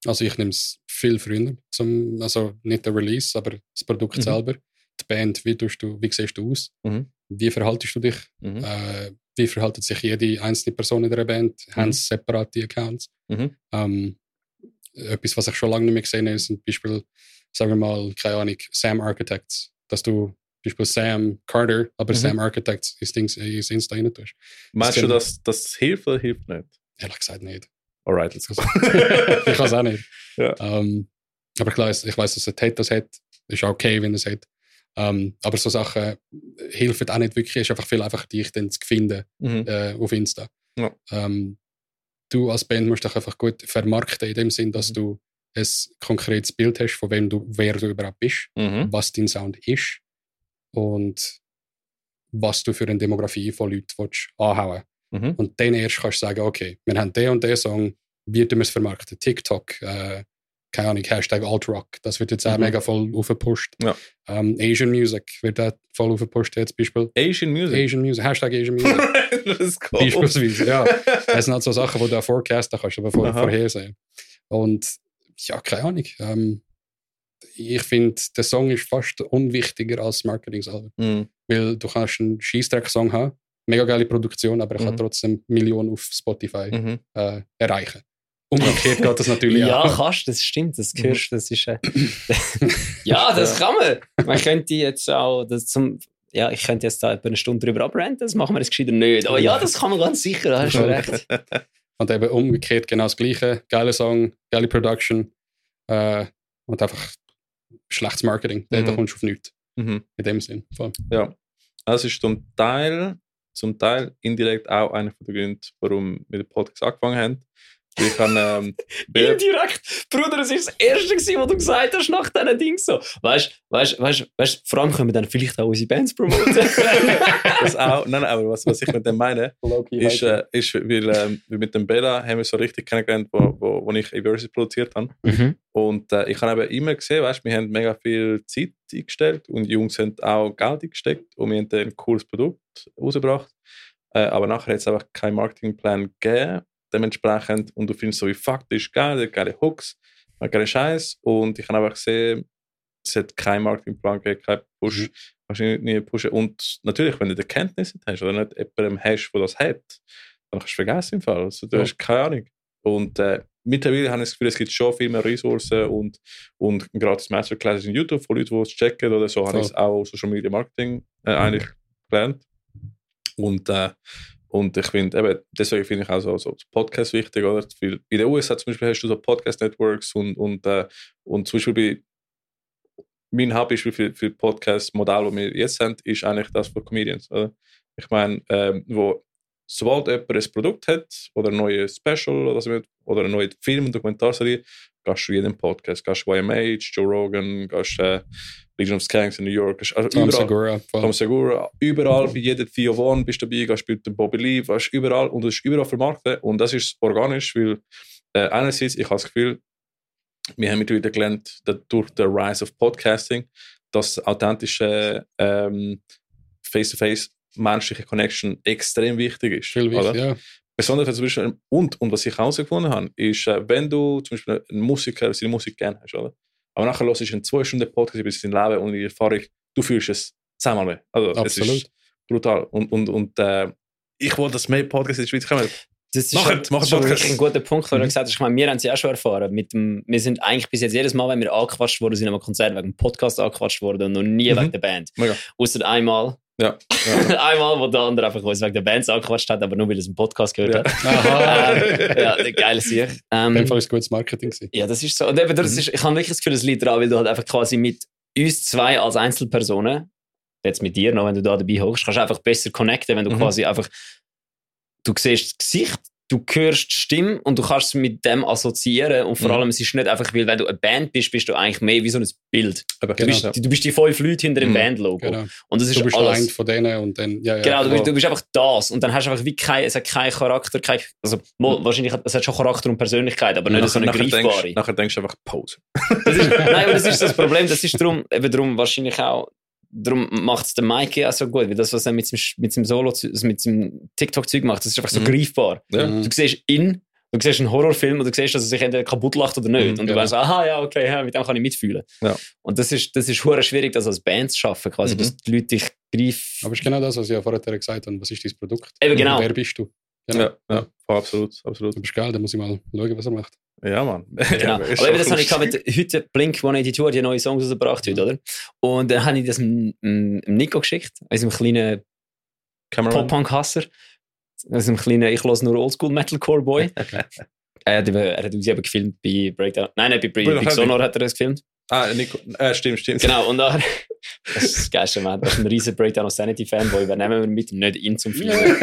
Also ich nehme es viel früher, zum, also nicht der Release, aber das Produkt Mhm. selber. Die Band, wie, tust du, wie siehst du aus? Mhm. Wie verhaltest du dich? Mhm. Äh, wie verhaltet sich jede einzelne Person in der Band? Haben sie separate Accounts? Mhm. Ähm, etwas, was ich schon lange nicht mehr gesehen habe, ist zum Beispiel, sagen wir mal, keine Ahnung, Sam Architects. Dass du zum Beispiel Sam Carter, aber Mhm. Sam Architects Dings, ins Insta rein tust. Meinst du, kennen- dass das hilft oder hilft nicht? Ehrlich gesagt nicht. Alright, let's go. ich es auch nicht. Ja. Ähm, aber weiß, ich weiß, dass er das hat. Ist auch okay, wenn er es hat. Ähm, aber so Sachen helfen auch nicht wirklich. Es ist einfach viel einfach, dich dann zu finden mhm. äh, auf Insta. Ja. Ähm, du als Band musst dich einfach gut vermarkten in dem Sinn, dass Mhm. du ein konkretes Bild hast, von wem du, wer du überhaupt bist, Mhm. was dein Sound ist und was du für eine Demografie von Leuten willst anhauen Mhm. Und dann erst kannst du sagen, okay, wir haben den und den Song, wie tun wir es vermarkten? TikTok, äh, keine Ahnung, Hashtag Alt-Rock, das wird jetzt auch Mhm. mega voll aufgepusht. Ja. Ähm, Asian Music wird auch voll aufgepusht jetzt, Beispiel. Asian Music. Asian Music, Hashtag Asian Music. let's go. Beispielsweise, ja. Das sind halt so Sachen, die du auch forecasten kannst, aber vor, vorhersehen. Und ja, keine Ahnung. Ähm, ich finde, der Song ist fast unwichtiger als das Marketing selber. Mhm. Weil du kannst einen Scheißdreck-Song haben, mega geile Produktion, aber er kann Mhm. trotzdem Millionen auf Spotify Mhm. äh, erreichen. Umgekehrt geht das natürlich Ja, auch. kannst das stimmt, das hörst das ist. Äh ja, das kann man. Man könnte jetzt auch das zum. Ja, ich könnte jetzt da etwa eine Stunde drüber abrenten, das machen wir jetzt gescheiter nicht. Aber ja, das kann man ganz sicher, da hast du recht. Und eben umgekehrt genau das Gleiche. Geiler Song, geile Production äh, und einfach schlechtes Marketing. Da, da Mhm. kommst du auf nichts. Mhm. In dem Sinn. Voll. Ja. Das ist zum Teil, zum Teil indirekt auch einer der Gründe, warum wir den Podcast angefangen haben. Ich kann, ähm, Indirekt, Bruder, es ist das Erste, gewesen, was du gesagt hast nach diesen Dingen so. Weißt du, weißt, weißt, weißt, vor allem können wir dann vielleicht auch unsere Bands promoten. das auch, nein, nein, aber was, was ich mit dem meine, ist, äh, ist weil, ähm, mit dem Bella haben wir so richtig kennengelernt, wo, wo, wo ich Eversys produziert habe. mhm. Und äh, ich habe eben immer gesehen, weißt, wir haben mega viel Zeit eingestellt und die Jungs haben auch Geld eingesteckt und wir haben dann ein cooles Produkt rausgebracht. Äh, aber nachher hat es einfach keinen Marketingplan gegeben, dementsprechend. Und du findest so, wie fuck, das ist geil, der hat geile Hooks, geile Scheiß. Und ich habe einfach gesehen, es hat keinen Marketingplan gegeben, keinen Push, Mhm. wahrscheinlich nie pushen. Und natürlich, wenn du die Kenntnisse hast oder nicht jemandem hast, der das hat, dann kannst du es vergessen im Fall. Also, du Ja. hast keine Ahnung. Und äh, mittlerweile habe ich das Gefühl, es gibt schon viel mehr Ressourcen und, und ein gratis Masterclass in YouTube von Leuten, die es checken oder so, habe Voll. ich es auch Social Media Marketing äh, eigentlich gelernt. Und, äh, und ich finde, eben, deswegen finde ich auch so, so Podcast wichtig, oder? In den USA zum Beispiel hast du so Podcast-Networks und, und, äh, und zum Beispiel bei mein Hauptbeispiel für, für Podcast-Modell, das wir jetzt haben, ist eigentlich das von Comedians. Oder? Ich meine, ähm, wo sobald jemand ein Produkt hat oder ein neues Special oder, so, oder eine neue Film- Dokumentarserie, gehst du jeden Podcast. Gehst du YMH, Joe Rogan, gehst äh, Legion of Skanks in New York. Gehst, also Tom überall. Segura. Tom Segura, überall, bei jeder Theo One bist du dabei, bei dem Bobby Lee, weißt, überall und das ist überall vermarktet und das ist organisch, weil äh, einerseits, ich habe das Gefühl, wir haben mittlerweile gelernt, dass durch den Rise of Podcasting, dass authentische ähm, Face-to-Face menschliche Connection extrem wichtig ist. Viel wichtig, ja. Besonders zum Beispiel, und, und was ich herausgefunden habe, ist, äh, wenn du zum Beispiel einen Musiker seine Musik gerne hast, oder? Aber nachher hörst du einen zwei Stunden Podcast über sein Leben und die Erfahrung, du fühlst es zehnmal mehr. Also, es Absolut. ist brutal. Und, und, und äh, ich wollte, dass mehr Podcasts in der Schweiz kommen. Das ist Macht- schon, macht schon wirklich ein guter Punkt, weil du Mhm. gesagt hast. Ich meine, wir haben es ja auch schon erfahren. Mit dem, wir sind eigentlich bis jetzt jedes Mal, wenn wir angequatscht worden sind am Konzert, wegen dem Podcast angequatscht worden und noch nie Mhm. wegen der Band. Außer einmal. Ja. ja. einmal, wo der andere einfach uns wegen der Band angequatscht hat, aber nur weil er es im Podcast gehört Ja. hat. Aha. ähm, ja, der geile Sieg. In Ähm, dem Fall ist es gutes Marketing. gewesen. ja, das ist so. Und eben, das Mhm. ist, ich habe wirklich das Gefühl, das liegt daran, weil du halt einfach quasi mit uns zwei als Einzelpersonen, jetzt mit dir noch, wenn du da dabei hockst, kannst du einfach besser connecten, wenn du Mhm. quasi einfach, du siehst das Gesicht, du hörst die Stimme und du kannst es mit dem assoziieren und vor Mhm. allem, es ist nicht einfach, weil wenn du eine Band bist, bist du eigentlich mehr wie so ein Bild. Aber Du, Genau. bist, du bist die fünf Leute hinter dem Mhm. Bandlogo. Genau. Und das ist Du bist alles. einer von denen und dann, ja, ja. Genau, du bist, du bist einfach das und dann hast du einfach wie kein, es hat keinen Charakter, kein, also mal, wahrscheinlich hat es hat schon Charakter und Persönlichkeit, aber nicht so eine nachher, greifbare. denkst, nachher denkst du einfach Pause. Ist, nein, aber das ist das Problem. Das ist darum, eben darum wahrscheinlich auch, darum macht es der Mike auch so gut, weil das, was er mit seinem, mit seinem Solo, also mit seinem TikTok-Zeug macht, das ist einfach so Mhm. greifbar. Ja. Mhm. Du siehst ihn, du siehst einen Horrorfilm und du siehst, dass er sich entweder kaputt lacht oder nicht. Mhm, und du genau. weißt, aha, ja, okay, ja, mit dem kann ich mitfühlen. Ja. Und das ist, das ist hure schwierig, das als Band zu schaffen, quasi, Mhm. dass die Leute dich greifen. Aber es ist genau das, was ich ja vorher gesagt habe. Was ist dein Produkt? Eben genau. Wer bist du? Genau. Ja, ja, absolut, absolut. Du bist geil, dann muss ich mal schauen, was er macht. Ja, Mann. Genau. Aber eben, das habe ich mit heute Blink 182 hat ja neue Songs rausgebracht heute, oder? Und dann habe ich das dem, Nico geschickt, unserem kleinen. Pop-Punk-Hasser. Also ein kleiner, ich lasse nur Oldschool-Metalcore-Boy. er, hat, er hat uns eben gefilmt bei Breakdown. Nein, nicht bei Big, Sonor hat er das gefilmt. Ah, Nico. Äh, stimmt, stimmt. Genau, und dann. Das ist das Geilste, man. Das ist ein riesen Breakdown of Sanity-Fanboy. Übernehmen wir mit, nicht ihn zum Filmen.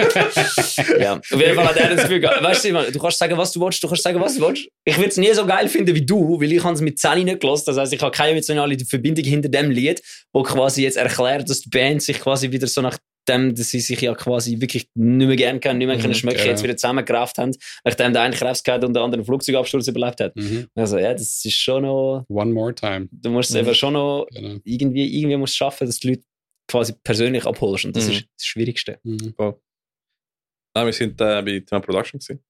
ja. Auf jeden Fall hat er das Gefühl weißt du, du kannst sagen, was du willst, du kannst sagen, was du willst. Ich würde es nie so geil finden wie du, weil ich habe es mit Sally nicht gelassen. Das heißt, ich habe keine emotionale Verbindung hinter dem Lied, wo quasi jetzt erklärt, dass die Band sich quasi wieder so nach dem, dass sie sich ja quasi wirklich nicht mehr gerne kennen, nicht mehr Mhm, können schmecken, genau. jetzt wieder zusammengerafft haben, nachdem der eine Krebs gehabt und der andere einen Flugzeugabsturz überlebt hat. Mhm. Also ja, das ist schon noch, One more time. du musst es Mhm. eben schon noch Genau. irgendwie, irgendwie musst du schaffen, dass die Leute quasi persönlich abholst. Und das Mhm. ist das Schwierigste. Mhm. Nein, wir sind äh, bei Thema Production gewesen.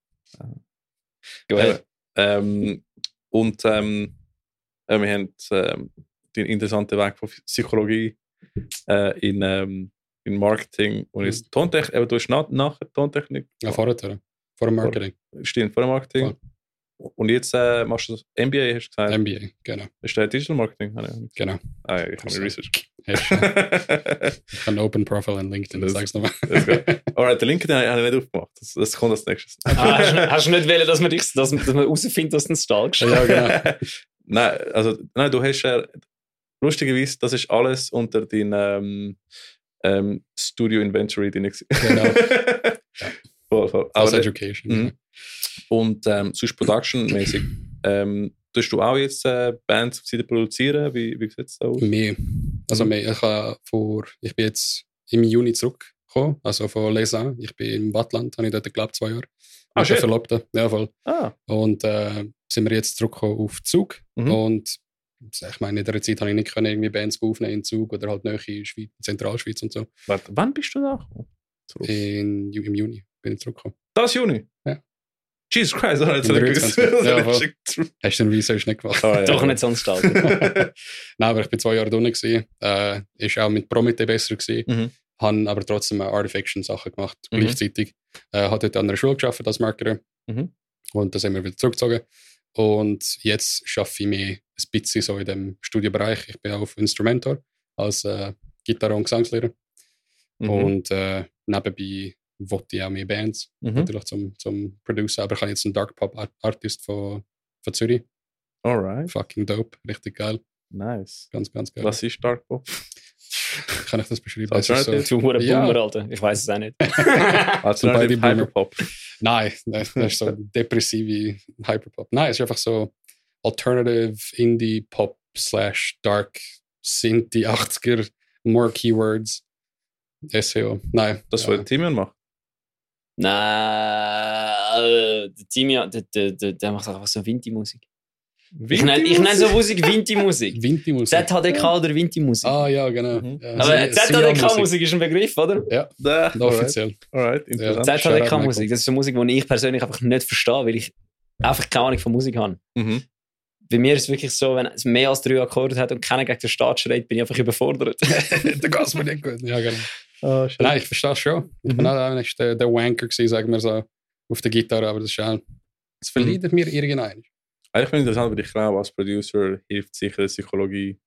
Go ahead. Ähm, und ähm, äh, wir haben ähm, den interessanten Weg von Psychologie äh, in, ähm, in Marketing und jetzt Tontechnik. Eben, du hast nach, nachher Tontechnik. Ja, vorher. Vor dem Marketing. Stimmt, vor dem Marketing. Und jetzt äh, machst du das MBA, hast du gesagt. MBA, genau. ist der Digital Marketing? Genau. Ah, ja, ich habe Research. Hast du ein Open Profile in LinkedIn, Das- sag's nochmal. Let's go. Alright, den LinkedIn habe ich nicht aufgemacht. Das, das kommt als nächstes. Ah, hast, du- hast du nicht wollen, dass man, dich, dass, dass man herausfindet, dass du es stalkst? Ja, genau. nein, also, nein, du hast ja, lustigerweise, das ist alles unter deinem ähm, ähm, Studio Inventory drin. gewesen. Genau. voll, voll. Als Aber, Education. Mhm. und ähm, sonst Production-mäßig. ähm, tust du auch jetzt äh, Bands auf Seite produzieren? Wie, wie sieht es da aus? Mehr. Also Mhm. mehr. Ich, habe vor, ich bin jetzt im Juni zurückgekommen, also von Lausanne. Ich bin im Wattland, habe ich dort gelebt, zwei Jahre. Ah, Mit der shit. Verlobten. Ja, voll. Ah, Und äh, sind wir jetzt zurückgekommen auf Zug. Mhm. Und ich meine, in der Zeit habe ich nicht können irgendwie Bands aufnehmen in Zug oder halt nahe in Schweiz, Zentralschweiz und so. warte, wann bist du da? Zurück. In, Im Juni bin ich zurückgekommen. Das Juni? Ja. Jesus Christ? Jetzt Im habe ich gewusst. 23. Ja, voll. Geschickt. Hast du den Research nicht gemacht? Ah, ja. Doch nicht sonst stalken. Nein, aber ich bin zwei Jahre drinnen. Äh, ist auch mit Promete besser gewesen. Mhm. Habe aber trotzdem auch Artifaction Sachen gemacht, Mhm. gleichzeitig. Äh, hat dort an einer Schule gearbeitet als Marketer. Mhm. Und da sind wir wieder zurückgezogen. Und jetzt arbeite ich mehr ein bisschen so in dem Studiobereich. Ich bin auch Instrumentor als äh, Gitarre- und Gesangslehrer. Mhm. Und äh, nebenbei wollte ich auch mehr Bands, Mhm. natürlich zum, zum Producer. Aber ich habe jetzt einen Dark Pop Art Artist von, von Zürich. Alright, Fucking dope, richtig geil. nice. Ganz, ganz geil. Was ist Dark Pop? Kann ich das beschreiben? Das ist hure Ja. Boomer, Alter. Ich weiß es auch nicht. Also Alternative. Hyperpop. Nein, das das ist so depressive Hyperpop. Nein, es ist einfach so Alternative Indie Pop slash Dark sind die 80er, more Keywords, SEO. Nein, Das, ja. was Timian macht. Nein, äh, der Timia, der, der, der, der macht einfach so Vinti-Musik. Ich nenne ich nenn so Musik Vinti-Musik. Vinti-Musik. ZHDK oder Vinti-Musik. Ah ja, genau. Mhm. Ja, Aber. ZHDK-Musik ist ein Begriff, oder? Ja, Da, offiziell. alright, interessant. Ja. ZHDK-Musik, das ist so Musik, die ich persönlich einfach nicht verstehe, weil ich einfach keine Ahnung von Musik habe. Mhm. bei mir ist es wirklich so, wenn es mehr als drei Akkorde hat und keiner gegen den Start schreit, bin ich einfach überfordert. da geht es mir nicht gut. Ja, genau. Schön. Nein, ich verstehe es schon. Ich Mhm. war auch eigentlich der, der Wanker, gewesen, sagen wir so, auf der Gitarre, aber das ist auch, das verleidet mir irgendein. Eigentlich finde ich interessant, weil ich glaube, als Producer hilft sicher die Psychologie.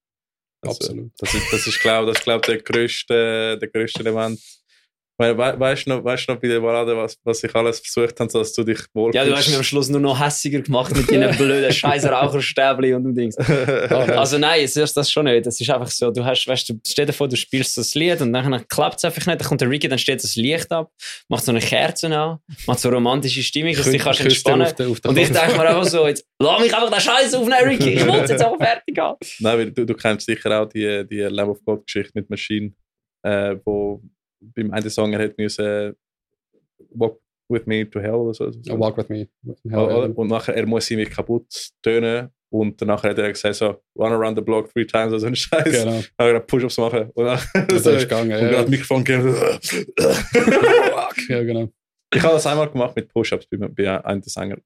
Also, Absolut. Das ist, das ist glaube das ist, glaub, der, grösste, der grösste Element. Weil, we, weißt du noch, weißt noch bei der Ballade, was, was ich alles versucht habe, dass du dich wohl ja, du hast mich am Schluss nur noch hässiger gemacht mit deinen blöden scheiß Raucherstäbli und dem Dings. Also nein, es ist das schon nicht. Es ist einfach so, du hast, weißt du, stell dir vor, du spielst das Lied und dann klappt es einfach nicht. Dann kommt der Ricky, dann steht das Licht ab, macht so eine Kerze an, macht so eine romantische Stimmung, dass du dich kannst entspannen. auf den- auf den Und ich denke mir einfach so, jetzt, lass mich einfach den Scheiß aufnehmen, Ricky. Ich will jetzt auch fertig haben. Nein, weil du, du kennst sicher auch die, die Lamb of God-Geschichte mit Machine, äh, wo beim einen Song er hat müssen Walk with me to hell oder so. Oh, walk with me. Oder- oder? Und nachher, er muss irgendwie kaputt tönen und danach hat er gesagt so, run around the block three times oder so ein Scheiß. Genau. Dann hat er Push-Ups machen und dann Das so, ist gegangen. und Ja, gerade Mikrofon gegeben. ja, genau. ich habe das einmal gemacht mit Push-Ups bei, bei einem der Sänger.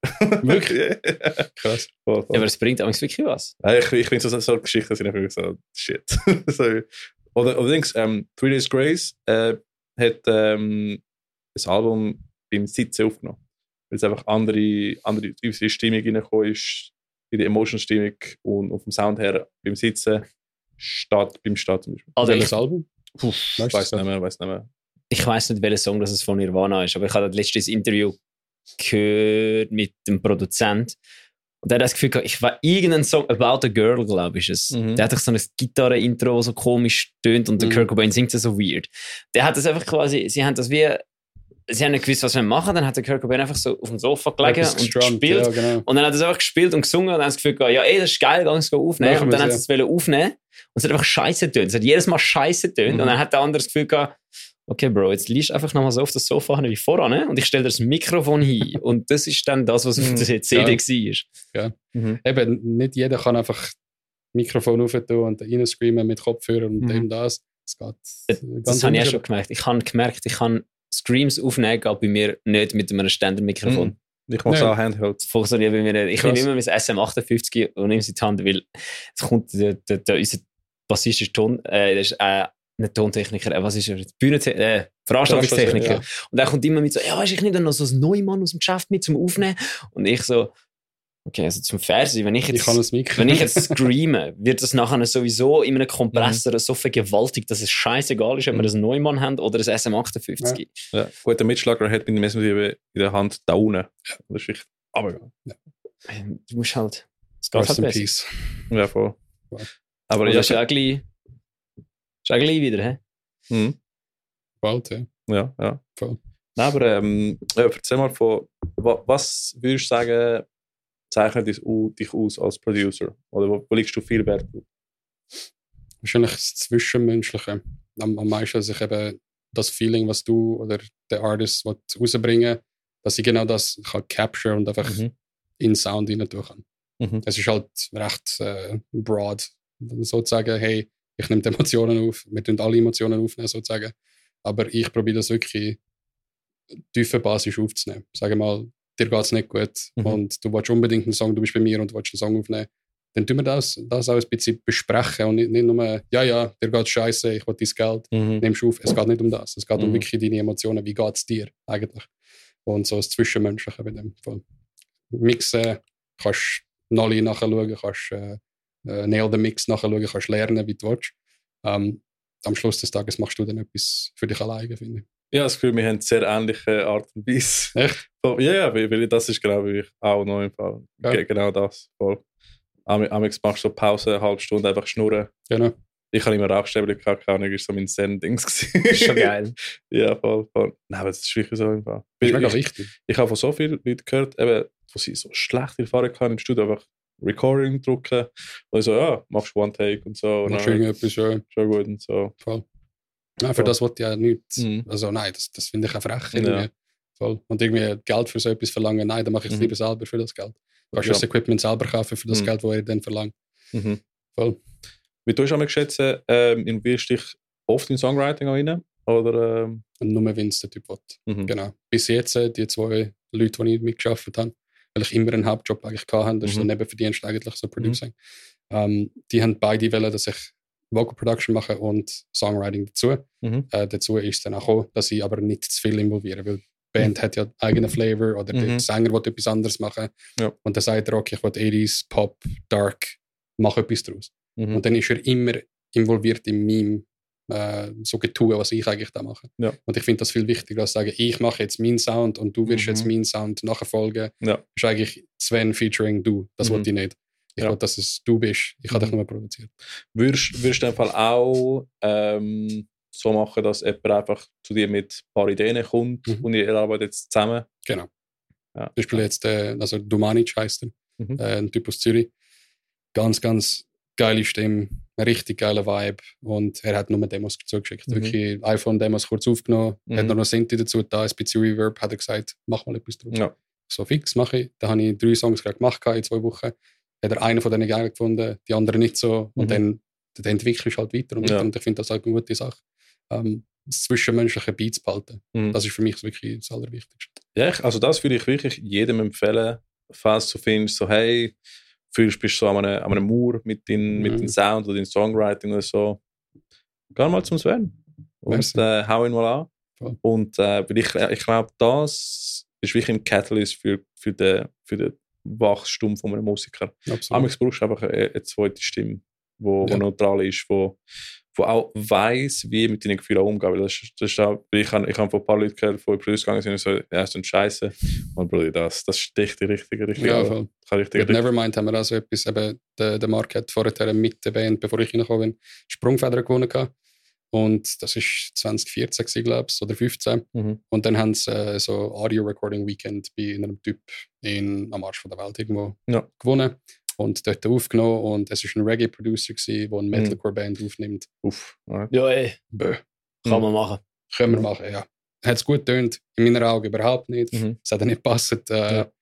Wirklich? Krass. voll, voll. Ja, aber es bringt eigentlich wirklich was. Ja, ich, ich finde so, so Geschichten sind einfach so shit. so. Oder allerdings, ähm, Three Days Grace äh, hat ähm, das Album beim Sitzen aufgenommen. Weil es einfach andere, andere unsere Stimmung reingekommen ist, in die Emotion-Stimmung und auf dem Sound her beim Sitzen statt beim Start zum Beispiel. Also ich, Welches Album? Ich Weißt weiß nicht mehr, weiß nicht mehr. ich weiß nicht, welcher Song das es von Nirvana ist, aber ich habe das letztes Interview gehört mit dem Produzent. Und der hat das Gefühl gehabt, ich war irgendein Song, About a Girl, glaube ich, ist es. Mhm. Der hat so ein Gitarre-Intro, das so komisch tönt und der Mhm. Kurt Cobain singt das so weird. Der hat das einfach quasi, sie haben das wie, sie haben nicht gewusst, was wir machen, dann hat der Kurt Cobain einfach so auf dem Sofa gelegen und gespielt. Ja, genau. Und dann hat er es einfach gespielt und gesungen und dann hat das Gefühl gehabt, ja, ey, das ist geil, ganz aufnehmen. Machen und dann hat es wollen aufnehmen und es hat einfach scheiße tönt. Es hat jedes Mal scheiße tönt. Mhm. Und dann hat der andere das Gefühl gehabt, okay, Bro, jetzt liegst du einfach nochmal so auf das Sofa hin wie voran ne? und ich stelle dir das Mikrofon hin. und das ist dann das, was auf Mhm. der CD war. Mhm. Eben, nicht jeder kann einfach Mikrofon aufnehmen und reinscreamen mit Kopfhörer und Mhm. dem das. Das geht Das, das habe ich ja unterschiedlich. schon gemerkt. Ich habe gemerkt, ich kann Screams aufnehmen, geht bei mir nicht mit einem Ständermikrofon. Mhm. Ich mache es auch Handheld. Das funktioniert bei mir nicht. Ich Krass. nehme immer mein SM58 und nehme es in die Hand, weil es kommt, der, der, der, unser Bassist ist Ton, äh, ist, äh, nicht Tontechniker, äh, was ist er? Bühnen, äh, Veranstaltungstechniker. Ja. Und er kommt immer mit so, ja, weißt du, ich nehme dann noch so einen Neumann aus dem Geschäft mit zum Aufnehmen. Und ich so, okay, also zum Fernsehen, wenn ich Ich jetzt, kann das Mikro. wenn ich jetzt screame, wird das nachher sowieso in einem Kompressor so vergewaltigt, dass es scheißegal ist, ob wir Mhm. einen Neumann haben oder ein SM58. Ja. Gut, der Mitschlager hat meine Messerliebe in der Hand da unten. Das ist wirklich aber ja. Ähm, Du musst halt, es geht Rest halt in. Peace. Ja, voll. Ja. Aber ja, ist ja gleich, ist ja gleich wieder, hä? Mhm. Bald, ja. ja, ja. Voll. Nein, aber ähm, äh, erzähl mal von, wa, was würdest du sagen, zeichnet dich, au- dich aus als Producer? Oder wo, wo legst du viel Wert drauf? Wahrscheinlich das Zwischenmenschliche. Am, am meisten, dass ich eben das Feeling, was du oder der Artist will rausbringen dass ich genau das kann capture und einfach Mhm. in den Sound rein tun kann. Mhm. Es ist halt recht äh, broad, sozusagen, hey, ich nehme die Emotionen auf, wir tun alle Emotionen aufnehmen, sozusagen. Aber ich probiere das wirklich tiefe Basis aufzunehmen. Sage mal, dir geht es nicht gut Mhm. und du willst unbedingt einen Song, du bist bei mir und du willst einen Song aufnehmen. Dann tun wir das, das auch ein bisschen besprechen und nicht, nicht nur, ja, ja, dir geht scheiße, ich will dein Geld, Mhm. nimmst auf. Es geht nicht um das. Es geht um Mhm. wirklich deine Emotionen. Wie geht es dir eigentlich? Und so das Zwischenmenschliche bei dem Fall. Mixen, kannst Nolly nachschauen, kannst äh, äh, Nail the Mix nachschauen, kannst lernen, wie du willst. Ähm, am Schluss des Tages machst du dann etwas für dich alleine, finde ich. Ja, das Gefühl, wir haben sehr ähnliche Art und Weise. Echt? So, Ja, ja, weil, weil das ist, glaube ich, auch noch im Fall. Ja. Ge- Genau das. Voll. Am- Amix machst du so Pause, eine halbe Stunde einfach schnurren. Genau. Ich habe immer Rauchstäbchen gehabt, keine Ahnung, ist so mein gewesen. Ist schon geil. Ja, voll, voll. Nein, aber das ist wirklich so im Fall. Das ist mega ich, wichtig. ich habe von so vielen Leuten gehört, eben, wo sie so schlechte Erfahrungen hatten im Studio, einfach Recording drücken und so, ja, machst One Take und so. Und Machst dann irgendetwas schon. schon gut und so. Voll. Nein, für Voll. das wollte ich ja nichts. Mhm. Also nein, das, das finde ich auch frech. Ja. Irgendwie. Voll. Und irgendwie Geld für so etwas verlangen, nein, dann mache ich es Mhm. lieber selber für das Geld. Du kannst Ja. das Equipment selber kaufen für das Mhm. Geld, das er dann verlangt. Mhm. Voll. Wie du einmal geschätzt, ähm, investierst dich oft in Songwriting auch rein? Oder, ähm, nur wenn es der Typ will. mhm. Genau. Bis jetzt, äh, die zwei Leute, die ich mitgearbeitet habe, weil ich immer einen Hauptjob eigentlich hatte. Das ist so Mhm. Nebenverdienst eigentlich, so Producing. Ähm, die haben beide wollen, dass ich Vocal Production mache und Songwriting dazu. Mhm. Äh, dazu ist es dann auch gekommen, dass ich aber nicht zu viel involviere, weil die Band hat ja eigenen Flavor oder der Mhm. Sänger will etwas anderes machen. Ja. Und dann sagt er, okay, ich will 80s, Pop, Dark, mach etwas draus. Mhm. Und dann ist er immer involviert in meinem äh, so Getue, was ich eigentlich da mache. Ja. Und ich finde das viel wichtiger, als zu sagen, ich mache jetzt meinen Sound und du wirst Mhm. jetzt meinen Sound nachfolgen. Ja. ist eigentlich Sven featuring du. Das Mhm. wollte ich nicht. Ich Ja. will, dass es du bist. Ich habe Mhm. dich nur produziert. Würdest, würdest du in dem Fall auch ähm, so machen, dass jemand einfach zu dir mit ein paar Ideen kommt Mhm. und ihr arbeitet jetzt zusammen? Genau. Ja. Zum Beispiel jetzt, äh, also Dumanic heißt er, Mhm. äh, ein Typ aus Zürich. Ganz, ganz geile Stimme, ein richtig geiler Vibe. Und er hat nur Demos zugeschickt. Mhm. Wirklich iPhone-Demos kurz aufgenommen, Mhm. hat noch eine Sinti dazu da, ein bisschen Reverb, hat er gesagt, mach mal etwas draus. Ja. So fix mache ich. Da habe ich drei Songs gerade gemacht in zwei Wochen. Hat er einen von denen geil gefunden, die anderen nicht so. Und Mhm. dann, dann entwickelst du halt weiter und. Ja. Und ich finde das halt eine gute Sache. Ähm, das zwischenmenschliche Beats behalten. Mhm. Das ist für mich wirklich das Allerwichtigste. Ja, also das würde ich wirklich jedem empfehlen, falls du findest, so hey, fühlst bist du so an einem, an einem Mauer mit den, mit Mhm. den Sound oder den Songwriting oder so, geh mal zum Sven und äh, hau ihn mal an. Voll. Und äh, ich, ich glaube, das ist wirklich ein Catalyst für, für, den, für den Wachstum von einem Musiker. Absolut. Amigs brauchst du einfach eine, eine zweite Stimme, wo, Ja. neutral ist, wo, wo auch weiß, wie mit deinen Gefühlen umgehen. Das, das ist auch, ich habe ich hab von ein paar Leuten gehört, die in Produce gegangen sind und so, ja, ist ein Scheiße. Und Bruder, das, das sticht die richtige, richtig. ja, voll. Richtig, Mit Nevermind haben wir auch so etwas, eben, der, der Mark hat vorher mit der Band, bevor ich reingekommen bin, Sprungfeder gewonnen gehabt. Und das ist 2014, glaube ich, oder 15. Mhm. Und dann haben sie äh, so Audio Recording Weekend bei einem Typ in, am Arsch von der Welt irgendwo Ja. gewonnen und dort aufgenommen. Und es war ein Reggae-Producer, gewesen, der eine Mhm. Metalcore-Band aufnimmt. Uff. Ja. Ja, ey, Bö. kann Mhm. man machen. Können wir machen, ja. Hat es gut tönt, in meinen Augen überhaupt nicht. Mhm. Es hat nicht gepasst. Äh, Ja.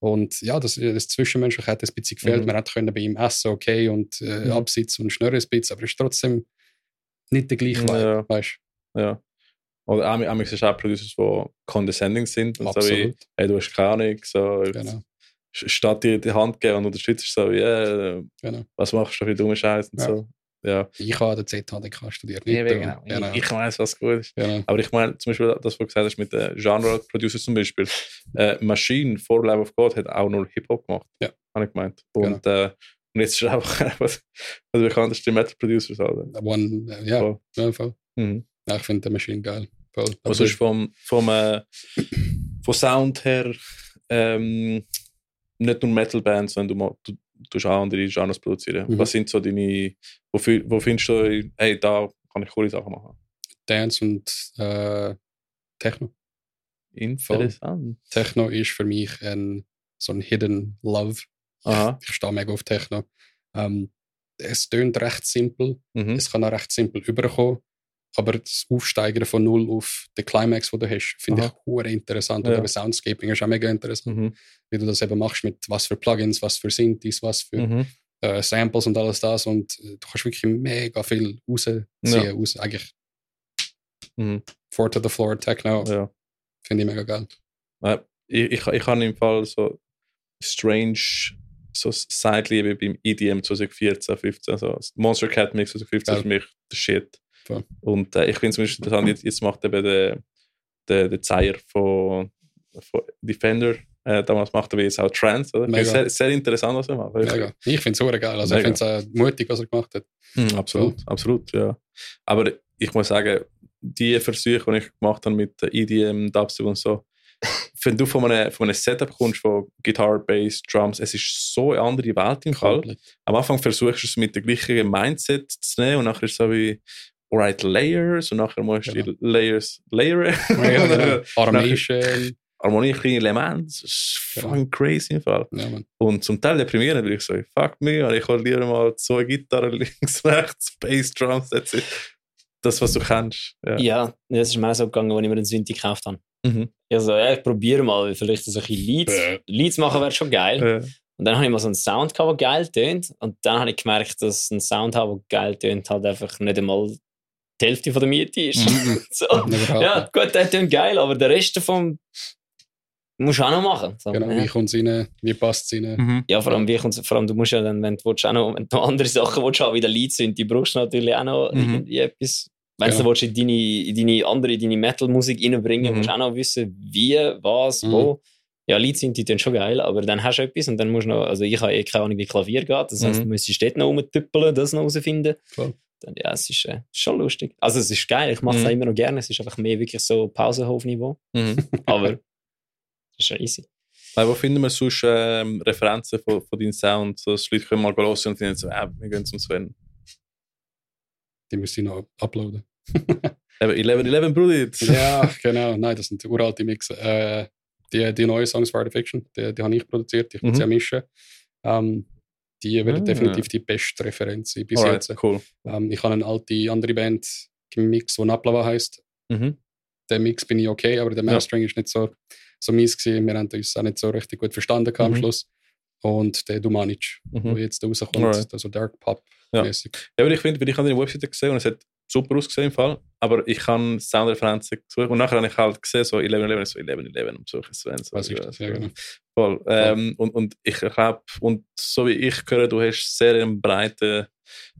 Und ja, das, das Zwischenmenschliche hat ein bisschen gefehlt. Mhm. Man hat können bei ihm essen, okay, und äh, Mhm. absitzen und schnurren ein bisschen, aber es ist trotzdem nicht der gleiche Vibe, Ja. weißt ja. Oder auch, auch, es auch Producers, die condescending sind. du? Und so wie, Absolut. hey, du hast keine Ahnung. So, Genau, Statt dir die Hand geben und unterstützt, so wie, ja, genau. was machst du für dumme Scheiße und Ja. so. Ja. Ich habe den ZHDK studiert, nicht Ja, genau. genau. Ich, ich weiß, was gut ist. genau. Aber ich meine, zum Beispiel das, was du gesagt hast mit den Genre-Producers zum Beispiel. Äh, Machine vor Lamb of God hat auch nur Hip-Hop gemacht. Ja. Habe ich gemeint. Und, äh, und jetzt ist er einfach einfach der bekannteste Metal-Producer. One, äh, ja, Voll. ja, voll. Mhm. ja, ich finde die Maschine geil. Voll. Aber Aber sonst vom, vom, äh, vom Sound her ähm, nicht nur Metal-Bands, sondern du, du, du auch andere Genres produzieren. Mhm. Was sind so deine, wo, wo findest du, hey, da kann ich coole Sachen machen? Dance und äh, Techno. Interessant. Techno ist für mich ein, so ein Hidden Love. Aha. Ich stehe mega auf Techno. Ähm, es tönt recht simpel. Mhm. Es kann auch recht simpel überkommen. Aber das Aufsteigern von null auf den Climax, den du hast, finde ich hure interessant. Ja. Und eben Soundscaping ist auch mega interessant. Mhm. Wie du das eben machst mit was für Plugins, was für Synthes, was für Mhm. äh, Samples und alles das. Und äh, du kannst wirklich mega viel rausziehen. Ja. Raus. Eigentlich Mhm. Four to the Floor, Techno, Ja. finde ich mega geil. Äh, ich, ich, ich habe im Fall so strange so Sideliebe beim EDM 2014, 15. So das Monster Cat Mix 2015 ist für mich der Shit. Voll. Und äh, ich finde es interessant, jetzt, jetzt macht eben der, der, der Zeier von, von Defender, äh, damals macht er jetzt auch Mega. Sehr, sehr interessant, was er macht. Mega. Ich finde es hure geil. Also, ich finde es auch mutig, was er gemacht hat. Mhm, absolut, absolut, ja. Aber ich muss sagen, die Versuche, die ich gemacht habe mit EDM, Dubstep und so, wenn du von einem, von einem Setup kommst, von Gitarre, Bass, Drums, es ist so eine andere Welt im Fall. Am Anfang versuchst du es mit dem gleichen Mindset zu nehmen und nachher ist es so wie, alright, Layers und nachher musst du Genau. die Layers layern. Ja. Automation. Harmonie, kleine Elemente, das ist Genau. fucking crazy im Fall. Ja. Und zum Teil deprimierend, weil ich so, fuck me, und ich hole lieber mal zwei Gitarren links, rechts, Bass, Drums, that's it. Das, was du kennst. Ja. Ja, das ist mir auch so gegangen, als ich mir den Synthi gekauft habe. Mhm. Ich so, ja, ich probiere mal, vielleicht so ein bisschen Leads. Bäh. Leads machen wäre schon geil. Ja. Und dann habe ich mal so einen Sound gehabt, der geil tönt. Und dann habe ich gemerkt, dass ein Sound der geil tönt, halt einfach nicht einmal die Hälfte von der Miete ist. Mhm. so. Ja, gut, der tönt geil, aber der Rest davon musst du auch noch machen. So, Genau, ja. wie kommt es rein, wie passt es rein. Mhm. Ja, vor allem, wie kommt's, vor allem du musst ja dann, wenn du, willst, auch noch, wenn du noch andere Sachen willst, haben, wie der Lied sind, die brauchst du natürlich auch noch Mhm. irgendwie etwas. Wenn Genau. du willst, in deine, in deine andere, in deine Metal-Musik reinbringen, Mhm. musst du auch noch wissen, wie, was, Mhm. wo. Ja, Lied sind die tun schon geil, aber dann hast du etwas und dann musst du noch, also ich habe eh keine Ahnung, wie Klavier geht, das heißt, Mhm. du müsstest dort noch rumtüppeln, das noch herausfinden. Voll. Dann, ja, es ist äh, schon lustig. Also es ist geil, ich mache es Mhm. auch immer noch gerne, es ist einfach mehr wirklich so Pausenhof-Niveau, Mhm. aber das ist schon easy. Weil, wo finden wir sonst ähm, Referenzen von, von deinem Sound? So, dass die Leute können mal hören und finden so, äh, wir gehen zum Sven. Die müsste ich noch uploaden. Eben, 11, 11, Bruder. ja, genau. Nein, das sind uralte Mixen. Äh, die, die neuen Songs für Artifiction, die, die habe ich produziert, ich will Mhm. sie ja mischen. Ähm, die werden Ah. definitiv die beste Referenz sein bis Alright, jetzt. cool. Ähm, ich habe eine alte andere Band gemixt, die Naplava heisst. Mhm. Der Mix bin ich okay, aber der Ja. Mastering ist nicht so, so mies gewesen. Wir haben uns auch nicht so richtig gut verstanden gehabt am Mhm. Schluss. Und der Dumanic, Mhm. wo jetzt rauskommt, Alright. also Dark Pop Ja. Ja, aber ich finde, weil ich habe deine Webseite gesehen und es hat super ausgesehen im Fall, aber ich habe Soundreferenzen gesucht und nachher habe ich halt gesehen, so 11, 11, so 11, 11 und. So, Was ist das? Ja, genau. Voll. Ähm, und, und ich glaube, und so wie ich höre, du hast sehr ein breites,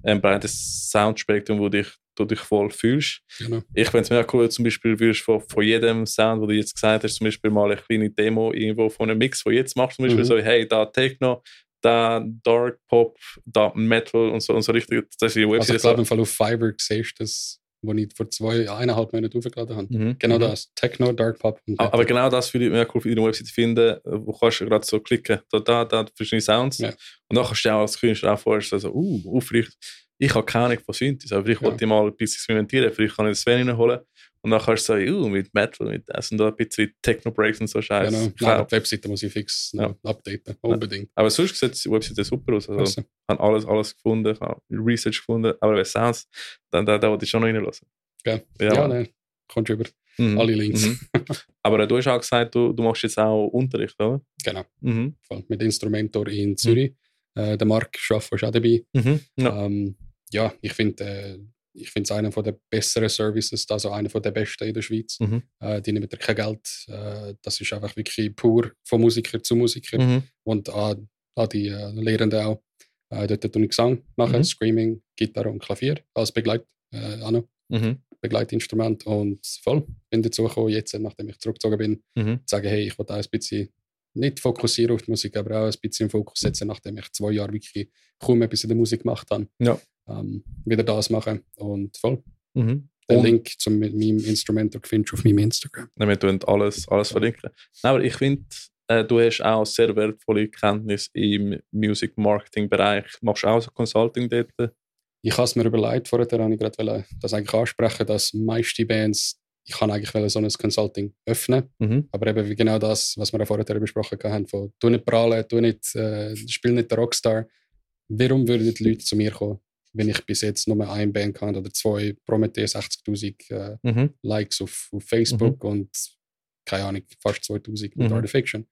ein breites Soundspektrum, wo dich, du dich voll fühlst. genau. Ich fände es mega cool, zum Beispiel würdest von, von jedem Sound, wo du jetzt gesagt hast, zum Beispiel mal eine kleine Demo irgendwo von einem Mix, wo du jetzt machst, zum Beispiel Mhm. so, hey, da Techno, da Dark Pop, da Metal und so, und so richtig, das ist die Also ich glaube, im Fall auf Fiverr siehst du das, wo ich vor zwei, eineinhalb Monaten aufgeladen habe. Mhm. Genau Mhm. das. Techno, Dark Pop und Aber, aber genau das würde ich mega cool für deine Website finden, wo kannst du gerade so klicken, da, da, da, verschiedene Sounds. Ja. Und dann kannst du auch als Künstler auch vorstellen, so, uh, uh, vielleicht, ich habe keine Ahnung von Synthes, aber vielleicht Ja. wollte ich mal ein bisschen experimentieren, vielleicht kann ich das Sven reinholen. Und dann kannst du sagen, uh, mit Metal, mit das und da ein bisschen Techno-Breaks und so Scheiße. Genau. Klar. Aber die Webseite muss ich fix noch updaten. Unbedingt. Aber sonst sieht die Webseite super aus. Also, Also, ich habe alles, alles gefunden, ich habe Research gefunden, aber bei Sounds, dann, da, da wollte ich schon noch reinlassen. Ja. Ja, ja, nein. Kommst über Mhm. alle Links. Mhm. Aber du hast auch gesagt, du, du machst jetzt auch Unterricht, oder? Genau. Mhm. Mit Instrumentor in Zürich. Äh, der Marc Schaffer ist auch dabei. Mhm. Ja. Ähm, ja, ich finde äh, ich finde es einer der besseren Services, also einer der besten in der Schweiz. Mhm. Äh, die nehmen kein Geld. Äh, das ist einfach wirklich pur von Musiker zu Musiker. Mhm. Und an, an die äh, Lehrenden auch. Äh, dort tue ich Gesang machen, Mhm. Screaming, Gitarre und Klavier als Begleit, äh, Mhm. Begleitinstrument. Und voll bin dazu gekommen, jetzt, nachdem ich zurückgezogen bin, Mhm. zu sagen, hey, ich will auch ein bisschen nicht fokussieren auf die Musik, aber auch ein bisschen Fokus setzen, nachdem ich zwei Jahre wirklich kaum etwas in der Musik gemacht habe. Ja. Ähm, wieder das machen und voll. Mhm. Den Und- Link zu meinem Instrumental findest du auf meinem Instagram. Wir tun alles, alles verlinken. Nein, aber ich finde, äh, du hast auch sehr wertvolle Kenntnisse im Music Marketing Bereich. Machst du auch so Consulting dort? Ich habe es mir überlegt, vorher habe ich gerade das eigentlich ansprechen, dass meiste Bands, ich kann eigentlich so ein Consulting öffnen, Mhm. aber eben wie genau das, was wir vorher besprochen haben, von du nicht prahlen, du nicht, äh, spiel nicht der Rockstar. Warum würden die Leute zu mir kommen, wenn ich bis jetzt nur eine Band kann oder zwei Prometheus 60'000 äh, Mhm. Likes auf, auf Facebook und keine Ahnung, fast 2000 mit Mhm. Artifiction.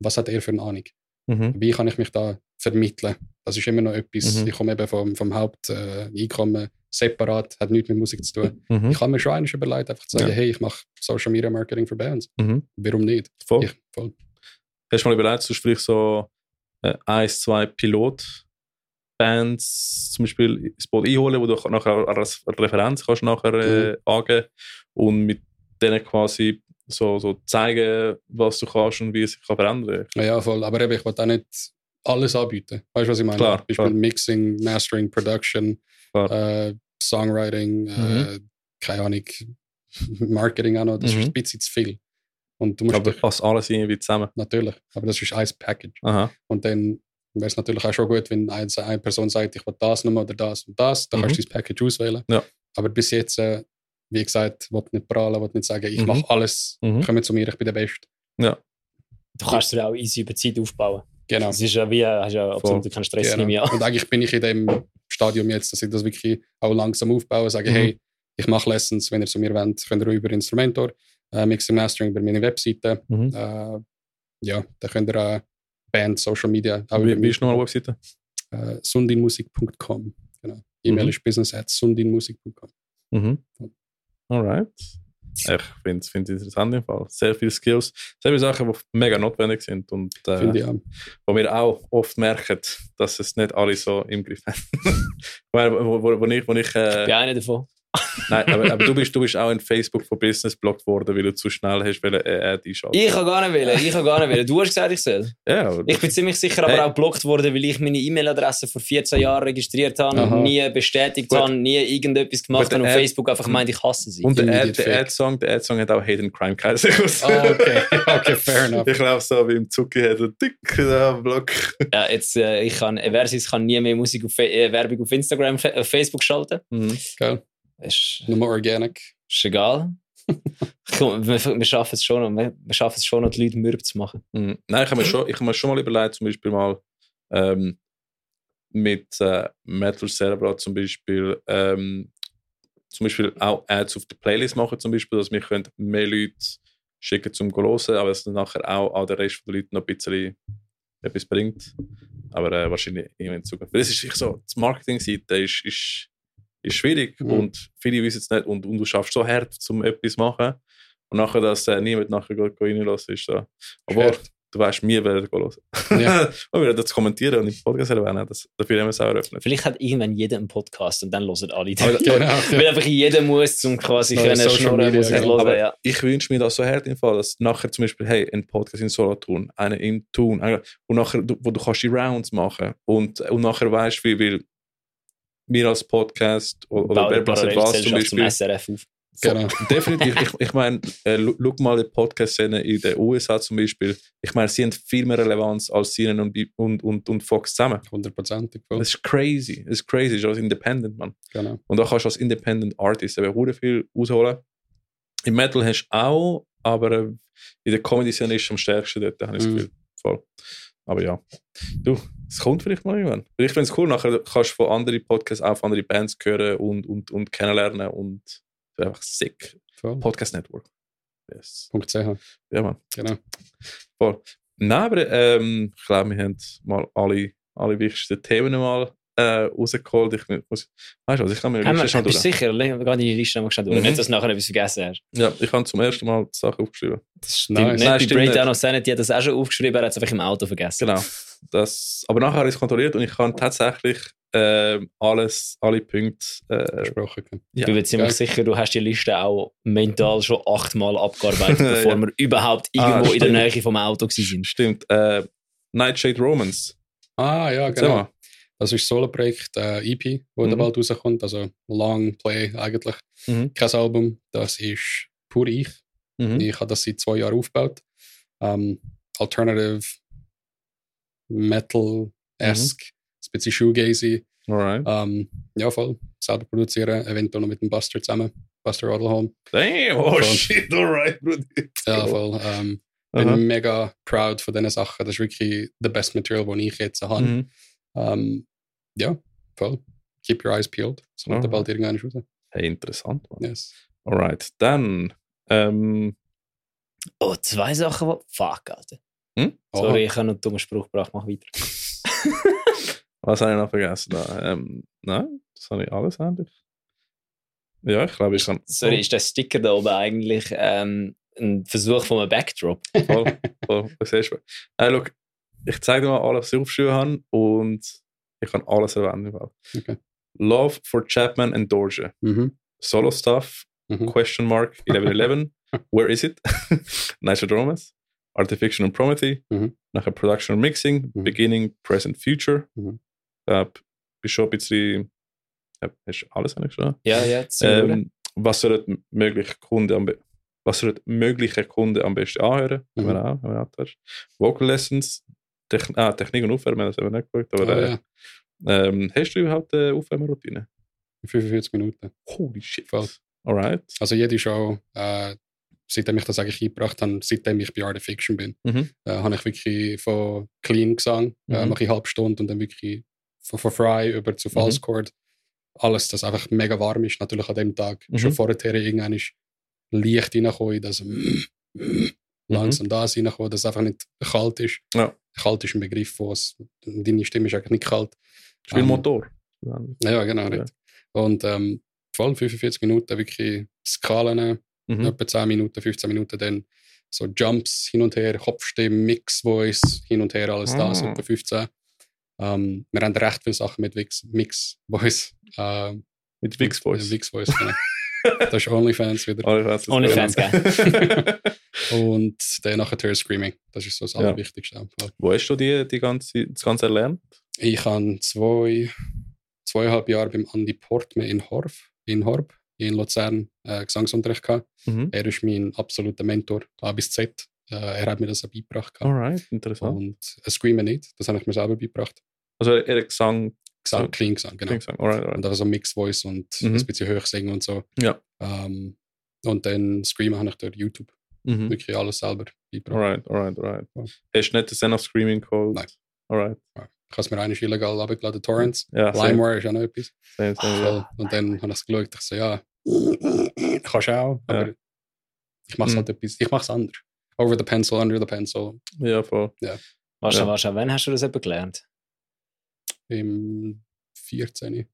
Was hat er für eine Ahnung? Mhm. Wie kann ich mich da vermitteln? Das ist immer noch etwas, Mhm. ich komme eben vom, vom Haupteinkommen äh, Einkommen separat, hat nichts mit Musik zu tun. Mhm. Ich habe mir schon eines überlegt, einfach zu sagen, Ja. hey, ich mache Social Media Marketing für Bands. Mhm. Warum nicht? Voll. Ich, voll. Hast du mal überlegt, du vielleicht so äh, eins, zwei Pilotbands zum Beispiel ins Boot einholen, wo du nachher als Referenz kannst nachher äh, angeben und mit denen quasi so, so zeigen, was du kannst und wie es sich kann verändern kann. Ja, voll. Aber eben, ich will auch nicht alles anbieten. Weißt du, was ich meine? Klar, Zum Beispiel klar. Mixing, Mastering, Production, äh, Songwriting, äh, keine Ahnung, Marketing auch noch. Das Mhm. ist ein bisschen zu viel. Und du musst Aber dich, passt alles irgendwie zusammen. natürlich, aber das ist ein Package. Aha. Und dann wäre es natürlich auch schon gut, wenn eine, eine Person sagt, ich will das nochmal oder das und das, dann Mhm. kannst du das Package auswählen. Ja. Aber bis jetzt, äh, wie gesagt, will nicht prahlen, will nicht sagen, ich Mhm. mache alles, Mhm. komm zu mir, ich bin der Beste. Du kannst dir auch easy über Zeit aufbauen. Genau. Es ist ja wie, hast ja absolut keinen Stress Genau. nicht mehr. Und eigentlich bin ich in dem Stadium jetzt, dass ich das wirklich auch langsam aufbaue, sage, Mhm. hey, ich mache Lessons, wenn ihr zu mir wollt, könnt ihr über Instrumentor, äh, Mixing Mastering über meine Webseite. Mhm. Äh, ja, da könnt ihr auch Band, Social Media, auch Wie, wie ist nochmal die Webseite? äh, sundinmusik.com. Genau. E-Mail Mhm. ist business at sundinmusik.com. Mhm. Alright. Ich finde es interessant im Fall. Sehr viele Skills, sehr viele Sachen, die mega notwendig sind und äh, ich wo wir auch oft merken, dass es nicht alle so im Griff haben. Wo, wo, wo ich, wo ich Ich äh, bin einer davon. Nein, aber, aber du, bist, du bist auch in Facebook von Business blockt worden, weil du zu schnell hast wollen, äh, Ad einschalten. Ich kann gar nicht wählen. Ich kann gar nicht wählen. Du hast gesagt, ich soll. Ja, Ich bin ziemlich sicher aber Hey. auch geblockt worden, weil ich meine E-Mail-Adresse vor 14 Jahren registriert habe, Aha. nie bestätigt Gut. habe, nie irgendetwas gemacht habe und Ad- Facebook einfach meint, ich hasse sie. und der Ad-. Ad-Song der Ad-Song hat auch Hidden Crime geheißen. Ah, okay. okay, fair enough. Ich glaube, so wie im Zucki hat er dick da Block. Ja, jetzt, äh, ich kann, Versus kann nie mehr Musik auf, äh, Werbung auf Instagram, auf Facebook schalten. Mhm. Geil. Ist, Nur organic. ist egal. Komm, wir, wir schaffen es schon noch, wir, wir schaffen es schon noch, die Leute mürb zu machen. Mhm. Nein, ich habe mir, schon, ich hab mir schon mal überlegt, zum Beispiel mal ähm, mit äh, Metal Cerebral zum Beispiel, ähm, zum Beispiel auch Ads auf der Playlist machen, zum Beispiel, dass wir können mehr Leute schicken zum Hören, aber dass dann nachher auch an den Rest der Leute noch ein bisschen etwas bringt. Aber äh, wahrscheinlich irgendwann in Zukunft. Es ist echt so, die Marketing-Seite ist, ist, ist schwierig Mhm. und viele wissen es nicht und, und du schaffst so hart, um etwas zu machen. Und nachher, dass äh, niemand nachher reinlassen, ist so. Aber Fair. du weißt, wir werden hören. Ja. und wir werden das kommentieren und im Podcast erwähnen. Das, dafür haben wir es auch eröffnet. Vielleicht hat irgendwann jeder einen Podcast und dann hören alle Aber- den. Genau. Weil einfach jeder muss, zum quasi Neue können schnurren, muss er genau. hören, ja. Ich wünsche mir das so hart im Fall, dass nachher zum Beispiel, hey, ein Podcast in Solothurn, einen im Tun, einen- und nachher, wo du kannst die Rounds machen und, und nachher weißt, wie will wir als Podcast oder, wer passiert was zum Parallelgesellschaft zum Beispiel. SRF auf. Genau. Definitiv. ich ich meine, äh, schau mal die Podcast-Szene in den USA zum Beispiel. Ich meine, sie haben viel mehr Relevanz als CNN und, und, und, und Fox zusammen. Hundertprozentig. Das ist crazy. Das ist crazy. Das ist als Independent, man. Genau. Und da kannst du als Independent Artist eben viel rausholen. Im Metal hast du auch, aber äh, in der Comedy-Szene ist es am stärksten dort, habe ich das Mhm. Gefühl. Voll. Aber ja. Du, es kommt vielleicht mal irgendwann. Ich finde es cool, nachher kannst du von anderen Podcasts auch von anderen Bands hören und, und, und kennenlernen und es ist einfach sick. Voll. Podcast Network. Yes. .ch. Ja, man. Genau. Voll. Nein, aber ähm, ich glaube, wir haben mal alle, alle wichtigsten Themen mal äh, rausgeholt. Ich muss, weißt du was, ich kann mir Liste schon durch. sicher? Leg gerade die Liste nochmal schnell durch. Mhm. Nicht, dass du nachher etwas vergessen hast. Ja, ich habe zum ersten Mal die Sachen aufgeschrieben. Das stimmt Nice. nicht. Nein, Bei Breakdown of Sanity hat das auch schon aufgeschrieben, er hat es einfach im Auto vergessen. Genau. Das, aber nachher habe ich es kontrolliert und ich kann tatsächlich ähm, alles, alle Punkte. Äh, Besprochen. können. Ich bin mir ziemlich Geil. sicher, du hast die Liste auch mental schon achtmal abgearbeitet, Ja. bevor wir überhaupt Ah, irgendwo in der. Nähe vom Auto waren. stimmt. Äh, Nightshade Romans. Ah, ja, genau. Das ist Solo-Projekt äh, EP, wo Mhm. der bald rauskommt. Also Long Play eigentlich. Mhm. Kein Album. Das ist pur ich. Mhm. Ich habe das seit zwei Jahren aufgebaut. Ähm, Alternative Metal-esque, ein bisschen Shoegazy. Alright. Ähm, ja, voll. Selber produzieren, eventuell noch mit dem Buster zusammen. Buster Rodelholm. Damn, oh Voll. shit, alright, Bruder. Ja, voll. Ähm, Aha. bin mega proud von diesen Sachen. Das ist wirklich the best material, das ich jetzt habe. Mhm. Ähm, ja, voll. Keep your eyes peeled. Es kommt Aha. bald irgendwann raus. Hey, interessant, man. Yes. Alright, dann. Ähm, Oh, zwei Sachen, wo... Fuck, Alter. Hm? Sorry, ich habe einen dummen Spruch gebracht, mach weiter. was habe ich noch vergessen? Ähm, nein, das habe ich alles eigentlich. Ja, ich glaube, ich kann. Sorry, ist der Sticker da oben eigentlich ähm, ein Versuch von einem Backdrop? Voll, voll. Das siehst du. Hey, look, ich zeige dir mal alles, was ich aufgeschrieben habe und ich kann alles erwähnen. Okay. Love for Chapman and Dorje. Mhm. Solo Stuff, Mhm. Question Mark 1111. Where is it? Nice Romance. Artifiction and Promethe. Mhm. Nachher Production and Mixing. Mhm. Beginning, Present, Future. Mhm. Äh, bist schon ein bisschen. Ja, hast du alles schon? Ja, ja, ähm, was sollten mögliche Kunden am was sollten mögliche Kunden am besten anhören? Mhm. Haben wir auch, haben wir auch. Vocal Lessons, Techn ah, Technik und Aufwärmen, das haben wir nicht geguckt. Aber äh, ja. ähm, hast du überhaupt eine Aufwärmroutine? 45 Minuten. Holy shit. Voll. Alright. Also jede Show, äh, seitdem ich das eigentlich eingebracht habe, seitdem ich bei Art of Fiction bin, Mhm. äh, habe ich wirklich von Clean Gesang, äh, Mhm. mache ich halbe Stunde und dann wirklich von, von Fry über zu Mhm. False Chord. Alles, das einfach mega warm ist. Natürlich an dem Tag Mhm. schon vorher irgendwann ist Licht reingekommen, dass mm, mm, langsam das reingekommen, dass es einfach nicht kalt ist. Mhm. Ja. Kalt ist ein Begriff, wo es, deine Stimme ist eigentlich nicht kalt. Spiel Ähm, Motor. Ja, genau. Ja. Und ähm, vor allem 45 Minuten wirklich Skalen, Mhm. etwa 10 Minuten, 15 Minuten, dann so Jumps hin und her, Kopfstimme, Mix, Voice, hin und her, alles das, Ah. etwa 15. Ähm, wir haben recht viele Sachen mit Wix, Mix, Voice. Ähm, Mit Wix Voice. Wix Voice, genau. das ist OnlyFans wieder. OnlyFans. ist OnlyFans, geil. Und dann nachher Screaming. Das ist so das Ja. Allerwichtigste. Wo hast du die, die ganze, das Ganze erlernt? Ich habe zwei, zweieinhalb Jahre beim Andy Portman in Horb, in Horb, in Luzern, äh, Gesangsunterricht gehabt. Mhm. Er ist mein absoluter Mentor, A bis Z. Äh, er hat mir das auch beigebracht. gehabt. Alright, interessant. Und äh, Screamen nicht, das habe ich mir selber beigebracht. Also er hat Gesang, Gesang, Ja. Clean Gesang, genau. Gesang. Alright, Und alright. einfach so Mix Voice und Mhm. ein bisschen hoch singen und so. Ja. Ähm, und dann Screamen habe ich durch YouTube Mhm. wirklich alles selber beigebracht. Alright, alright, alright. Ja. Hast du nicht den Zen of Screaming geholt? Nein. Alright. Ich habe es mir eigentlich illegal abgeladen, Torrents. Ja, LimeWire ist auch noch etwas. same, same, ja. Voll. Und dann habe ich es geschaut, ich so, ja, kannst du auch, aber Ja. ich mache es Mhm. halt etwas, ich mache es anders. Over the pencil, under the pencil, ja, voll. Ja. warte, wann hast du das eben gelernt? im 14.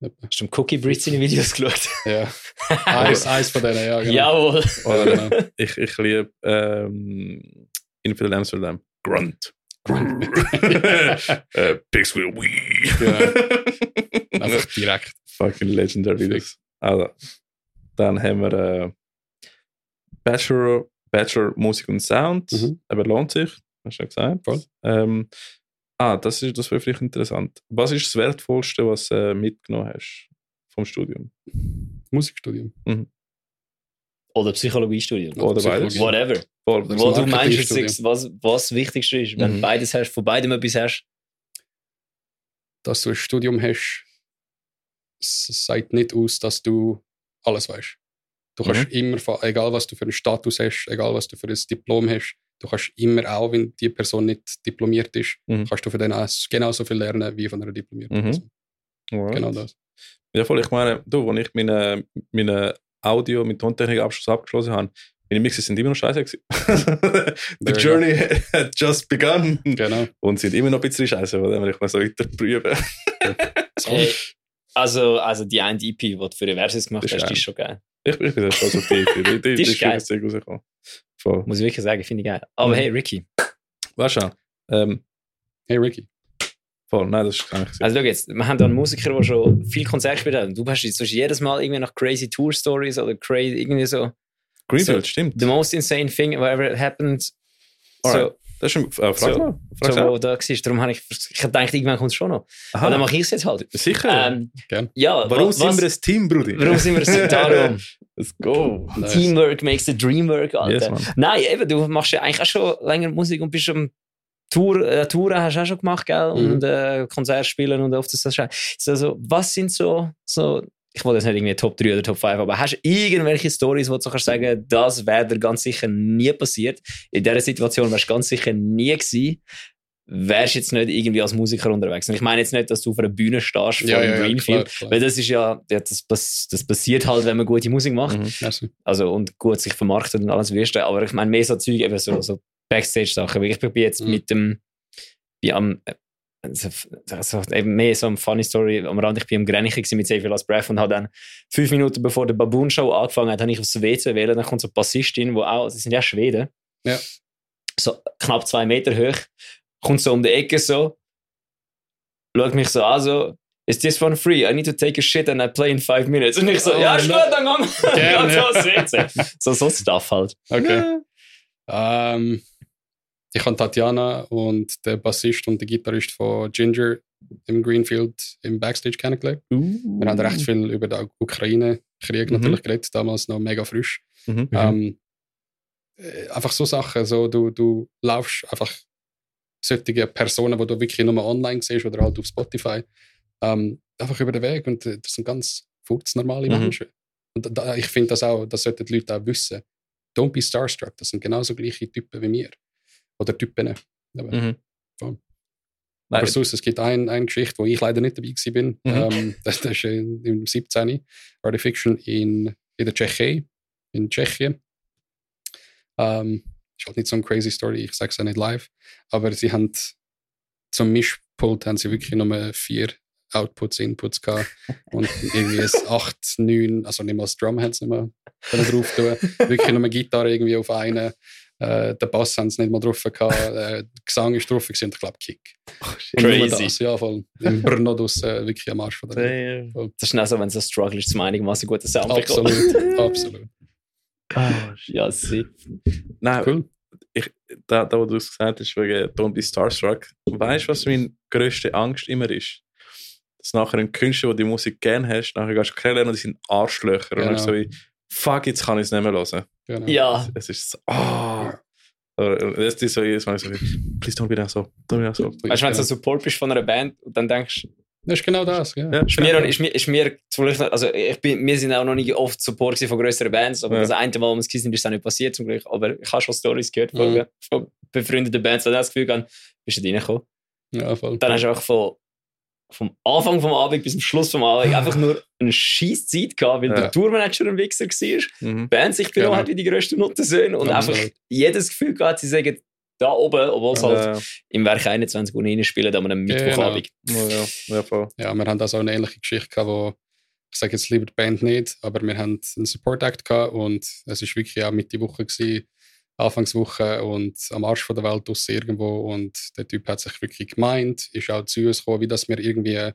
Etwa. Hast du im Cookie Brits seine Videos geschaut? Ja, eins, eins von denen, ja, genau. Jawohl. Oder, Ja, ich, ich liebe ähm, Infield Amsterdam. Grunt. äh, Pigs will we. Einfach direkt. Fucking legendary. Also, dann haben wir äh, Bachelor, Bachelor Musik und Sound. Mhm. Aber lohnt sich, hast du ja gesagt. Voll. Ähm, ah, das, ist, das wäre vielleicht interessant. Was ist das Wertvollste, was du äh, mitgenommen hast vom Studium? Musikstudium. Oder Psychologiestudium. Oder Psychologie. beides? Whatever. Oder Wo du meinst, was, was das Wichtigste ist, wenn Mhm. du beides hast, von beidem etwas hast. Dass du ein Studium hast, sagt nicht aus, dass du alles weißt. Du kannst immer, von- egal was du für einen Status hast, egal was du für ein Diplom hast, du kannst immer auch, wenn die Person nicht diplomiert ist, Mhm. kannst du von denen auch genauso viel lernen wie von einer diplomierten Mhm. Person. Alright. Genau das. Ja, voll. Ich meine, du, als ich meine, meine Audio mit Tontechnik-Abschluss abgeschlossen habe, meine Mixes sind immer noch scheiße. gewesen. The journey had just begun. Genau. Und sind immer noch ein bisschen scheiße, weil dann will ich mal so weiter prüfen. Hey, also, also die eine EP, die du für die Versus gemacht Das ist hast, die geil. ist schon geil. Ich, ich bin sehr stolz auf die. Die, die, die, Die ist ist wirklich geil. sehr rausgekommen. Voll. Muss ich wirklich sagen, finde ich geil. Aber Mhm. hey, Ricky. Weißt du, ähm, Hey Ricky. Voll, nein, das ist gar nicht. Also schau jetzt, wir haben da einen Musiker, der schon viel Konzerte gespielt hat. Und du hast jetzt jedes Mal irgendwie nach crazy Tour Stories oder crazy irgendwie so Greenfield, so- stimmt. the most insane thing whatever happened. So, Alright. Das ist ein, äh, frag So- mal. Frag so wo da war. Darum habe ich, ich gedacht, irgendwann kommt es schon noch. Aha. Aber dann mache ich es jetzt halt. Sicher. Ähm, Gern. ja, Warum wa- sind was, wir ein Team, Brudi? Warum sind wir es darum? Let's go. Nice. Teamwork makes the dream work, Alter. Yes. Nein, eben, du machst ja eigentlich auch schon länger Musik und bist am Tour, äh, Touren hast du auch schon gemacht, gell? Mhm. Und äh, Konzert spielen und oft ist das schon. So, also, was sind so, so, ich wollte jetzt nicht irgendwie Top 3 oder Top 5, aber hast du irgendwelche Stories, wo du so kannst sagen, das wäre dir ganz sicher nie passiert? In dieser Situation wärst du ganz sicher nie gewesen. Wärst jetzt nicht irgendwie als Musiker unterwegs. Und ich meine jetzt nicht, dass du auf einer Bühne stehst vor Ja, einem ja, ja, Greenfield, klar, klar. weil das ist ja, ja das, das passiert halt, wenn man gute Musik macht Mhm. Also und gut sich vermarktet und alles Wirste. Aber ich meine, mehr so Zeug, eben so, so Backstage-Sachen. Ich bin jetzt Mhm. mit dem, bin am, also, also eben mehr so eine funny Story am Rand. Ich bin am Grenichen mit viel als Breath und habe dann fünf Minuten bevor der Baboon Show angefangen hat, habe ich aufs WC wählen. Dann kommt so eine Bassistin, wo auch, sie sind ja Schweden. Ja. So knapp zwei Meter hoch. Kommt so um die Ecke so, schaut mich so an, so, Is this one free? I need to take a shit and I play in five minutes. Und ich so, Oh, ja, ist no. gut, dann gang. Gerne. Ja, so, so, Stuff halt. Okay. Ähm, ich habe Tatjana und der Bassist und der Gitarrist von Ginger im Greenfield im Backstage kennengelernt. Uh. Wir haben recht viel über den Ukraine-Krieg Mhm. natürlich geredet, damals noch mega frisch. Mhm. Ähm, äh, einfach so Sachen, so du, du laufst einfach solche Personen, die du wirklich nur online siehst oder halt auf Spotify, ähm, einfach über den Weg und äh, das sind ganz furznormale Mhm. Menschen. Und da, ich finde das auch, das sollten die Leute auch wissen. Don't be starstruck, das sind genauso gleiche Typen wie mir. Oder Typen. Aber, Mhm. Nein, aber sonst, es gibt ein, eine Geschichte, wo ich leider nicht dabei bin. Mhm. Ähm, das, das ist im 17. Artifiction in, in der Tschechei, in Tschechien. Ähm, ist halt nicht so eine crazy Story, ich sage es auch nicht live. Aber sie haben zum Mischpult haben sie wirklich nur vier Outputs, Inputs gehabt und irgendwie ein 8, 9, also nicht mal das Drum haben sie nicht mehr drauf tun. Wirklich nur eine Gitarre irgendwie auf einen. Äh, den Bass haben sie nicht mal drauf gehabt. Äh, der Gesang ist drauf gewesen und ich glaube Kick. Und nur Crazy. das, ja, voll. Im Brno draussen, äh, wirklich am Arsch von der Damn. Das ist dann so, wenn es ein Struggle ist, zum einigermaßen guten Sound Absolut, absolut. Ja, sick. Nein, Cool. ich, da, da, wo du es gesagt hast, wegen Don't be Starstruck, weißt du, was meine grösste Angst immer ist? Dass nachher ein Künstler, der die Musik gerne hast, nachher gehst du kennenlernen und die sind Arschlöcher. Und dann Genau. so wie, fuck, jetzt kann ich es nicht mehr hören. Genau. Ja, Es ist so. Oder, Das ist so jedes Mal so, wie, please don't be that so, don't be that so. weißt du, wenn du so Support bist von einer Band und dann denkst du, Das ist genau das, ja. Ja, ist mir, ist mir, ist mir also ich bin, wir sind auch noch nicht oft Support von größeren Bands, aber Ja. das eine Mal, wo wir es gewesen sind, ist es auch nicht passiert zum Glück. Aber ich habe schon Stories gehört von, Mhm. von befreundeten Bands, die das Gefühl haben, bist du reingekommen. Ja, voll. Dann hast du einfach von, vom Anfang vom Abend bis zum Schluss vom Abend einfach nur eine scheiß Zeit gehabt, weil Ja. der Tourmanager ein Wichser war, die Mhm. Band sich genommen Genau. hat wie die grössten Nottensöhne und Absolut. einfach jedes Gefühl gehabt, sie sagen da oben, obwohl es halt Ja, im Werk 21 Uhr reinspielen, an einem. Mittwochabend. ja, ja, ja. Ja, wir haben da so eine ähnliche Geschichte gehabt, wo ich sage jetzt lieber die Band nicht, aber wir haben einen Support Act gehabt und es ist wirklich auch Mitte Woche gewesen, Anfangswoche und am Arsch von der Welt aus irgendwo und der Typ hat sich wirklich gemeint, ist auch zu uns gekommen, wie dass wir irgendwie äh,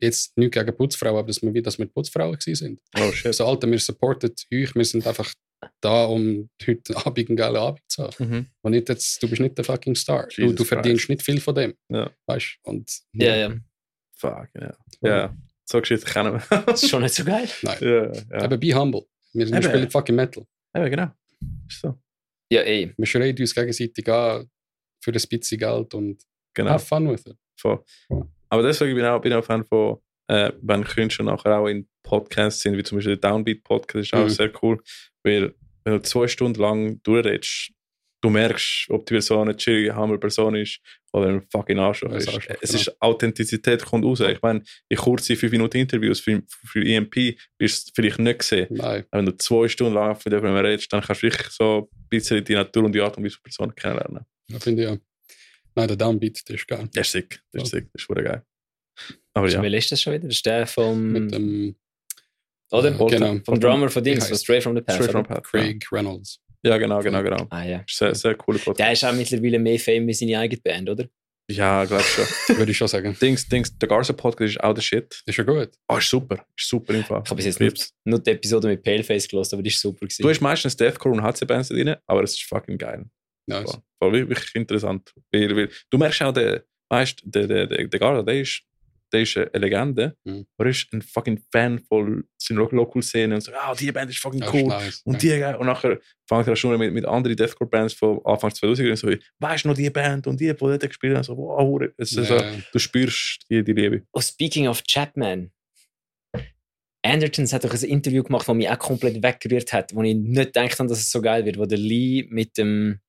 jetzt nicht gegen Putzfrauen, aber dass wir wie dass wir Putzfrauen gewesen sind. Oh shit. Also Alter, wir supporten euch, wir sind einfach da, um heute Abend einen geilen Abend zu haben. Mhm. Und nicht jetzt, du bist nicht der fucking Star. Du, Jesus du verdienst Christ. nicht viel von dem. Ja. Weißt und Ja, ja. Fuck, ja. Ja, so Geschichte kennen wir. Das ist schon nicht so geil. Nein. ja, ja. Aber be humble. Wir, wir spielen fucking Metal. Eben, genau. Ist so. Ja, eh. Wir schreien uns gegenseitig an für ein bisschen Geld und Genau. have fun with it. Voll. Aber deswegen bin ich auch, bin auch Fan von, äh, wenn Künstler nachher auch in Podcasts sind, wie zum Beispiel der Downbeat Podcast, ist auch Mhm. sehr cool, weil wenn du zwei Stunden lang durchredest, du merkst, ob die Person eine chillige, humble Person ist oder ein fucking Arschloch ist. Arschloch, es genau. ist Authentizität kommt raus. Ich meine, in kurzen 5 Minuten Interviews für, für EMP bist du vielleicht nicht gesehen. Nein. Aber wenn du zwei Stunden lang von jemandem redest, dann kannst du wirklich so ein bisschen die Natur und die Art und Weise der Person kennenlernen. Da finde ich ja. Nein, der Downbeat, der ist geil. Das ist sick. Das ist Ja. sick. Das ist verdammt geil. Aber ja. Wie ist das schon wieder? Das ist der vom, Mit dem oder? äh, genau, vom Drummer von Dings, von Straight from the Past. Straight from oder? Path. Craig Reynolds. Ja, genau, genau, genau. Ah ja. Sehr, sehr cooler Podcast. Der ist auch mittlerweile mehr Fame wie seine eigene Band, oder? Ja, glaub schon. Würde ich schon sagen. Dings, Dings, der Garza Podcast ist auch der Shit. Ist ja gut. Ah, ist super. Ist super im Fall. Ich habe bis jetzt nur, nur die Episode mit Paleface gelost, aber die ist super gewesen. Du hast meistens Deathcore und HC-Bands drin, aber es ist fucking geil. Nice. Voll, voll wirklich wirklich interessant. Weil, weil, du merkst auch, der, weißt, der, der, der, der Garza, der ist, der ist eine Legende, Mhm. aber er ist ein fucking Fan von seiner Local-Szene und so, ah, die Band ist fucking Das ist cool. nice. Und, die, und nachher fängt er schon mit, mit anderen Deathcore-Bands von Anfang 2000 und so, weißt du noch die Band und die, die dort gespielt haben, so, wow, es ist so, Ja. du spürst die, die Liebe. Oh, speaking of Chapman. Andertons hat doch ein Interview gemacht, das mich auch komplett weggerührt hat, wo ich nicht gedacht habe, dass es so geil wird, wo der Lee mit dem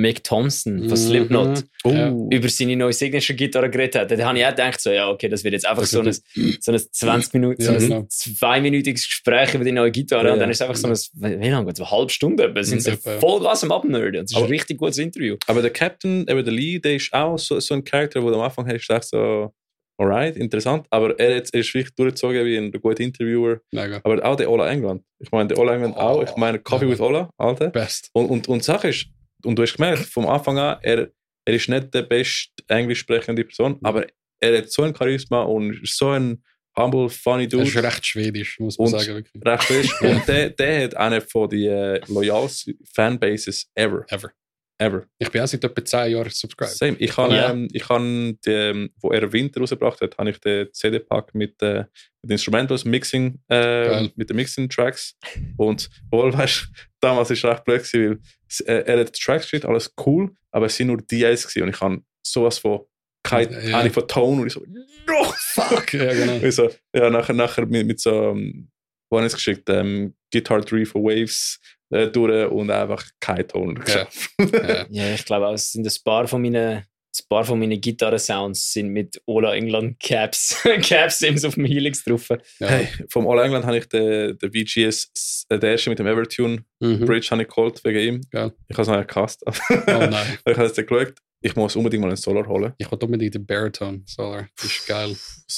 Mick Thompson von Slipknot Oh, Ja. über seine neue Signature-Gitarre geredet hat. Da habe ich auch gedacht, so, ja, okay, das wird jetzt einfach so ein, so ein 20 Minuten, so Ja, ein genau. zweiminütiges Gespräch über die neue Gitarre Ja, und dann ja. ist es einfach so ein, wie lange, so eine halbe Stunde, etwa, sind sie Etwa, ja. Vollgas am Abnerden. Das ist ein Aber- richtig gutes Interview. Aber der Captain, eben der Lee, der ist auch so, so ein Charakter, wo du am Anfang hast du gedacht, so, alright, interessant, aber er, hat- er ist wirklich durchgezogen wie ein guter Interviewer. Mega. Aber auch der Ola England. Ich meine, der Ola England Oh, auch. Ich meine, Coffee ja. with Ola, Alter. Best. Und, und, und die Sache ist, und du hast gemerkt, vom Anfang an, er, er ist nicht der best englisch sprechende Person, aber er hat so ein Charisma und so ein humble, funny Dude. ist recht schwedisch, muss man sagen. Wirklich. recht frisch. Und der, der hat eine von den äh, loyalsten Fanbases ever. Ever. Ever. Ich bin auch seit etwa 10 Jahren subscribed. Same. Ich habe, Ja. ähm, ich habe den, wo er Winter rausgebracht hat, habe ich den CD-Pack mit, äh, mit Instrumentals, Mixing, äh, mit den Mixing-Tracks. Und wohl, weißt du, damals ist es recht blöd, gewesen, weil es- äh, er hat die Tracks geschrieben, alles cool, aber es sind nur DAs gewesen und ich habe sowas von keine Ja. Ahnung von Ton und ich so, no! Fuck, ja, genau. Ich so, ja, nachher, nachher mit, mit so, ähm, wo habe ich es geschickt, ähm, Guitar 3 for Waves äh, durch und einfach kein Ton. Ja. Ja. Ja, ich glaube auch, es sind ein paar von meinen ein paar von meinen Gitarren-Sounds sind mit Ola England Caps, Caps Sims auf dem Helix drauf. Ja. Hey, vom All England habe ich den, den VGS, äh, der erste mit dem Evertune Mhm. Bridge habe ich geholt wegen ihm. Geil. Ich habe es noch gecast. Oh nein. ich habe es dann geschaut. Ich muss unbedingt mal einen Solar holen. Ich wollte unbedingt den Baritone Solar. Das ist geil.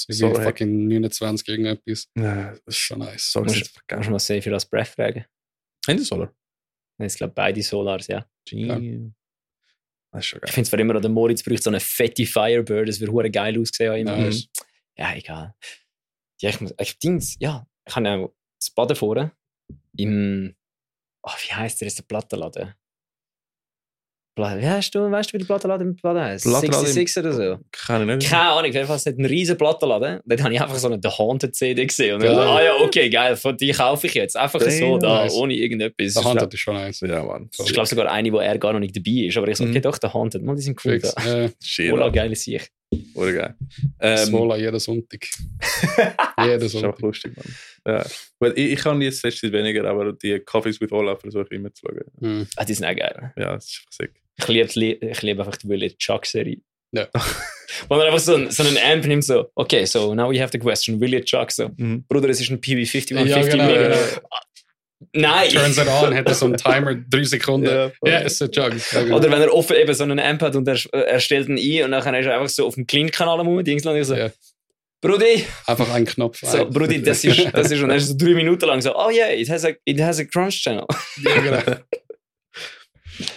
Wie Solar fucking 29 irgendetwas. Ja, das ist schon nice. Solar Kannst du mal sehen, für das Breath fragen? Haben die Solar? Ich glaube, beide Solars, ja. Ja. Das ist schon Ich geil. finde zwar immer noch, der Moritz braucht so eine fette Firebird, das wird hure geil aussehen. Immer. Nice. Ja, egal. Ja, ich muss, ich Dings, ja, ich habe ja das Baden vorne im, oh, wie heißt der jetzt, der Plattenladen? Wie heißt du, weißt du, wie der Plattenladen heißt? Plattenladen im- 66 oder so? Ich nicht. Keine Ahnung, jedenfalls hat einen riesen Plattenladen. Dort habe ich einfach so eine The Haunted CD gesehen. Und dann Geil. so, ah ja, okay, geil, von die kaufe ich jetzt. Einfach so Damn, da, nice. ohne irgendetwas. Der Hand ist schon nice. Ja, Mann. Ich glaube sogar eine, wo er gar noch nicht dabei ist. Aber ich so, okay, Mhm. doch, der Haunted, man, die sind cool Fix. da. Ola, geile Sicht. Oder geil. Ähm, Swola jeden Sonntag. jeden das ist einfach Sonntag. lustig, Mann. Ja. Ich, ich kann jetzt letztes weniger, aber die Coffees with Olaf versuche ich immer zu schauen. Hm. Ah, die sind auch geil. Ja, das ist einfach sick. Ich liebe, ich liebe einfach die Willy Chuck-Serie. Ja. Wo er einfach so, ein, so einen Amp nimmt, so, okay, so now we have the question, Willy Chuck, so, Mhm. Bruder, es ist ein PB50, Ja, 50 genau, Mega. Nein! Turns it on, hat er so einen Timer, drei Sekunden. Ja, voll. es ist ein Jug. Genau. Oder wenn er offen eben so einen Amp hat und er, er stellt ihn ein und dann ist er einfach so auf dem Clean-Kanal am Moment, so, Ja. Brudi, Einfach ein Knopf. so. Brudi, das ist, das ist, und ist so drei Minuten lang so, oh yeah, it has a, it has a Crunch-Channel. ja, genau.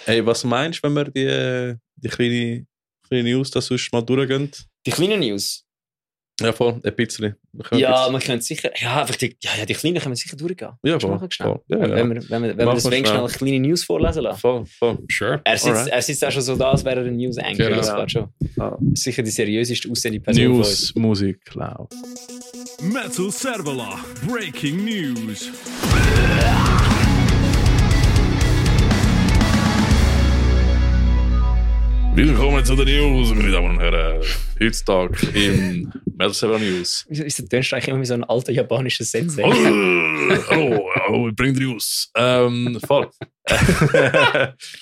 Hey, was meinst du, wenn wir die, die kleine, kleine News da sonst mal durchgehen? Die kleinen News. Ja, voll, ein bisschen. Ja, man könnte sicher, ja, einfach die, ja, die kleinen können wir sicher durchgehen. ja, voll. machen, schnell? voll. Ja, ja. Wenn wir, wenn wir, wenn wir das wir wenig schnell. schnell kleine News vorlesen lassen. Voll, voll. Sure. Er sitzt, Alright. er sitzt auch schon so da, als wäre er ein News Anchor. Genau. Das war schon Ah. sicher die seriöseste aussehende Person. News, Musik, laut. Metal Servola Breaking News. Willkommen zu den News, meine Damen und Herren. Heutzutage im Metal Server News. Wieso ist der Tönst eigentlich immer wie so ein alter japanischer Sensei? Hallo, hallo, ich bring die News. Ähm, voll.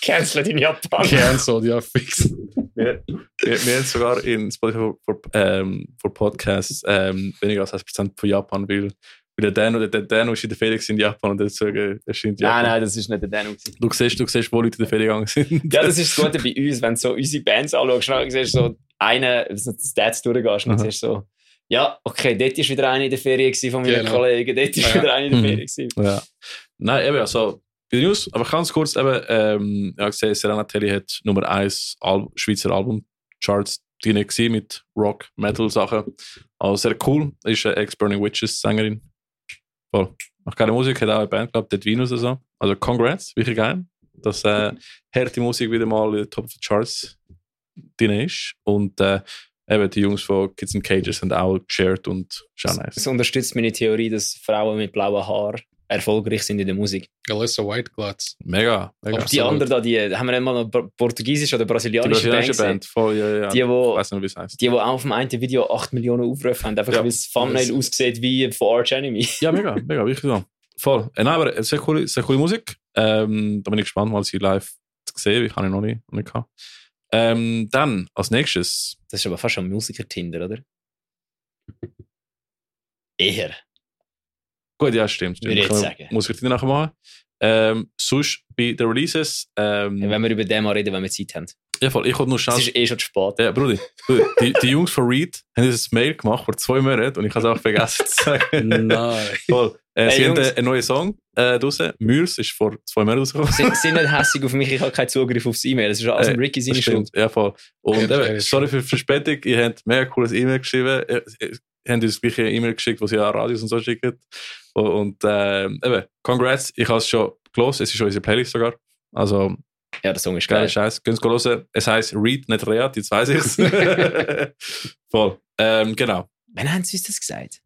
Cancelled in Japan. Cancelled, ja, fix. wir, wir, wir haben sogar in Spotify für, ähm, für Podcasts ähm, weniger als 1% von Japan, weil, weil der Dan oder der Dan ist in der Ferien in Japan und deswegen erscheint Japan. Nein, nein, das ist nicht der Dano. gewesen. Du siehst, du siehst, wo Leute in der Ferien gegangen sind. Ja, das ist das Gute bei uns, wenn du so unsere Bands anschaust, dann siehst du so einen, wenn du die Stats durchgehst, und dann siehst du so, ja, okay, dort war wieder einer in der Ferien von meinen Genau. Kollegen, dort war Ja. wieder einer in der Mhm. Ferien. Ja. Nein, eben, also, bei den News, aber ganz kurz eben, ähm, ja, gesehen, Serena Telly hat Nummer 1 Al Schweizer Albumcharts drin mit Rock, Metal Sachen. Also sehr cool. Ist eine Ex-Burning Witches Sängerin. Voll. Macht keine Musik, hat auch eine Band gehabt, Dead Venus oder so. Also congrats, wirklich geil. Dass äh, harte Musik wieder mal in den Top of the Charts drin ist. Und äh, eben die Jungs von Kids in Cages haben auch geshared und auch nice. Das unterstützt meine Theorie, dass Frauen mit blauen Haaren erfolgreich sind in der Musik. Alyssa Whiteglatz. Mega, mega. Aber die anderen da, die haben wir nicht mal noch Bra- portugiesische oder Die brasilianische Band, brasilianische gesehen. Band, voll, ja, ja. Die, ich wo, weiß nicht, wie es heißt. die, wo auch auf dem einen Video 8 Millionen Aufrufe haben, einfach Ja. weil das Thumbnail Das- aussieht wie von Arch Enemy. Ja, mega, mega, wirklich so. Voll. Äh, nein, aber sehr coole, sehr coole Musik. Ähm, da bin ich gespannt, mal sie live zu sehen. Ich habe ihn noch nicht, noch nicht gehabt. Ähm, dann, als nächstes, Das ist aber fast schon Musiker-Tinder, oder? Eher. Gut, ja, stimmt. stimmt. Würde ich jetzt sagen. Musik die nachher machen. Ähm, sonst bei den Releases, ähm, Wenn wir über den mal reden, wenn wir Zeit haben. ja, voll, ich wollte nur schnell. Es ist eh schon zu spät. Ja, Brudi, die, die Jungs von Reed haben uns ein Mail gemacht vor zwei Monaten und ich habe es auch vergessen zu sagen. Nein. Voll. Äh, Hey, sie haben Jungs. äh, einen neuen Song äh, draussen. Mürs ist vor zwei Monaten rausgekommen. Sind, sind nicht hässig auf mich, ich habe keinen Zugriff aufs E-Mail. Das ist alles Äh, ein Ricky seine Schuld. stimmt, Ja, voll. Und Ja, eben, sorry für die Verspätung, ihr habt mega cooles E-Mail geschrieben. Habt uns gleich eine E-Mail geschickt, die sie an Radios und so schicken. Und, äh, eben, congrats, ich habe es schon gelesen, es ist schon unsere Playlist sogar. Also, Ja, der Song ist geil. Scheiß. Könnt ihr hören. Es heisst Read, nicht Read, jetzt weiss ich es. voll. Ähm, genau. Wann haben sie uns das gesagt?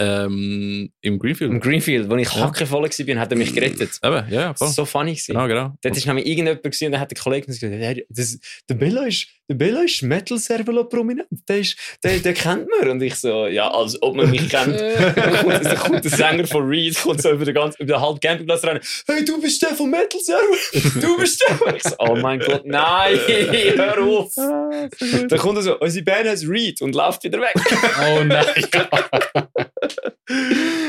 Ähm, Im Greenfield. Im Greenfield, wo ich Ja. hackevoll war, hat er mich gerettet. Eben, ja, ja, voll. So funny gewesen. Genau, genau. Dort ist nämlich irgendjemand gewesen, und dann hat der Kollege gesagt, hey, das, der Bella ist, der ist Metal Servolo prominent. Der, ist, der, der kennt man. Und ich so, ja, als ob man mich kennt. dann, kommt, dann kommt der Sänger von Reed, kommt so über den ganzen, über den halben Campingplatz rein. Hey, du bist der von Metal Servolo. Du bist der. Und ich so, oh mein Gott, nein, hör auf. Dann kommt er so, unsere Band heißt Reed und läuft wieder weg. Oh nein.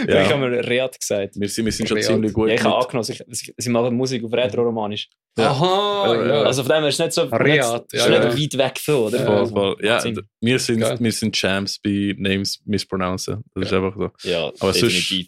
Ja. Ich habe mir Reat gesagt. Wir sind, wir sind schon Real. ziemlich gut. Ja, ich habe angenommen, sie, sie machen Musik auf Retro-Romanisch. Aha, ja. Also von dem her ist es nicht so Reat, nicht, ist ja, nicht weit weg von, oder? Ja, Voll, voll. Ja, d- wir sind, Geil. wir sind Champs bei Names mispronouncen. Das ist einfach so. Ja, Aber sonst- definitiv.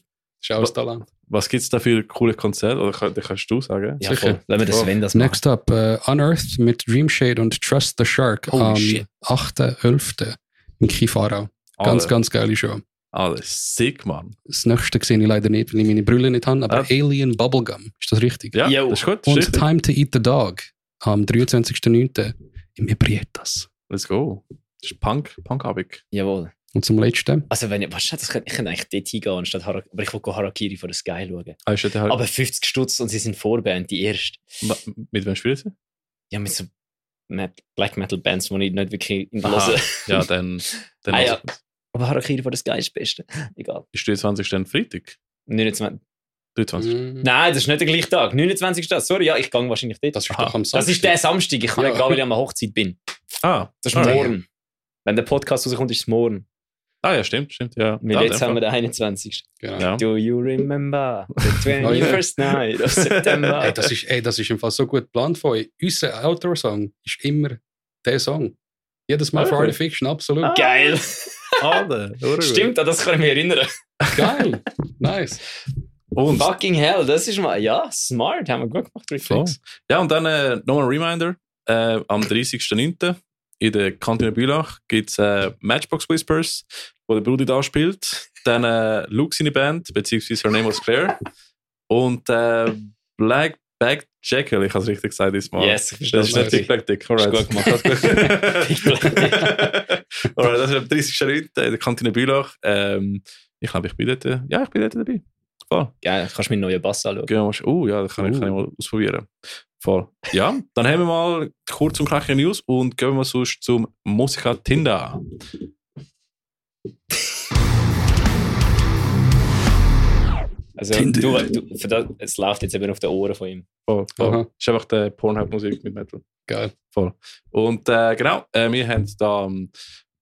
Auch das Talent. Was gibt es da für coole Konzerte? Oder kann, das kannst du sagen? Ja, Sicher. voll. Lassen wir das. Sven das machen. Next up, äh, Unearthed mit Dreamshade und Trust the Shark Holy am shit. 8.11. in Kifarau. Ganz, ganz geile Show. Alles sick, Mann. Das nächste sehe ich leider nicht, weil ich meine Brille nicht habe, aber Ah. Alien Bubblegum. Ist das richtig? Ja, das ist gut. Das ist Und. Time to Eat the Dog am 23.09. im Ebrietas. Let's go. Das ist Punk, Punkabig. Jawohl. Und zum letzten, Also wenn ich, weißt du, das könnte, ich könnte eigentlich dort hingehen, anstatt Hara, aber ich will go Harakiri von der Sky schauen. Ah, ist der halt, Aber 50 Stutz und sie sind Vorband, die erste. Wa- mit wem spielen sie? Ja, mit so Black Metal Bands, die ich nicht wirklich höre. Ja, dann, dann Ah, ja. Aber Harakiri der ist das Beste. Egal. Ist 23. dann Freitag? 29. 23. Mm, Nein, das ist nicht der gleiche Tag. 29. Tag. Sorry, ja, ich gehe wahrscheinlich dort. das ist Aha. doch am Das Samstag. ist der Samstag. Ich kann Ja. nicht gehen, weil ich an der Hochzeit bin. Ah, Das ist alright. morgen. Wenn der Podcast rauskommt, ist es morgen. Ah, ja, stimmt, stimmt. Ja. Weil ja, jetzt haben wir den 21. Genau. Ja. Do you remember the Oh, ja. 21st night of September? Ey, das ist, ey, das ist im Fall so gut geplant von euch. Unser Outdoor-Song ist immer der Song. Jedes Mal Ah, für okay. Art Fiction, absolut. Ah. Geil. Urgut. Stimmt, an das kann ich mich erinnern. Geil. Nice. Und, Fucking hell, das ist mal, ja, smart, haben wir gut gemacht. Reflex. ja, und dann äh, nochmal ein Reminder. Äh, am 30.09. in der Kantine Bülach gibt es äh, Matchbox Whispers, wo der Brudi da spielt. Dann äh, Luke seine Band, beziehungsweise Her Name was Claire. Und äh, Black Bag Jackal, ich habe es richtig gesagt diesmal. Yes, ich Das ist nicht Big Black Dick, alright. Ist gut gemacht. Black Dick. alright, das ist am 30.09. in der Kantine Bülach. Ähm, ich glaube, ich bin dort, äh, ja, ich bin dort dabei. Voll. Geil, kannst du meinen neuen Bass anschauen. Mal, oh ja, das kann, ich, Uh. kann ich mal ausprobieren. Voll. Ja, dann haben wir mal kurz und knackige News und gehen wir sonst zum Musiker Tinder. Also, Tinder. du, du, für das, es läuft jetzt eben auf den Ohren von ihm. Voll, voll. Ist einfach der Pornhub-Musik mit Metal. Geil. Voll. Und äh, genau, äh, wir haben da ein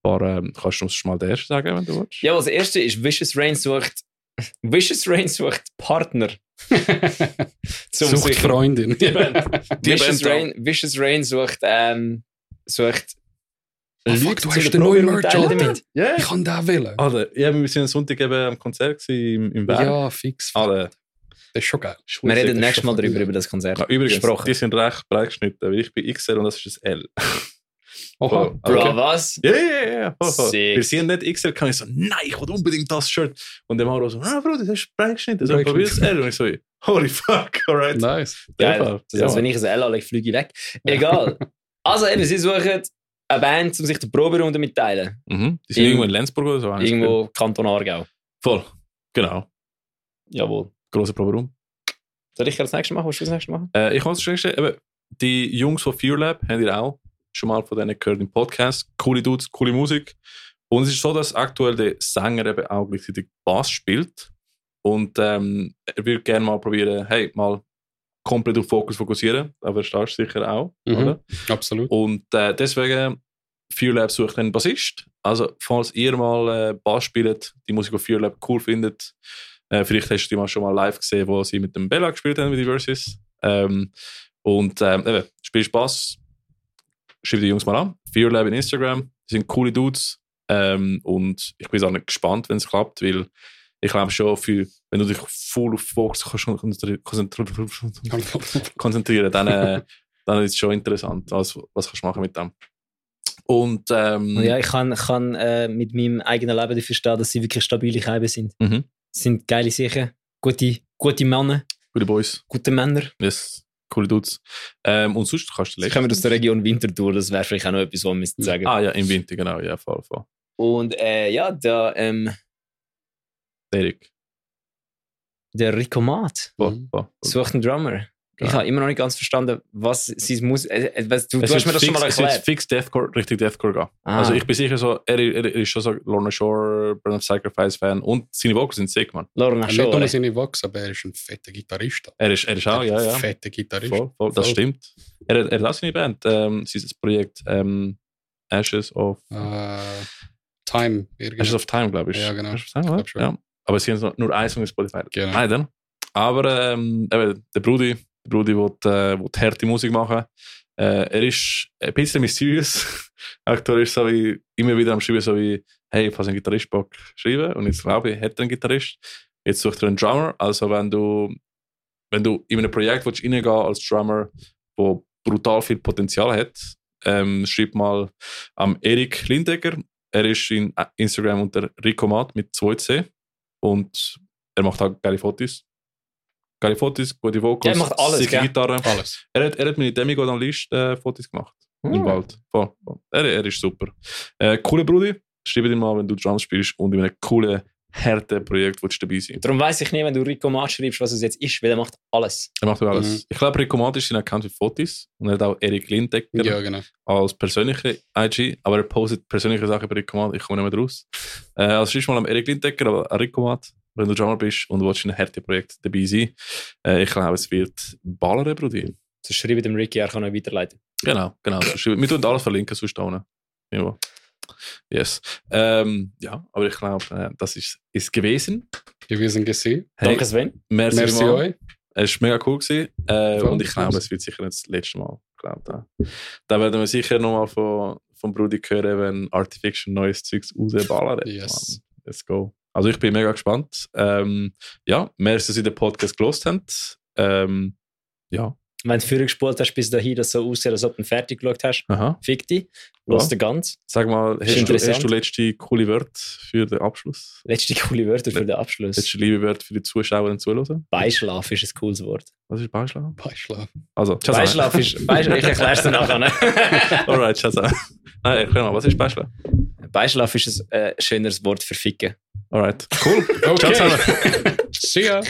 paar, ähm, kannst du uns schon mal den ersten sagen, wenn du willst? Ja, also das erste ist Vicious Rain sucht Vicious Rain sucht Partner. Sucht sich- Freundin. Die Band. Die Vicious, Band. Rain, Vicious Rain sucht, ähm, sucht Ah, fuck, du hast den neuen Merch, damit. Ja, Ich kann den wählen. Alter, ja, wir sind am Sonntag eben am Konzert im, im Berg. Ja, fix. Alter, Das ist schon geil. Wir reden nächstes Mal darüber, über das Konzert. ja, übrigens, Gesprochen. die sind recht breit geschnitten, weil ich bin XL und das ist ein L. Oha. Bro, Okay. was? Ja, ja, ja, ja. Wir sind nicht XL, kann ich so, nein, ich will unbedingt das Shirt. Und der Mauro so, ah, Bro, das ist breit geschnitten, so, Breit probier das geschnitten. L. Und ich so, holy fuck, alright. Nice. Geil. Das heißt, wenn ich ein L anlege, fliege ich weg. Egal. also eben, sie suchen eine Band, um sich die Proberunde mitteilen. Mhm. Die sind irgendwo in Lenzburg oder so. Irgendwo Kanton Aargau. Voll. Genau. Jawohl. Großer Proberaum. Soll ich das nächste machen? Willst du das nächste machen? Äh, ich muss schon stellen, eben, die Jungs von Fear Lab haben ihr auch schon mal von denen gehört im Podcast. Coole Dudes, coole Musik. Und es ist so, dass aktuell der Sänger eben auch gleichzeitig Bass spielt. Und ähm, er würde gerne mal probieren, hey, mal komplett auf Fokus fokussieren. Aber du sicher auch, Mhm. oder? Absolut. Und äh, deswegen, Fear Lab sucht einen Bassist. Also, falls ihr mal äh, Bass spielt, die Musik von Fear Lab cool findet, äh, vielleicht hast du die mal schon mal live gesehen, wo sie mit dem Bella gespielt haben, mit den Versus. Ähm, und ähm, eben, spielst Bass, schreib die Jungs mal an. Fear Lab in Instagram, die sind coole Dudes. Ähm, und ich bin auch nicht gespannt, wenn es klappt, weil ich glaube schon, für, wenn du dich voll auf Fokus kannst konzentri- konzentri- konzentrieren, dann, äh, dann ist es schon interessant, was, was kannst du machen mit dem. Und ähm, Ja, ich kann, kann äh, mit meinem eigenen Leben dafür stehen, dass sie wirklich stabile Scheiben sind. Mhm. Sind geile Sachen, gute, gute Männer, gute Boys, gute Männer. yes, coole Dudes. Ähm, und sonst kannst du Sie kommen aus der Region Winterthur, das wäre vielleicht auch noch etwas, was wir sagen. Ah ja, im Winter, genau, ja, voll, voll. Und äh, ja, da, ähm, Erik. Der Rico Maat Mhm. sucht einen Drummer. Ich Ja. habe immer noch nicht ganz verstanden, was sie muss. Äh, äh, was, du, du Es hast mir das schon fix- mal Es wird erklärt. fix Deathcore, richtig Deathcore gehen. Ah. Also ich bin sicher so, er, er, er ist schon so Lorna Shore, Burn of Sacrifice Fan und seine Vocals sind sick, man. Lorna Nicht nur Shore. seine Vox, aber er ist ein fetter Gitarrist. Er ist, er ist auch, ja, ja. Fetter Gitarrist. Voll, voll, das Voll. stimmt. Er, hat- er hat auch seine Band, ähm, sein Projekt ähm, Ashes of Äh, Time. irgendwie. Ashes of Time, glaube ich. Ja, genau. Ashes of Time, Ich schon. Ja. Aber sie haben nur ein Song in Spotify. Genau. Nein, dann. Aber ähm, eben, der Brudi, der Brudi will, äh, will harte Musik machen. Äh, er ist ein bisschen mysterious. Aktuell ist so wie, immer wieder am Schreiben, so wie, hey, falls ein Gitarrist Bock schreiben. Und jetzt glaube ich, er einen Gitarrist. Jetzt sucht er einen Drummer. Also wenn du, wenn du in ein Projekt willst reingehen als Drummer, wo brutal viel Potenzial hat, ähm, schreib mal am Erik Lindecker. Er ist in äh, Instagram unter Ricomat mit 2C. Und er macht auch geile Fotos. Geile Fotos, gute Vocals, Ja, er macht alles, sicke gell? Gitarre. Alles. Er hat, er hat meine Demigod-Analyst äh, Fotos gemacht. Im Ah. Wald. Voll, voll. Er, er ist super. Äh, cooler Brudi. Schreib dir mal, wenn du Drums spielst und in einem coolen, harten Projekt willst du dabei sein. Darum weiß ich nicht, wenn du Rico Maat schreibst, was es jetzt ist, weil er macht alles. Er macht alles. Mhm. Ich glaube, Rico Matt ist sein Account für Fotos und er hat auch Erik Lindecker Ja, genau. als persönliche IG, aber er postet persönliche Sachen bei Rico Matt. Ich komme nicht mehr raus. Äh, also schreib mal am Erik Lindecker, aber an Rico Matt, wenn du Drummer bist und willst in einem harten Projekt dabei sein. Äh, ich glaube, es wird ballern, Brudi. So schreibe dem Ricky, er kann euch weiterleiten. Genau, genau. Wir tun alles verlinken, sonst unten. Ja. Yes. Ähm, ja, aber ich glaube, äh, das ist es gewesen. Gewesen gesehen. Hey, Danke, Sven. merci, Merci euch. Es war mega cool. Gewesen. Äh, und ich glaube, es wird sicher nicht das letzte Mal. Ich glaube, da, da werden wir sicher nochmal von, von Brudi hören, wenn Artifiction neues Zeugs rausballert. Yes. Mann. Let's go. Also ich bin mega gespannt. Ähm, ja, merci, dass ihr den Podcast gelost habt. Ähm, ja, Wenn du früher gespult hast, bis dahin, dass es so aussieht, als ob du ihn fertig geschaut hast, aha. fick dich. Los Ja. den ganz. Sag mal, hast du, hast du letzte coole Wörter für den Abschluss? Letzte coole Wörter für den Abschluss. Letzte liebe Wörter für die Zuschauer und Zuhörer? Beischlaf ist ein cooles Wort. Was ist Beischlaf? Beischlaf. Also. Beischlaf ist. Beischlaf, ich erkläre es dir nachher. ne? Alright, zusammen. Nein, erklär mal, was ist Beischlaf? Beischlaf ist ein äh, schöneres Wort für Ficken. Alright, cool. Okay. Ciao zusammen. See ya.